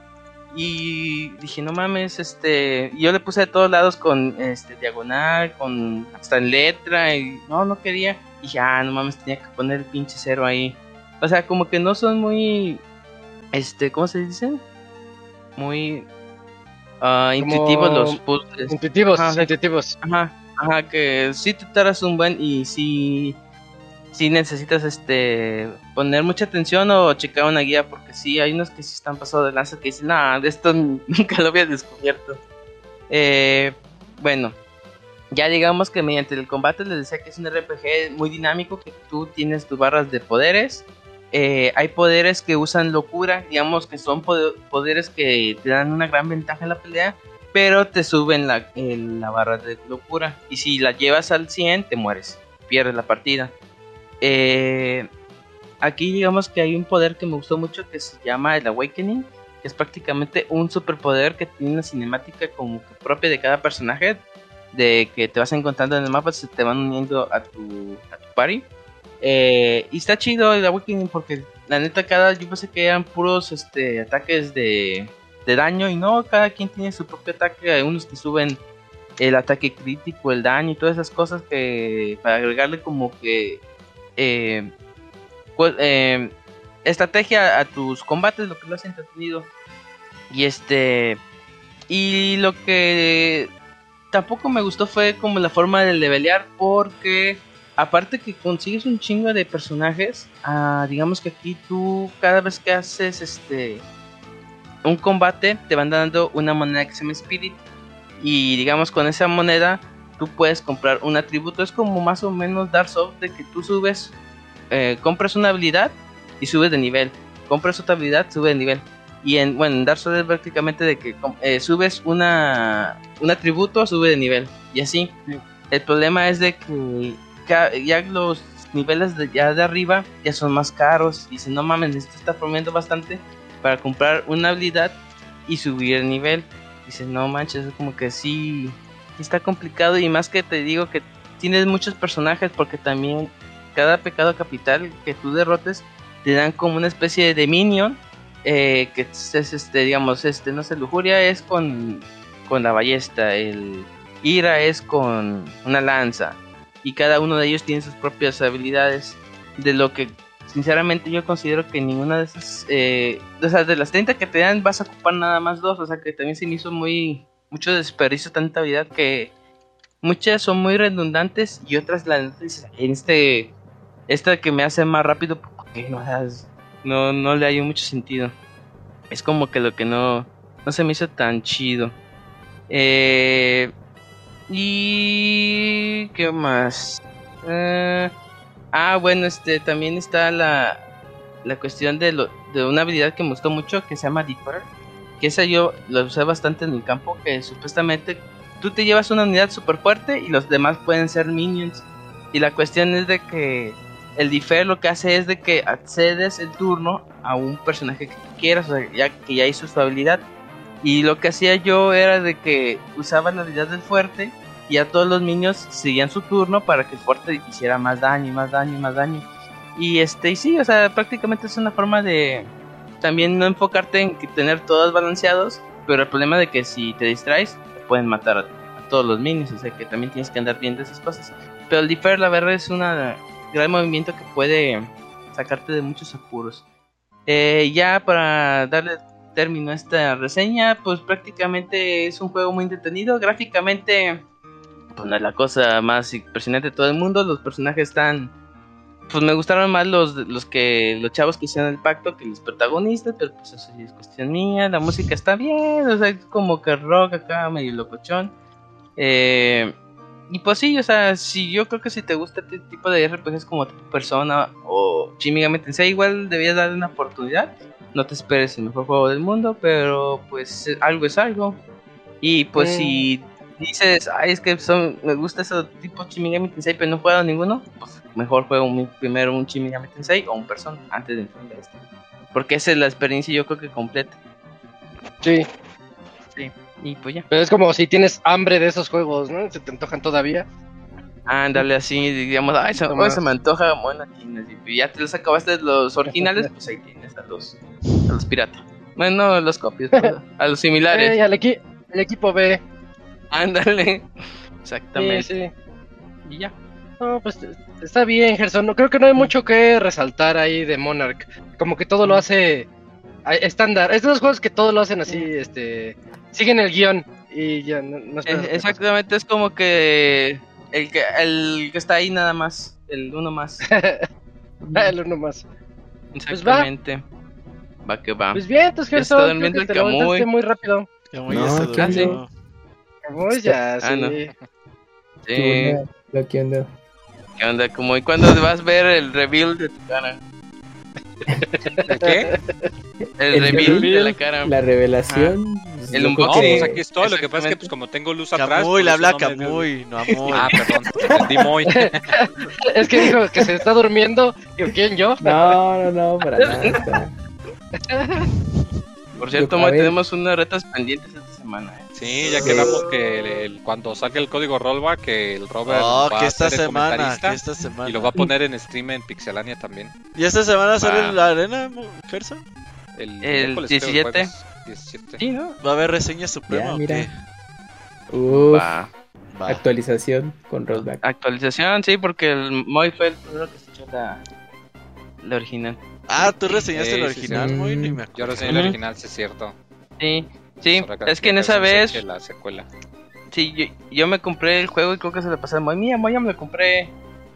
Y dije, no mames, este, yo le puse de todos lados con este diagonal, con hasta en letra, y no, no quería. Y dije, ah, no mames, tenía que poner el pinche cero ahí. O sea, como que no son muy, este, ¿cómo se dice? Muy uh, intuitivos los puzzles. Intuitivos, intuitivos. Ajá, ajá, que sí te tardas un buen y sí si necesitas este poner mucha atención o checar una guía porque sí hay unos que sí están pasados de lanza que dicen nada de esto [laughs] nunca lo había descubierto eh, bueno ya digamos que mediante el combate les decía que es un RPG muy dinámico que tú tienes tus barras de poderes. Eh, hay poderes que usan locura digamos que son poderes que te dan una gran ventaja en la pelea pero te suben la, la barra de locura y si la llevas al 100 te mueres pierdes la partida Eh, aquí digamos que hay un poder que me gustó mucho que se llama el Awakening, que es prácticamente un superpoder que tiene una cinemática como que propia de cada personaje, de que te vas encontrando en el mapa, se te van uniendo a tu, a tu party. Eh, y está chido el Awakening porque la neta cada, yo pensé que eran puros este, ataques de, de daño y no, cada quien tiene su propio ataque, hay unos que suben el ataque crítico, el daño y todas esas cosas que para agregarle como que eh, eh, estrategia a tus combates, lo que lo hace entretenido. Y este y lo que tampoco me gustó fue como la forma de levelear porque aparte que consigues un chingo de personajes, ah, digamos que aquí tú cada vez que haces este un combate te van dando una moneda que se llama Spirit y digamos con esa moneda tú puedes comprar un atributo. Es como más o menos Dark Souls de que tú subes, eh, compras una habilidad y subes de nivel. Compras otra habilidad, sube de nivel. Y en, bueno, en Dark Souls es prácticamente de que eh, subes una, un atributo, sube de nivel. Y así. El problema es de que ya los niveles de, ya de arriba ya son más caros. Y si no mames, esto está promoviendo bastante para comprar una habilidad y subir el nivel. Dices, no manches, es como que sí, está complicado. Y más que te digo que tienes muchos personajes porque también cada pecado capital que tú derrotes te dan como una especie de minion. eh, que es este, digamos, este, no sé, lujuria es con, con la ballesta, el ira es con una lanza. Y cada uno de ellos tiene sus propias habilidades. De lo que sinceramente yo considero que ninguna de esas, eh, o sea, de las 30 que te dan vas a ocupar nada más dos, o sea que también se me hizo muy, mucho desperdicio tanta habilidad que muchas son muy redundantes y otras la dices, en este, esta que me hace más rápido, porque no, no, no le hay mucho sentido. Es como que lo que no, no se me hizo tan chido. Eh, y qué más. Eh, ah, bueno, este también está la, la cuestión de, lo, de una habilidad que me gustó mucho que se llama Deeper. Que esa yo lo usé bastante en el campo. Que supuestamente tú te llevas una unidad super fuerte y los demás pueden ser minions. Y la cuestión es de que el Defer lo que hace es de que accedes el turno a un personaje que quieras, o sea, ya que ya hizo su habilidad. Y lo que hacía yo era de que usaba la habilidad del fuerte y a todos los minions seguían su turno para que el fuerte hiciera más daño y más daño y más daño. Y este, y sí, o sea, prácticamente es una forma de también no enfocarte en tener todos balanceados, pero el problema de que si te distraes, te pueden matar a todos los minions, o sea que también tienes que andar viendo esas cosas. Pero el Defer, la verdad, es un gran movimiento que puede sacarte de muchos apuros. Eh, ya para darle término a esta reseña, pues prácticamente es un juego muy entretenido. Gráficamente, pues no es la cosa más impresionante de todo el mundo. Los personajes están. Pues me gustaron más los, los que los chavos que hicieron el pacto que los protagonistas, pero pues eso ya es cuestión mía. La música está bien, o sea, es como que rock acá, medio locochón. Eh, y pues sí, o sea, si yo creo que si te gusta este tipo de RPGs como tipo Persona o Shin Megami Tensei, igual debías darle una oportunidad. No te esperes el mejor juego del mundo, pero pues eh, algo es algo. Y pues Mm. si dices, ay, es que son, me gusta ese tipo Shin Megami Tensei, pero no he jugado ninguno, pues mejor juego un- primero un Shin Megami Tensei o un Persona antes de entender esto. Porque esa es la experiencia yo creo que completa. Sí, Sí. Y pues ya. pero es como si tienes hambre de esos juegos, ¿no? Se te antojan todavía. Ándale así, digamos, ay, se, me antoja bueno, y ya te los acabaste los originales, pues ahí tienes a los, a los piratas. Bueno, no los copias, [laughs] a los Eh, similares. al equi- el equipo B. Ándale. Sí, Exactamente. sí. Y ya. No, pues está bien, Gerson. No, creo que no hay mucho que resaltar ahí de Monarch. Como que todo lo hace a- estándar. Es de los juegos que todo lo hacen así, este... Siguen el guion y ya no, no Eh, exactamente, es como que el que el que está ahí nada más, el uno más. [laughs] el uno más. Exactamente. va. que va. Pues bien, entonces está Gerson, creo que el te muy rápido. Camuy No, ya está ¿qué hace? durmiendo. Camuy ya, Ah, sí. no. ¿Qué Sí. onda? ¿Qué onda? ¿Qué onda? Como y cuando vas a ver el reveal de tu cara. ¿De qué? El, El reveal de la cara. La revelación. El yo creo No, pues aquí estoy. Lo que pasa es que pues como tengo luz atrás. Camuy, le eso habla. Camuy, no amor. Ah, perdón, entendí muy. [laughs] Es que dijo que se está durmiendo. Digo, ¿quién yo? No, no, no, para nada. Por cierto, Moy, tenemos unas retas pendientes esta semana. ¿eh? Sí, ya quedamos que el- el- cuando saque el código rollback, que el Robert Oh, va que a ser el semana, comentarista que esta semana. y lo va a poner en stream en Pixelania también. ¿Y esta semana sale Va. la arena, Gerson? El, El miércoles, creo, 17. jueves 17. Sí, ¿no? ¿Va a haber reseña suprema Ya, o mira. qué? Uf, Va. Va. actualización con rollback. Actualización, sí, porque el Moy fue el primero que se echó la, la original. Ah, tú reseñaste Sí, el sí, original, sí. muy ni me Yo reseñé el Ujú. original, sí es cierto. Sí, sí, es que en esa vez, La secuela. sí, yo, yo me compré el juego y creo que se le pasó a Moy. Mía, Moy, ya me lo compré.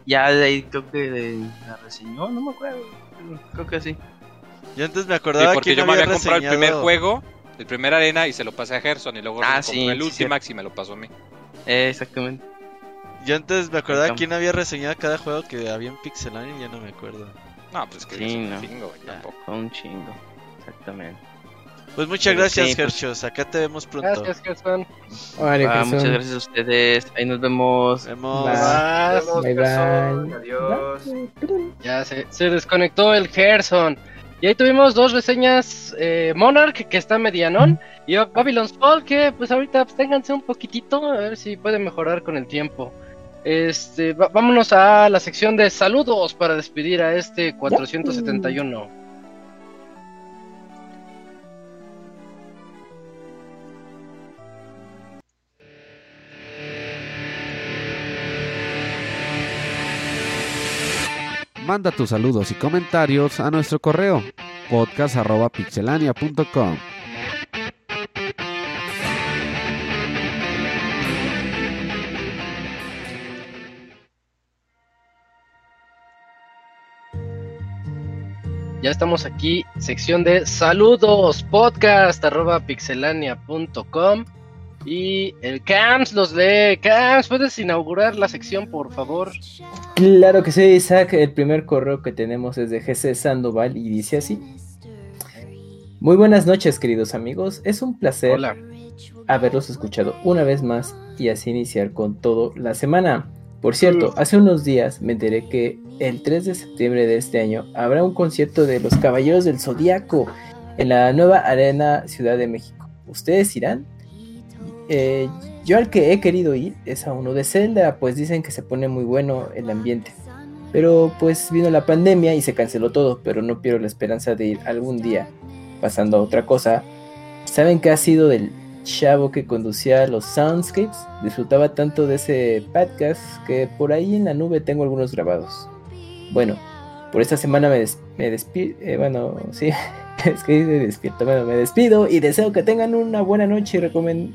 Ya de ahí creo que de- la reseñó, no me acuerdo. Creo que sí. Yo antes me Sí, acordaba porque que yo me había comprado el primer juego, el primer arena, y se lo pasé a Gerson, y luego Ah, me sí, compré el sí, Ultimax y me lo pasó a mí. Eh, exactamente. Yo antes me acordaba quién había reseñado cada juego que había en Pixelania y ya no me acuerdo. No, pues que Sí, es un no. chingo, Ya. tampoco. Fue un chingo. Exactamente. Pues muchas Pero gracias, sí, pues- Gerchos. Acá te vemos pronto. Gracias, Gerson. Vale, Ah, muchas gracias a ustedes. Ahí nos vemos. Vemos. Bye. Vas. Nos vemos, Bye, Gerson. bye. Adiós. Ya se, se desconectó el Gerson. Y ahí tuvimos dos reseñas, eh, Monarch, que está medianón, y Babylon's Fall, que pues ahorita pues, ténganse un poquitito, a ver si puede mejorar con el tiempo. Este, vámonos a la sección de saludos para despedir a este 471. Manda tus saludos y comentarios a nuestro correo podcast.pixelania.com. Ya estamos aquí, sección de saludos, podcast arroba pixelania.com y el Cams los lee. Cams, ¿puedes inaugurar la sección, por favor? Claro que sí, Isaac. El primer correo que tenemos es de GC Sandoval y dice así. Muy buenas noches, queridos amigos. Es un placer Hola. haberlos escuchado una vez más y así iniciar con todo la semana. Por cierto, hace unos días me enteré que el 3 de septiembre de este año habrá un concierto de los Caballeros del Zodiaco en la nueva Arena Ciudad de México. ¿Ustedes irán? Eh, yo al que he querido ir es a uno de Zelda, pues dicen que se pone muy bueno el ambiente. Pero pues vino la pandemia y se canceló todo, pero no pierdo la esperanza de ir algún día. Pasando a otra cosa, ¿saben qué ha sido del chavo que conducía los Soundscapes? Disfrutaba tanto de ese podcast que por ahí en la nube tengo algunos grabados. Bueno, por esta semana me, des- despido, bueno, sí, [laughs] es que me despierto, bueno, me despido y deseo que tengan una buena noche y, recomen-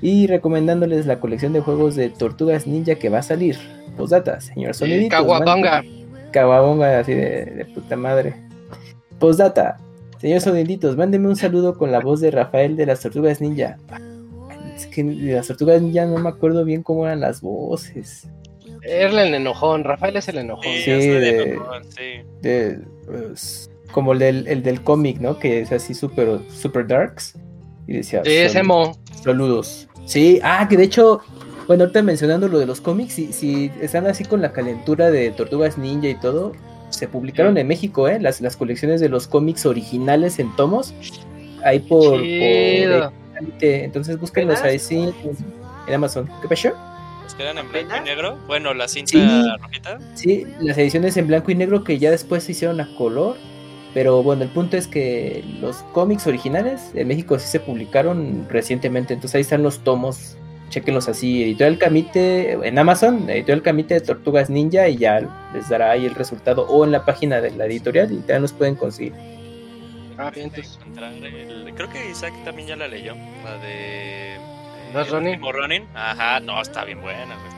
y recomendándoles la colección de juegos de Tortugas Ninja que va a salir. Postdata, señor Soniditos. Caguabonga. mande- Caguabonga, así de, de puta madre. Postdata, señor Soniditos, mándeme un saludo con la voz de Rafael de las Tortugas Ninja. Es que de las Tortugas Ninja no me acuerdo bien cómo eran las voces. Era el enojón, Rafael es el enojón. Sí, Sí, de enojón, sí. de, pues, como el del, el del cómic, ¿no? Que es así súper super darks. Y decía, Sí, es "Son emo. Saludos. Sí, ah, que de hecho, bueno, ahorita mencionando lo de los cómics, si, si están así con la calentura de Tortugas Ninja y todo, se publicaron en México, ¿eh? Las, las colecciones de los cómics originales en tomos. Ahí por... entonces búsquenlos ahí, sí, en Amazon. ¿Qué pasó? Los que eran en blanco y negro. Bueno, la cinta Sí. rojita. Sí, las ediciones en blanco y negro que ya después se hicieron a color. Pero bueno, el punto es que los cómics originales en México sí se publicaron recientemente. Entonces ahí están los tomos. Chequenlos así. Editorial Camite en Amazon, Editorial Camite de Tortugas Ninja y ya les dará ahí el resultado. O en la página de la editorial y ya los pueden conseguir. Ah, bien, entonces. El- Creo que Isaac también ya la leyó. La de. eh, ¿No es el Ronin? Ajá, no, está bien buena. güey,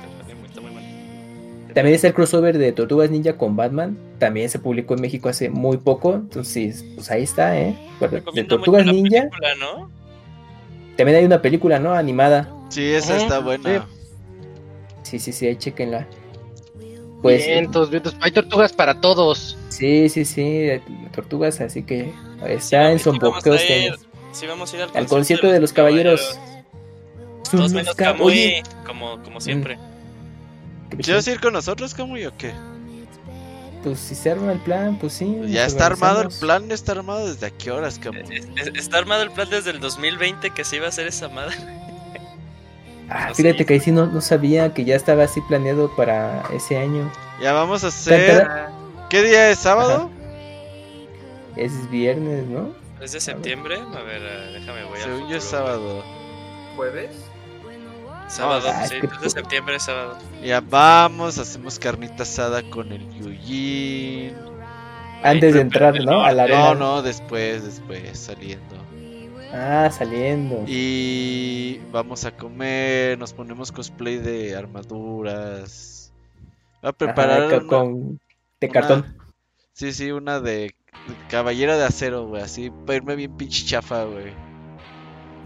También está el crossover de Tortugas Ninja con Batman. También se publicó en México hace muy poco. Entonces, pues ahí está, ¿eh? De Tortugas mucho la Ninja. película, ¿no? También hay una película, ¿no? Animada. Sí, esa está buena. Sí, sí, sí, ahí chequenla. Pues vientos, vientos. Hay tortugas para todos. sí, Sí, sí, tortugas, así que Sí, está en sí su vamos boqueo a este ir- año. sí vamos a ir al, Al concierto de los caballeros. Todos Son menos Oye, como siempre. ¿Quieres ir con nosotros, Camuy, o qué? pues si se arma el plan, pues sí. Ya está armado el plan, está armado desde a qué horas, Camuy. Es- es- Está armado el plan desde el 2020 que se iba a hacer esa madre. Ah, No fíjate sé. que ahí sí no, no sabía que ya estaba así planeado para ese año. Ya vamos a hacer. ¿Qué día es sábado? Es viernes, ¿no? ¿Es de septiembre? A ver, eh, déjame voy al Según yo es sábado. ¿Jueves? Sábado, Ah, sí, que 3 de tú- septiembre es sábado. Ya vamos, hacemos carnita asada con el Yujin. Antes de entrar, ¿no? A la arena. No, no, después, después, saliendo. Ah, saliendo. Y vamos a comer, nos ponemos cosplay de armaduras. Voy a Ajá, preparar ca- una- con de una- cartón. Sí, sí, una de, de caballero de acero, güey, así para irme bien pinche chafa, güey.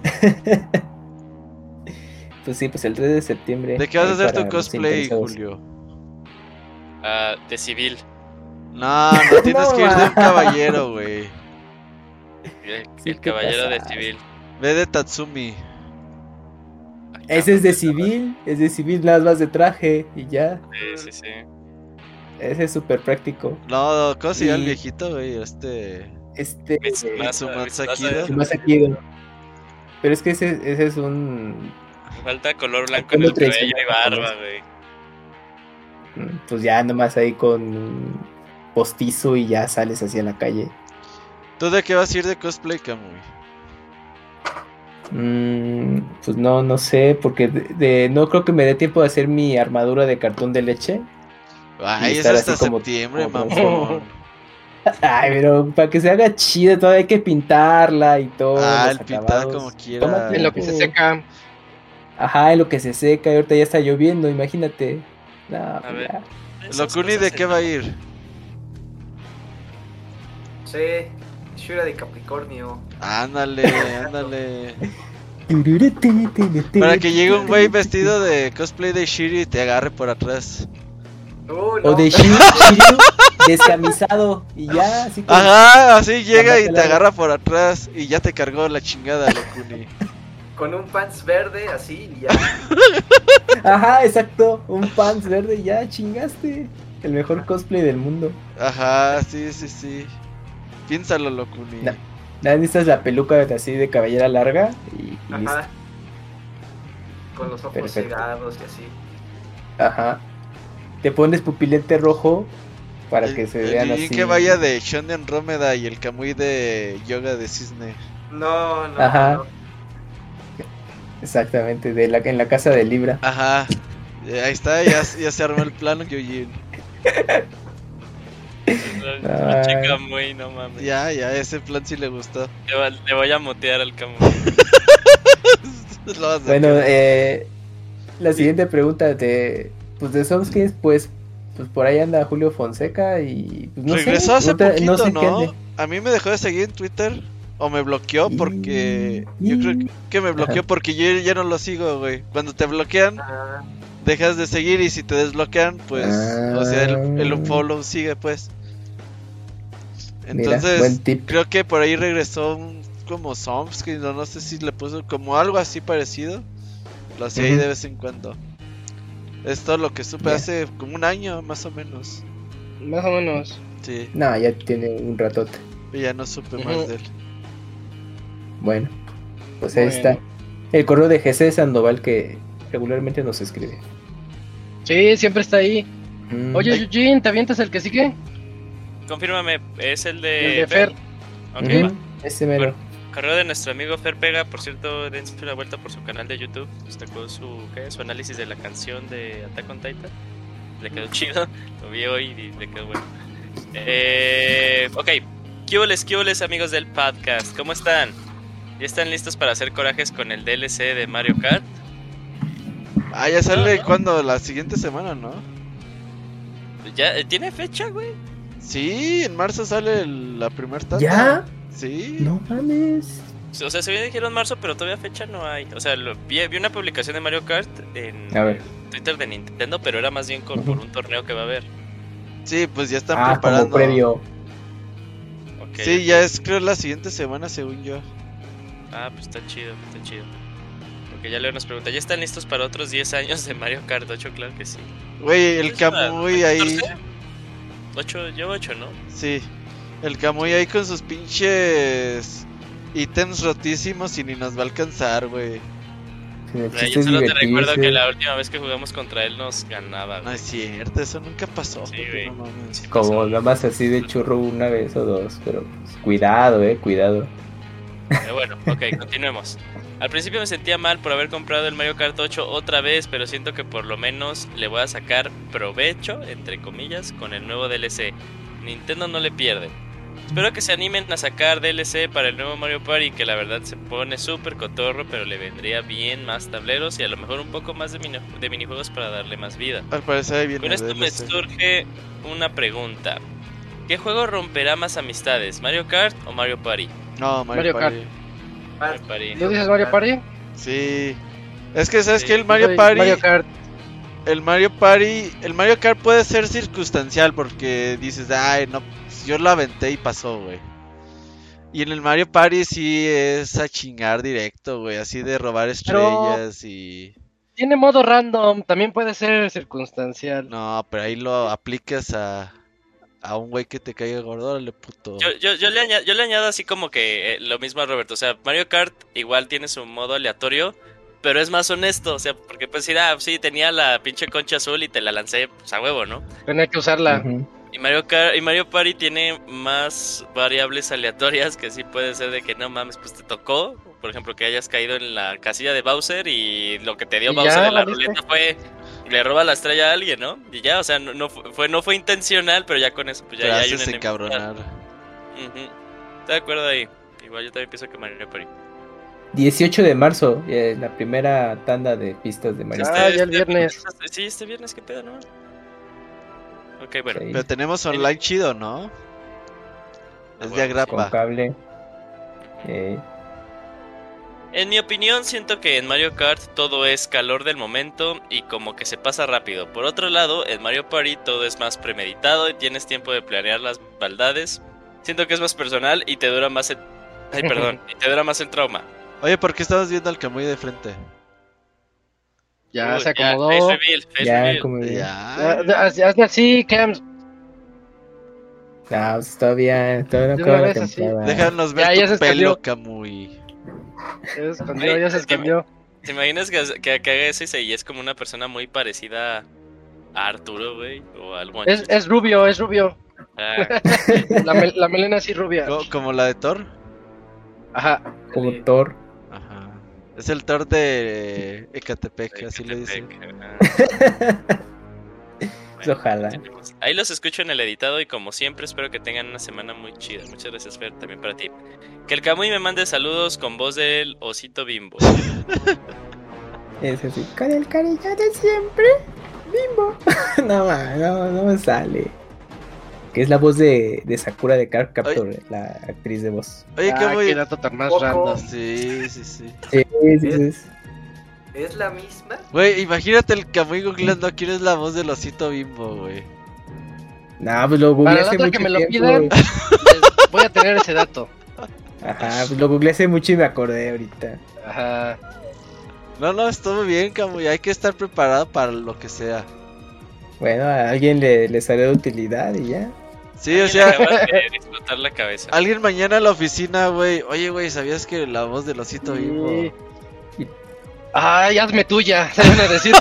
[laughs] Pues sí, pues el 3 de septiembre. ¿De qué vas a hacer tu cosplay. Julio? Ah, de civil. No, no [laughs] tienes No, que ir de un caballero, güey. El, Sí, el ¿qué caballero de civil. Ve de Tatsumi. Ese es de civil, es de civil, nada más de traje y ya. Sí, sí, sí. Ese es súper práctico. No, ¿cómo se llama el viejito, güey? Este. Este. Aquí. Pero es que ese, ese es un. Falta color blanco en el cabello y 39 barba, güey. Pues ya nomás ahí con postizo y ya sales hacia la calle. ¿Tú de qué vas a ir de cosplay, Camuy? Mm, pues no, no sé, porque de, de- no creo que me dé tiempo de hacer mi armadura de cartón de leche. Ay, estar hasta como- septiembre, como- mamón. [laughs] Ay, pero para que se haga chida, todavía hay que pintarla y todo. Ah, el pintado acabados. como quiera. Tómate En lo que se seca. Ajá, en lo que se seca, y ahorita ya está lloviendo, imagínate. No, pues ver. Locuni, ¿de qué va a ir? Sí, Shura de Capricornio. Ándale, [laughs] ándale. Para que llegue un güey vestido de cosplay de Shiri y te agarre por atrás. Uh, no. O de Shiryu, Shiryu [laughs] descamisado y ya, así como- Ajá, así llega y te agarra por atrás y ya te cargó la chingada, Locuni. Con un pants verde así y ya. [laughs] Ajá, exacto, un pants verde y ya chingaste. El mejor cosplay del mundo. Ajá, sí, sí, sí. Piénsalo, Locuni. No. Nada, necesitas la peluca así de cabellera larga y, y listo. Ajá. Con los ojos Perfecto. cegados y así. Ajá. Te pones pupilente rojo para El- que se vean así. que vaya de Shonen Rómeda y el Kamui de Yoga de Cisne. No, no. Ajá. no. Exactamente, de la, en la casa de Libra. Ajá. Eh, Ahí está, ya, ya se armó el plano, Yujin. La chica muy, no mames. Ya, ya, ese plan sí le gustó. Le, va- le voy a motear al camo. [laughs] Lo vas a Bueno, eh, la siguiente pregunta de, pues de Soulskins, pues, pues por ahí anda Julio Fonseca y pues, no Regresó sé, hace no poquito, sé ¿no? qué ande. A mí me dejó de seguir en Twitter. O me bloqueó porque. Yo creo que- me bloqueó porque yo ya no lo sigo, güey. Cuando te bloquean, Ah, dejas de seguir y si te desbloquean, pues. O sea, el, el Ah. unfollow sigue, pues. Entonces, creo que por ahí regresó un, como Somsky, no, no sé si le puso como algo así parecido. Lo hacía ahí de vez en cuando. Es todo lo que supe hace como un año, más o menos. Más o menos. Sí, No, ya tiene un ratote. y ya no supe más de él. Bueno, pues ahí Bueno. está. El correo de GC Sandoval que regularmente nos escribe. Sí, siempre está ahí. Mm, Oye, Eugene, ¿te avientas el que sigue? Confírmame, es el de, El de Fer. Ok, ujú, va. Ese mero. Bueno. Correo de nuestro amigo Fer Pega, por cierto, dense una vuelta por su canal de YouTube. Destacó su, ¿qué? su análisis de la canción de Attack on Titan. Le quedó chido, [laughs] lo vi hoy y le quedó bueno. Eh, ok, ¿qué huboles, amigos del podcast? ¿Cómo están? ¿Ya están listos para hacer corajes con el DLC de Mario Kart? Ah, ya sale No, no. cuando la siguiente semana, ¿no? ¿Ya eh, tiene fecha, güey? Sí, en marzo sale el- la primera tanda. ¿Ya? Sí. No mames. O sea, se había dijeron marzo, pero todavía fecha no hay. O sea, lo- vi, vi una publicación de Mario Kart en A ver. Twitter de Nintendo, pero era más bien con- por un torneo que va a haber. Sí, pues ya están Ah, como preparando. previo. Ok, Sí, ya es creo la siguiente semana según yo. Ah, pues está chido, está chido. Porque ya Leo nos pregunta, ¿ya están listos para otros 10 años de Mario Kart 8? Claro que sí. Güey, el ¿Es una- Kamui ahí. 8, yo 8, ¿no? Sí. El Kamui ahí con sus pinches ítems rotísimos y ni nos va a alcanzar, güey. Chiste Yo solo te recuerdo que la última vez que jugamos contra él nos ganaba. No güey. es cierto, eso nunca pasó. Sí, güey, no mames. Sí, Como nada más así de churro una vez o dos, pero pues, cuidado, eh, cuidado. Pero bueno, ok, continuemos. Al principio me sentía mal por haber comprado el Mario Kart 8 otra vez, pero siento que por lo menos le voy a sacar provecho, entre comillas, con el nuevo DLC. Nintendo no le pierde. Espero que se animen a sacar DLC para el nuevo Mario Party, que la verdad se pone súper cotorro, pero le vendría bien más tableros y a lo mejor un poco más de, mini- de minijuegos para darle más vida. Al parecer viene Con esto el me DLC. surge una pregunta. ¿Qué juego romperá más amistades, Mario Kart o Mario Party? No, Mario, Mario Kart. Party. Mario Party. ¿Tú dices Mario Party? Sí. Es que sabes Sí, que el Mario Party, Mario Kart. el Mario Party, el Mario Kart puede ser circunstancial porque dices, ay, no, yo lo aventé y pasó, güey. Y en el Mario Party sí es a chingar directo, güey, así de robar estrellas y Tiene modo random, también puede ser circunstancial. no, pero ahí lo aplicas a a un güey que te caiga gordo, órale, puto. Yo, yo, yo, le añado, yo le añado así como que eh, lo mismo a Roberto. O sea, Mario Kart igual tiene su modo aleatorio, pero es más honesto. O sea, porque puedes decir, ah, sí, tenía la pinche concha azul y te la lancé pues, a huevo, ¿no? Tenía que usarla. Y Mario Kart y Mario Party tiene más variables aleatorias que sí puede ser de que no mames, pues te tocó. Por ejemplo, que hayas caído en la casilla de Bowser y lo que te dio Bowser ya, en la ruleta fue le roba la estrella a alguien, ¿no? Y ya, o sea, no, no fue, no fue intencional, pero ya con eso pues ya, ya hay una enemistad. encabronar. Ujú. Estoy de acuerdo ahí. Igual yo también pienso que Mario Party. 18 de marzo, eh, la primera tanda de pistas de Mario Ah, Kart. ya el viernes. Sí, este viernes, ¿qué pedo, no? Ok, bueno. Sí, Pero tenemos online chido, ¿no? Es de bueno, con agrapa. cable. Eh, En mi opinión, siento que en Mario Kart todo es calor del momento y como que se pasa rápido. Por otro lado, en Mario Party todo es más premeditado y tienes tiempo de planear las maldades. Siento que es más personal y te dura más el... Ay, [laughs] perdón. y te dura más el trauma. Oye, ¿por qué estabas viendo al Camuy de frente? Ya Uy, se acomodó. face reveal, face ya, reveal. como Ya. Ya, hazle así, Cams. No, pues todavía, todavía no así. temporada. Déjanos ver Ya, ya tu se pelo. Camuy. Ya se escondió, ya se es que- escondió. ¿Te imaginas que, que, que haga eso y se- y es como una persona muy parecida a Arturo, güey? O al Juancho? Es, es rubio, es rubio. Ah, [laughs] La, mel- la melena así rubia. Co- Como la de Thor. Ajá. Como Thor. Ajá. Es el Thor de [laughs] Ecatepec, así le dicen. Ah. Ojalá. Tenemos- Ahí los escucho en el editado y como siempre espero que tengan una semana muy chida. Muchas gracias Fer, también para ti. Que el Camuy me mande saludos con voz del osito bimbo. [laughs] Es así. Con el cariño de siempre. Bimbo. [laughs] no, no, no me sale. Que es la voz de, de Sakura de Card Captor, la actriz de voz. Oye, Ah, qué dato tan más random. Sí, sí, sí. Sí, sí, sí. sí. ¿Es la misma? Güey, imagínate el Camuy googleando quién es la voz del osito bimbo, güey. No, pues lo Para googleé la hace otra mucho que me lo tiempo. pidan, voy a tener ese dato. Ajá, pues lo googleé hace mucho y me acordé ahorita. Ajá. No, no, estuvo bien, Camuy. Hay que estar preparado para lo que sea. Bueno, a alguien le, le salió de utilidad y ya. Sí, o sea, explotar la cabeza. alguien mañana a la oficina, güey. Oye, güey, ¿sabías que la voz del osito bimbo? Ay, hazme tuya, se van a decir.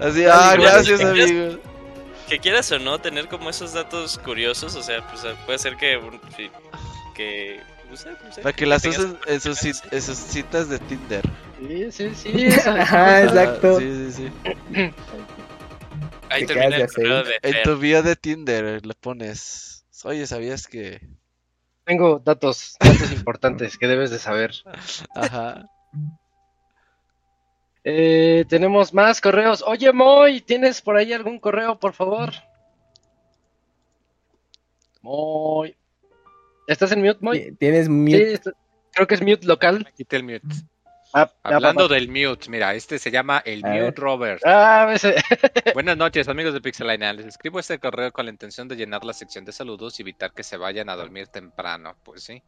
Así, ah, gracias, amigo. Que quieras o no tener como esos datos curiosos, o sea, pues puede ser que... que no sé, no sé, Para que las usen en sus, cit- en sus citas de Tinder. Sí, sí, sí. esa- [laughs] Ajá, Ah, exacto. Sí, sí, sí. Ahí te termina el de hacer. de En tu bio de Tinder eh, le pones. Oye, ¿sabías que.? Tengo datos, datos importantes que debes de saber. Ajá. Eh, tenemos más correos. Oye, Moy, ¿tienes por ahí algún correo, por favor? Moy. ¿Estás en mute, Moy? Tienes mute. creo que es mute local. Quita el mute. Ah, ah, Hablando del mute, mira, este se llama el mute ver. Robert. Ah, ese- [laughs] [laughs] Buenas noches, amigos de Pixelania. Les escribo este correo con la intención de llenar la sección de saludos y evitar que se vayan a dormir temprano. Pues sí.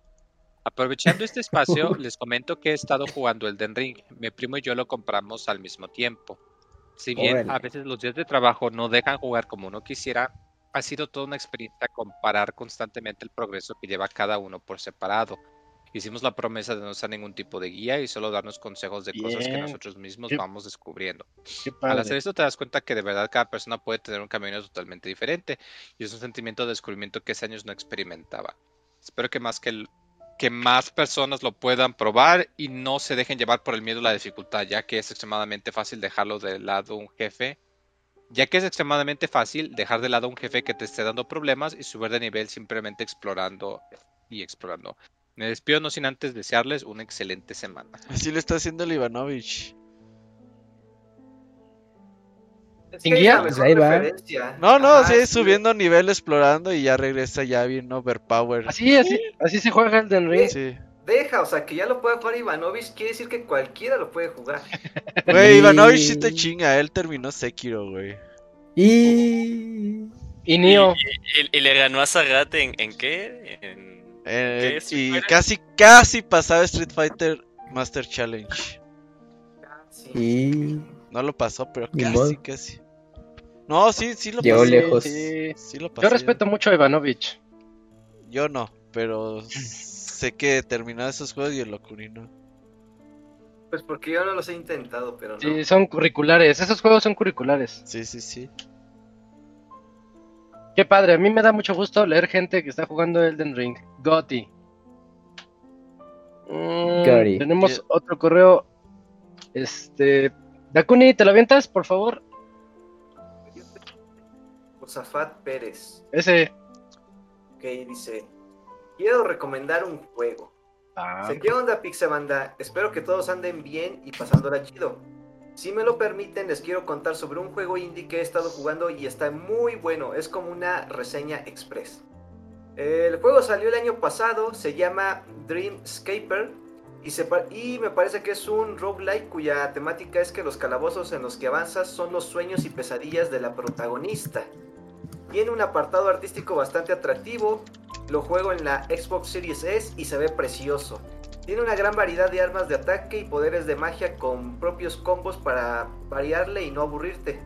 Aprovechando este espacio, [laughs] les comento que he estado jugando el Den Ring. Mi primo y yo lo compramos al mismo tiempo. Si bien Órale. a veces los días de trabajo no dejan jugar como uno quisiera, ha sido toda una experiencia comparar constantemente el progreso que lleva cada uno por separado. Hicimos la promesa de no usar ningún tipo de guía y solo darnos consejos de cosas que nosotros mismos Qué- vamos descubriendo. Al hacer esto te das cuenta que de verdad cada persona puede tener un camino totalmente diferente y es un sentimiento de descubrimiento que hace años no experimentaba. Espero que más que, el- que más personas lo puedan probar y no se dejen llevar por el miedo a la dificultad, ya que es extremadamente fácil dejarlo de lado un jefe, ya que es extremadamente fácil dejar de lado un jefe que te esté dando problemas y subir de nivel simplemente explorando y explorando. Me despido no sin antes desearles una excelente semana. Así lo está haciendo el Ivanovich. ¿Sin guía? Pues ahí va. No, no, Ajá, sigue sí. subiendo nivel explorando y ya regresa ya bien overpower. Así, así, así se juega el Ring. Sí. Deja, o sea, que ya lo pueda jugar Ivanovich, quiere decir que cualquiera lo puede jugar. [laughs] Güey, Ivanovich sí te chinga, él terminó Sekiro, güey. Y... Y Nio. Y, y le ganó a Sagat en, en qué? En... Eh, ¿Qué? ¿Street y casi, casi pasaba Street Fighter Master Challenge. Sí. Y... No lo pasó, pero casi, modo. casi. No, sí, sí lo Llegó pasó. lejos. Sí. Sí lo. Yo respeto mucho a Ivanovich. Yo no, pero sé que terminó esos juegos y el Ocarina. Pues porque yo no los he intentado, pero no. Sí, son curriculares. Esos juegos son curriculares. Sí, sí, sí. Qué padre. A mí me da mucho gusto leer gente que está jugando Elden Ring. Gotti. Mm, Gotti. Tenemos otro correo. Este. Dakuni, ¿te lo avientas, por favor? Josafat Pérez. Ese. Ok, dice. Quiero recomendar un juego. Ah, qué onda, Pixabanda. Espero que todos anden bien y pasándola chido. Si me lo permiten, les quiero contar sobre un juego indie que he estado jugando y está muy bueno. Es como una reseña express. El juego salió el año pasado, se llama Dreamscaper y, se y me parece que es un roguelike cuya temática es que los calabozos en los que avanzas son los sueños y pesadillas de la protagonista. Tiene un apartado artístico bastante atractivo, lo juego en la Xbox Series S y se ve precioso. Tiene una gran variedad de armas de ataque y poderes de magia con propios combos para variarle y no aburrirte.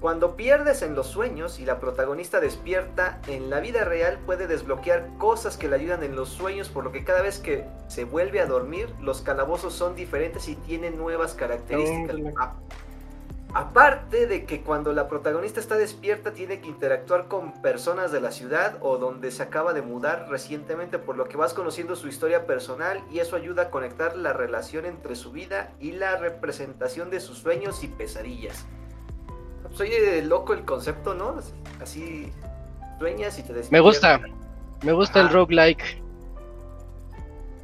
Cuando pierdes en los sueños y la protagonista despierta, en la vida real puede desbloquear cosas que le ayudan en los sueños, por lo que cada vez que se vuelve a dormir, los calabozos son diferentes y tienen nuevas características. Aparte de que cuando la protagonista está despierta tiene que interactuar con personas de la ciudad o donde se acaba de mudar recientemente, por lo que vas conociendo su historia personal y eso ayuda a conectar la relación entre su vida y la representación de sus sueños y pesadillas. Soy loco el concepto, ¿no? Así sueñas y te despiertas. me gusta. Me gusta el Ah. roguelike.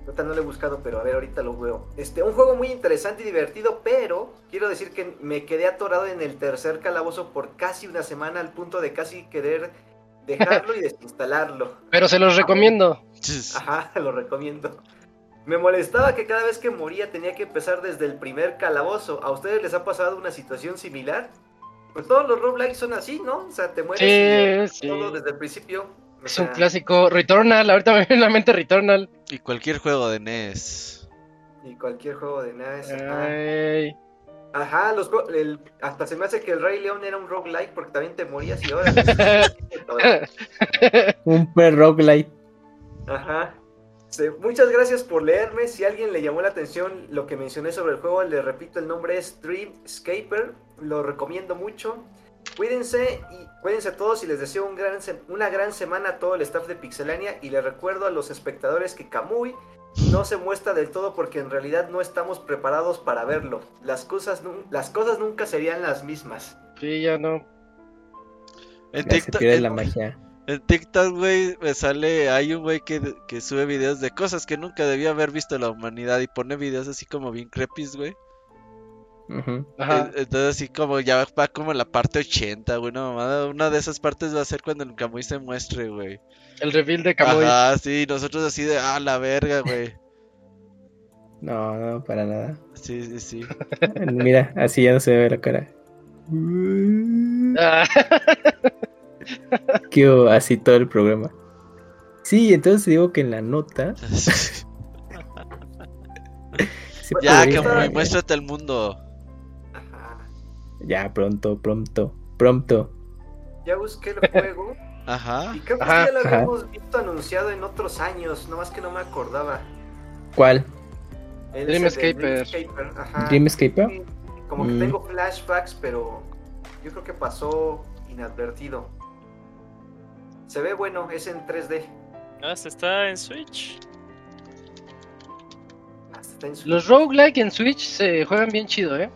Ahorita no lo he buscado, pero a ver, ahorita lo veo. Este, un juego muy interesante y divertido, pero quiero decir que me quedé atorado en el tercer calabozo por casi una semana al punto de casi querer dejarlo y [laughs] desinstalarlo. Pero se los recomiendo. Ajá, [laughs] lo recomiendo. Me molestaba que cada vez que moría tenía que empezar desde el primer calabozo. ¿A ustedes les ha pasado una situación similar? Pues todos los roguelikes son así, ¿no? O sea, te mueres Sí, y todo desde el principio. Es un clásico. Returnal. Ahorita me viene a la mente Returnal. Y cualquier juego de NES. Y cualquier juego de NES. ajá. Ay. Ajá, los, el- hasta se me hace que el Rey León era un roguelike porque también te morías y ahora. [laughs] [laughs] Un pre roguelite. Ajá. Sí, muchas gracias por leerme. Si a alguien le llamó la atención lo que mencioné sobre el juego, le repito, el nombre es Dreamscaper. Lo recomiendo mucho. Cuídense y cuídense todos y les deseo un gran se- una gran semana a todo el staff de Pixelania y les recuerdo a los espectadores que Kamui no se muestra del todo porque en realidad no estamos preparados para verlo. Las cosas, las cosas nunca serían las mismas. Sí, ya no. En TikTok, en- la magia. en TikTok, güey, me sale, hay un güey que, que sube videos de cosas que nunca debía haber visto la humanidad y pone videos así como bien crepis, güey. Ajá. Entonces así como ya va como en la parte 80, güey, una mamada. Una de esas partes va a ser cuando el Kamui se muestre, güey. El reveal de Kamui. Ajá, sí, nosotros así de, ah, la verga, güey. [laughs] No, no, para nada. Sí, sí, sí. [laughs] Mira, así ya no se ve la cara. Ah, [laughs] Quedó así todo el programa. Sí, entonces digo que en la nota. ya, Kamui, muéstrate al mundo. Ya, pronto, pronto, pronto. Ya busqué el juego [laughs] Ajá. y creo que Ajá, ya lo ajá. habíamos visto anunciado en otros años, nomás que no me acordaba. ¿Cuál? El Dream ese de Escaper. Dreamscaper, ajá. ¿Dreamscaper? Sí, Como que Mm. tengo flashbacks, pero yo creo que pasó inadvertido. Se ve bueno, es en 3D. Ah, este está en Switch. Hasta está en Switch. los roguelike en Switch se juegan bien chido, ¿eh?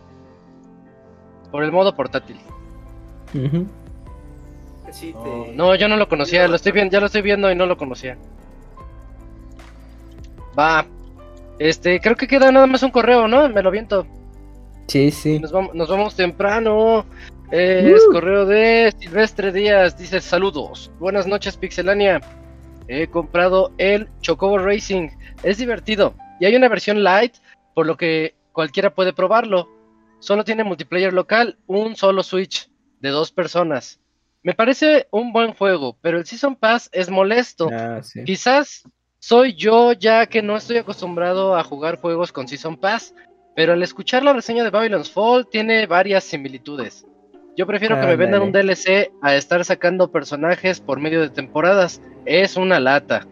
Por el modo portátil. Sí, No, te- no, yo no lo conocía, lo estoy viendo, ya lo estoy viendo y no lo conocía. Va. Este, creo que queda nada más un correo, ¿no? Me lo viento. Sí, sí. Nos vamos, nos vamos temprano. Es Uh. correo de Silvestre Díaz. Dice saludos. Buenas noches, Pixelania. He comprado el Chocobo Racing. Es divertido. Y hay una versión light, por lo que cualquiera puede probarlo. Solo tiene multiplayer local, un solo Switch de dos personas. Me parece un buen juego, pero el Season Pass es molesto. Ah, sí. Quizás soy yo ya que no estoy acostumbrado a jugar juegos con Season Pass, pero al escuchar la reseña de Babylon's Fall tiene varias similitudes. Yo prefiero que me vendan un. DLC a estar sacando personajes por medio de temporadas. Es una lata.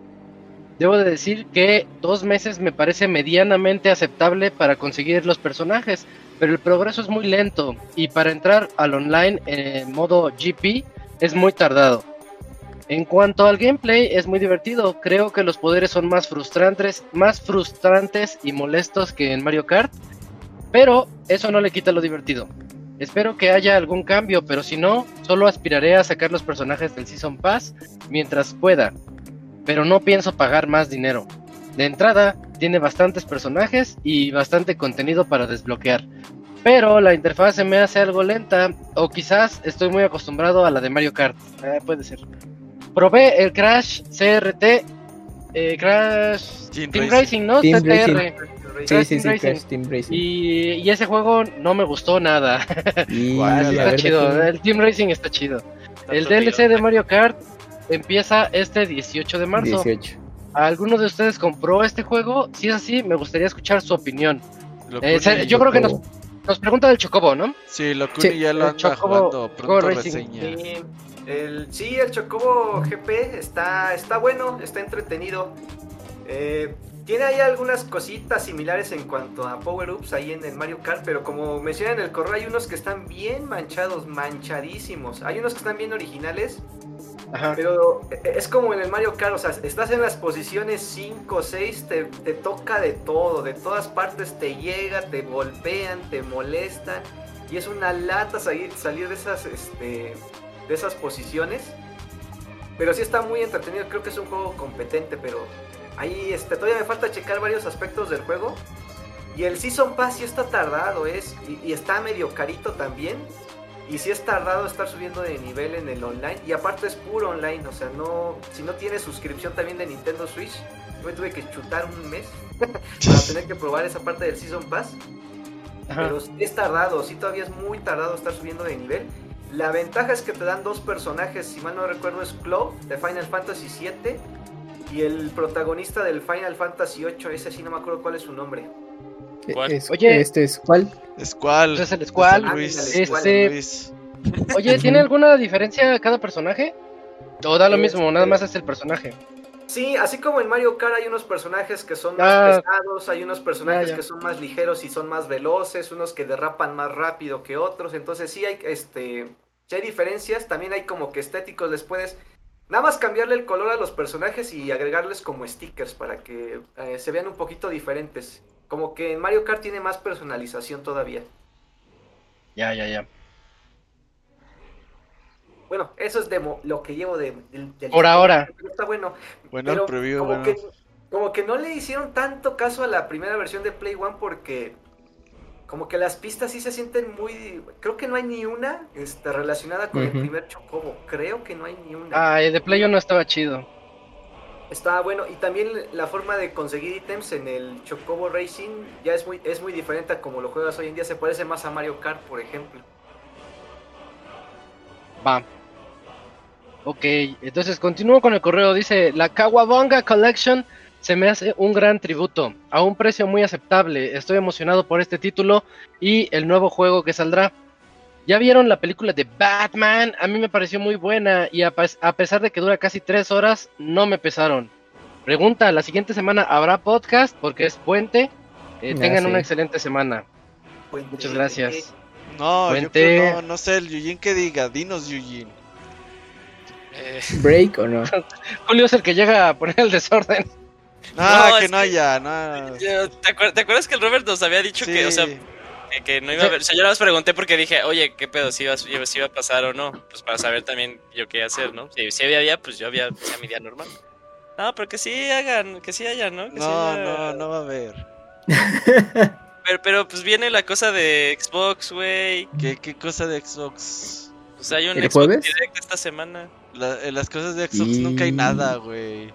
Debo de decir que dos meses me parece medianamente aceptable para conseguir los personajes, pero el progreso es muy lento y para entrar al online en modo GP es muy tardado. En cuanto al gameplay, es muy divertido. Creo que los poderes son más frustrantes, más frustrantes y molestos que en Mario Kart, pero eso no le quita lo divertido. Espero que haya algún cambio, pero si no, solo aspiraré a sacar los personajes del Season Pass mientras pueda. Pero no pienso pagar más dinero. De entrada, tiene bastantes personajes y bastante contenido para desbloquear. Pero la interfaz se me hace algo lenta, o quizás estoy muy acostumbrado a la de Mario Kart. Eh, puede ser. Probé el Crash CRT, eh, Crash Team Team, Racing. Racing, ¿no? Team CTR. Sí, Crash sí, sí, Racing. Crash Team Racing. Y, y ese juego no me gustó nada. [laughs] Y, está chido, el Team Racing está chido. El DLC de Mario Kart empieza este 18 de marzo. 18. ¿Alguno de ustedes compró este juego? Si es así, me gustaría escuchar su opinión. Eh, yo creo que nos, nos pregunta del Chocobo, ¿no? Sí, Locuni Sí, ya lo el anda Chocobo- jugando. Chocobo Pronto Racing. reseña. Sí, el, sí, el Chocobo GP está, está bueno, está entretenido. Eh, tiene ahí algunas cositas similares en cuanto a power-ups ahí en el Mario Kart, pero como mencionan en el correo, hay unos que están bien manchados, manchadísimos. Hay unos que están bien originales, Ajá. pero es como en el Mario Kart, o sea, estás en las posiciones 5 o 6, te, te toca de todo, de todas partes te llega, te golpean, te molestan, y es una lata salir, salir de esas, este, de esas posiciones. Pero sí está muy entretenido, creo que es un juego competente, pero ahí este, todavía me falta checar varios aspectos del juego. Y el Season Pass sí está tardado, es, y, y está medio carito también. Y sí es tardado estar subiendo de nivel en el online. Y aparte es puro online, o sea, no si no tienes suscripción también de Nintendo Switch, yo me tuve que chutar un mes [laughs] para tener que probar esa parte del Season Pass. Ajá. Pero sí es tardado, sí todavía es muy tardado estar subiendo de nivel. La ventaja es que te dan dos personajes, si mal no recuerdo es Claw de Final Fantasy VII y el protagonista del Final Fantasy VIII, ese sí no me acuerdo cuál es su nombre. ¿Cuál? Es- Oye. Este es cuál? Squall. Ese es el Squall. Luis. Este- Luis. Oye, [laughs] ¿tiene alguna diferencia cada personaje? ¿O da lo mismo? Este- Nada más es el personaje. Sí, así como en Mario Kart hay unos personajes que son Ah. más pesados, hay unos personajes Ya, ya. que son más ligeros y son más veloces, unos que derrapan más rápido que otros, entonces sí hay este sí hay diferencias, también hay como que estéticos, les puedes nada más cambiarle el color a los personajes y agregarles como stickers para que eh, se vean un poquito diferentes. Como que en Mario Kart tiene más personalización todavía. Ya, ya, ya. Bueno, eso es demo, lo que llevo de, del, Por ahora. Está bueno. Bueno, el Pero preview, como, bueno. que, como que no le hicieron tanto caso a la primera versión de Play One porque como que las pistas sí se sienten muy... Creo que no hay ni una este, relacionada con el primer Chocobo. Creo que no hay ni una. Ah, el de Play 1 estaba chido. Está bueno. Y también la forma de conseguir ítems en el Chocobo Racing ya es muy, es muy diferente a como lo juegas hoy en día. Se parece más a Mario Kart, por ejemplo. Va. Ok, entonces continúo con el correo. Dice, la Kawabonga Collection se me hace un gran tributo, a un precio muy aceptable. Estoy emocionado por este título y el nuevo juego que saldrá. ¿Ya vieron la película de Batman? A mí me pareció muy buena y a, pes- a pesar de que dura casi tres horas, no me pesaron. Pregunta, ¿la siguiente semana habrá podcast? Porque es puente. Eh, tengan sí. una excelente semana. Puente. Muchas gracias. No, yo Puente. creo, no, no sé, el Yujin que diga, dinos Yujin. Eh, ¿Break o no? [laughs] Julio es el que llega a poner el desorden. No, que no que- haya, no. ¿te, acuer- te acuerdas que el Robert nos había dicho que, o sea, Sí. que, que no iba a haber? O sea, yo nada más pregunté porque dije, oye, ¿qué pedo? ¿Si iba, a- si iba a pasar o no? Pues para saber también yo qué hacer, ¿no? Si, si había día, pues yo había hacía mi día normal. No, pero que sí hagan, que sí haya, ¿no? Que sí No, haya- no, no va a haber. [laughs] Pero, pero pues viene la cosa de Xbox, güey. ¿Qué, qué cosa de Xbox? Pues hay un ¿El Xbox jueves? Direct esta semana. La- en las cosas de Xbox Y- nunca hay nada, güey.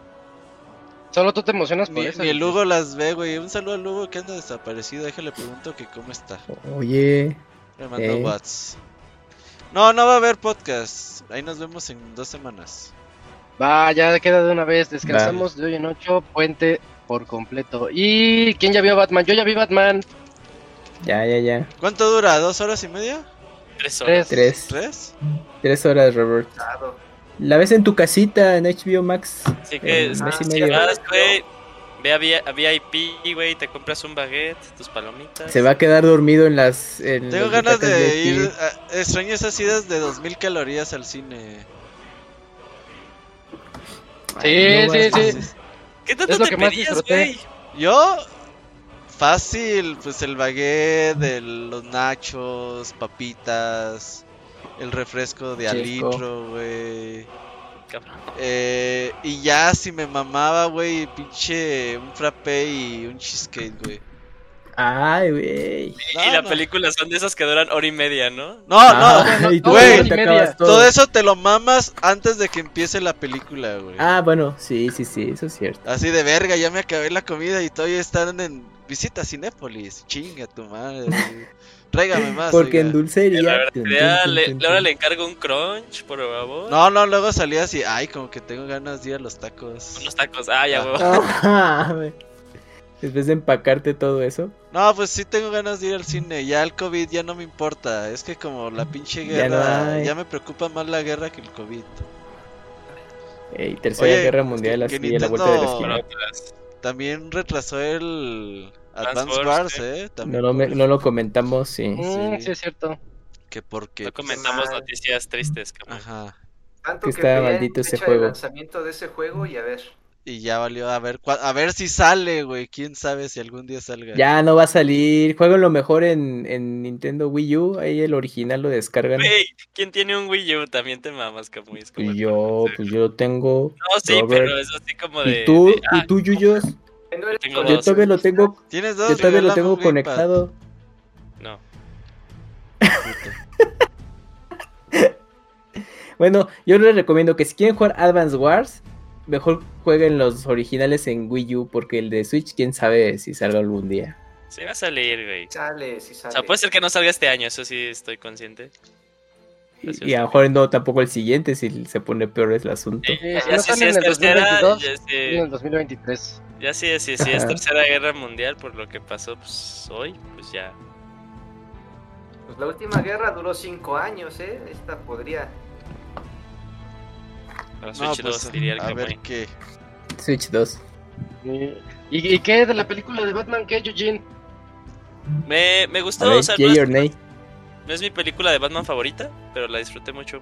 Solo tú te emocionas por Ni, eso. ni el Hugo las ve, güey. Un saludo al Hugo que anda desaparecido. Déjale pregunto que cómo está. Oye, Me mandó Eh. Whats. No, no va a haber podcast. Ahí nos vemos en dos semanas. Va, ya queda de una vez. Descansamos de hoy en ocho. Puente por completo. ¿Y quién ya vio Batman? Yo ya vi Batman. ya, ya, ya. ¿Cuánto dura? ¿Dos horas y media? Tres horas. Tres. Tres. ¿Tres? Tres horas, Robert. La ves en tu casita en HBO Max. Así que, si güey, ve a, Vi- a VIP, güey, te compras un baguette, tus palomitas. Se va a quedar dormido en las. En Tengo las ganas de VIP. ir. a- extraño esas idas de 2000 calorías al cine. Sí, No sí, sí. ¿Qué tanto Es lo te que pedías, güey? Yo, fácil, pues el baguette, el- los nachos, papitas, el refresco de al Chesco. litro, güey. Cabrón. Eh, y ya si me mamaba, güey, pinche un frappé y un cheesecake, güey. Ay, güey. No, y la no. película son de esas que duran hora y media, ¿no? No, Ah, no, [laughs] y tú güey, todo. todo eso te lo mamas antes de que empiece la película, güey. Ah, bueno, sí, sí, sí, eso es cierto. Así de verga, ya me acabé la comida y todavía están en visita a Cinépolis. Chinga tu madre. [laughs] Tráigame [laughs] más. Porque oiga. en dulcería. La tun, le- encargo un crunch, por favor. No, no, luego salía así, ay, como que tengo ganas de ir a los tacos. Unos tacos. Ah, ya, Ah. huevo. Después de empacarte todo eso. No, pues sí tengo ganas de ir al cine. Ya el COVID ya no me importa. Es que como la pinche Ya no guerra, ya, me preocupa más la guerra que el COVID. Ey, tercera Oye, guerra mundial que así a la vuelta de la esquina. También retrasó el Advance Wars, ¿eh? eh. No También lo, no lo comentamos, sí. Mm, Sí. sí, es cierto. Que porque. No comentamos Ah. noticias tristes, cabrón. Ajá. Tanto Que que, está maldito ese juego. de lanzamiento de ese juego y a ver. Y ya valió a ver a ver si sale, güey. Quién sabe si algún día salga. Ya no va a salir. Jueguen lo mejor en, en Nintendo Wii U. Ahí el original lo descargan. Güey, ¿quién tiene un Wii U? También te mamas, Camuy. como Y yo, pues yo tengo. No, sí, Robert. pero es así como de. ¿Y tú? de, ah, ¿Y tú, Yuyos? Tengo Yo dos. todavía lo tengo. ¿Tienes dos? Yo todavía lo tengo conectado. No. [laughs] Bueno, yo les recomiendo que si quieren jugar Advance Wars, mejor jueguen los originales en Wii U, porque el de Switch, quién sabe si salga algún día. Sí va a salir, güey. Sale, sí O sale. sea, puede ser que no salga este año, eso sí estoy consciente. Y, y es. a lo mejor no tampoco el siguiente, si se pone peor el asunto. Sí, Ya, si no sí, sale sí en es el tercera, 2022, ya sale en el 2023. ya sí, sí, sí es tercera guerra mundial por lo que pasó pues, hoy, pues ya. Pues la última guerra duró cinco años, ¿eh? Esta podría. Para No, Switch 2 pues, diría el a ver qué. Switch 2. ¿Y, ¿Y qué de la película de Batman? ¿Qué, Eugene? Me, me A gustó, ver, o sea, no es, no es mi película de Batman favorita, pero la disfruté mucho.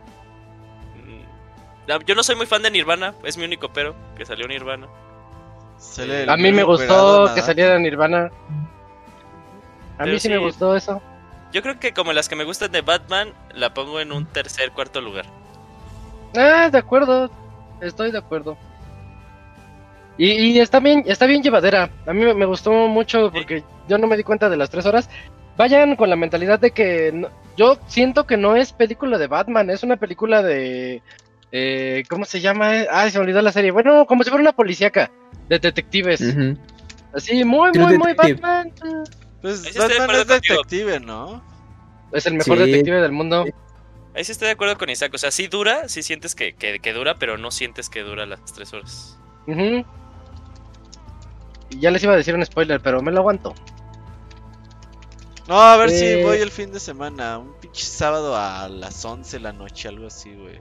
Mm, Yo no soy muy fan de Nirvana, es mi único pero, que salió Nirvana. Sale A mí me gustó que saliera Nirvana. A Pero mí sí me gustó eso. Yo creo que como las que me gustan de Batman, la pongo en un tercer, cuarto lugar. Ah, de acuerdo. Estoy de acuerdo. Y, y está bien, está bien llevadera. A mí me- me gustó mucho porque yo no me di cuenta de las tres horas. Vayan con la mentalidad de que no- yo siento que no es película de Batman, es una película de eh, ¿cómo se llama? Ay, se me olvidó la serie. Bueno, como si fuera una policíaca de detectives. Así, muy, muy, muy. Batman. Pues Ahí Batman es contigo. detective, ¿no? Es el mejor Sí. detective del mundo. Ahí sí estoy de acuerdo con Isaac. O sea, sí dura, sí sientes que, que, que dura, pero no sientes que dura las tres horas. Ya les iba a decir un spoiler, pero me lo aguanto. No, a ver si Eh. voy el fin de semana. Un pinche sábado a las 11 de la noche, algo así, güey.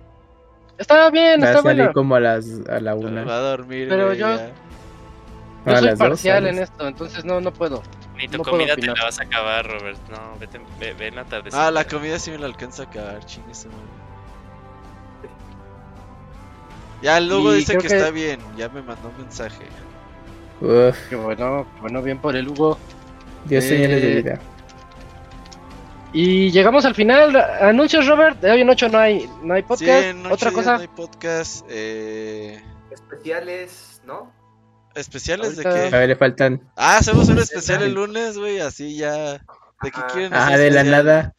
Está bien, Va a está salir bueno. como a las a la Me una. Va a dormir, Pero güey, yo- ya. Yo A soy dos, parcial en esto, entonces no, no puedo. Ni tu No comida te la vas a acabar, Robert. No, vete, ve, ve en la tarde. Ah, la comida sí me la alcanza a acabar, chingue. Ya, luego Y dice que, que- está bien, ya me mandó un mensaje. Uf, Qué bueno, bueno, bien por el Hugo. Dios Eh, señales de vida. Y llegamos al final. Anuncios, Robert. De hoy en 8 no hay, no hay podcast. Sí, en ocho Otra cosa. No hay podcast. Eh... Especiales, ¿no? ¿Especiales Ahorita- de A qué? ver, le faltan. Ah, hacemos un especial el lunes, güey, así ya. ¿De qué Ajá. quieren Ah, hacer de la nada.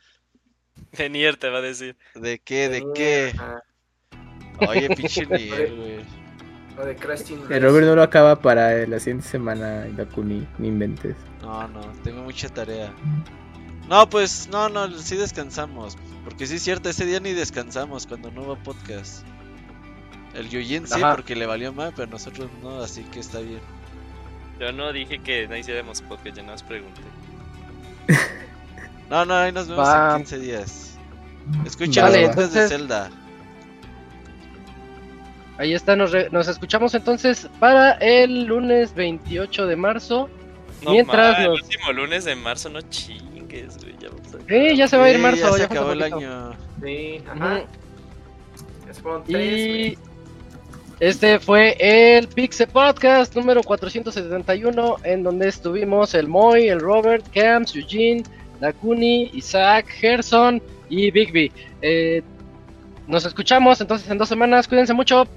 De Nier te va a decir. ¿De qué? ¿De qué? Ajá. Oye, pinche [laughs] Nier, güey. O de El. Robert no lo acaba para eh, la siguiente semana, Dakuni. Ni inventes. No, no, tengo mucha tarea. No, pues, no, no, sí descansamos. Porque sí es cierto, ese día ni descansamos cuando no hubo podcast. El Yuyin sí, porque le valió mal, pero nosotros no, así que está bien. Yo no dije que no hiciéramos podcast, yo no os pregunté. No, no, ahí nos vemos Va. en 15 días. Escuchen Vale, los podcasts de Zelda. Ahí está, nos, re- nos escuchamos entonces para el lunes 28 de marzo. No, Mientras ma, el último lunes de marzo no chingues, güey. Ya vamos a... Sí, ya se va a ir Sí, marzo. ya se acabó el año. Sí, ajá. Tres, Y este fue el Pixel Podcast número 471, en donde estuvimos el Moy, el Robert, Camps, Eugene, Dakuni, Isaac, Gerson y Bigby. Eh, nos escuchamos entonces en dos semanas. Cuídense mucho.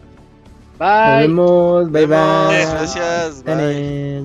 Nos Bye. vemos. Bye bye. Gracias, bye. Eh,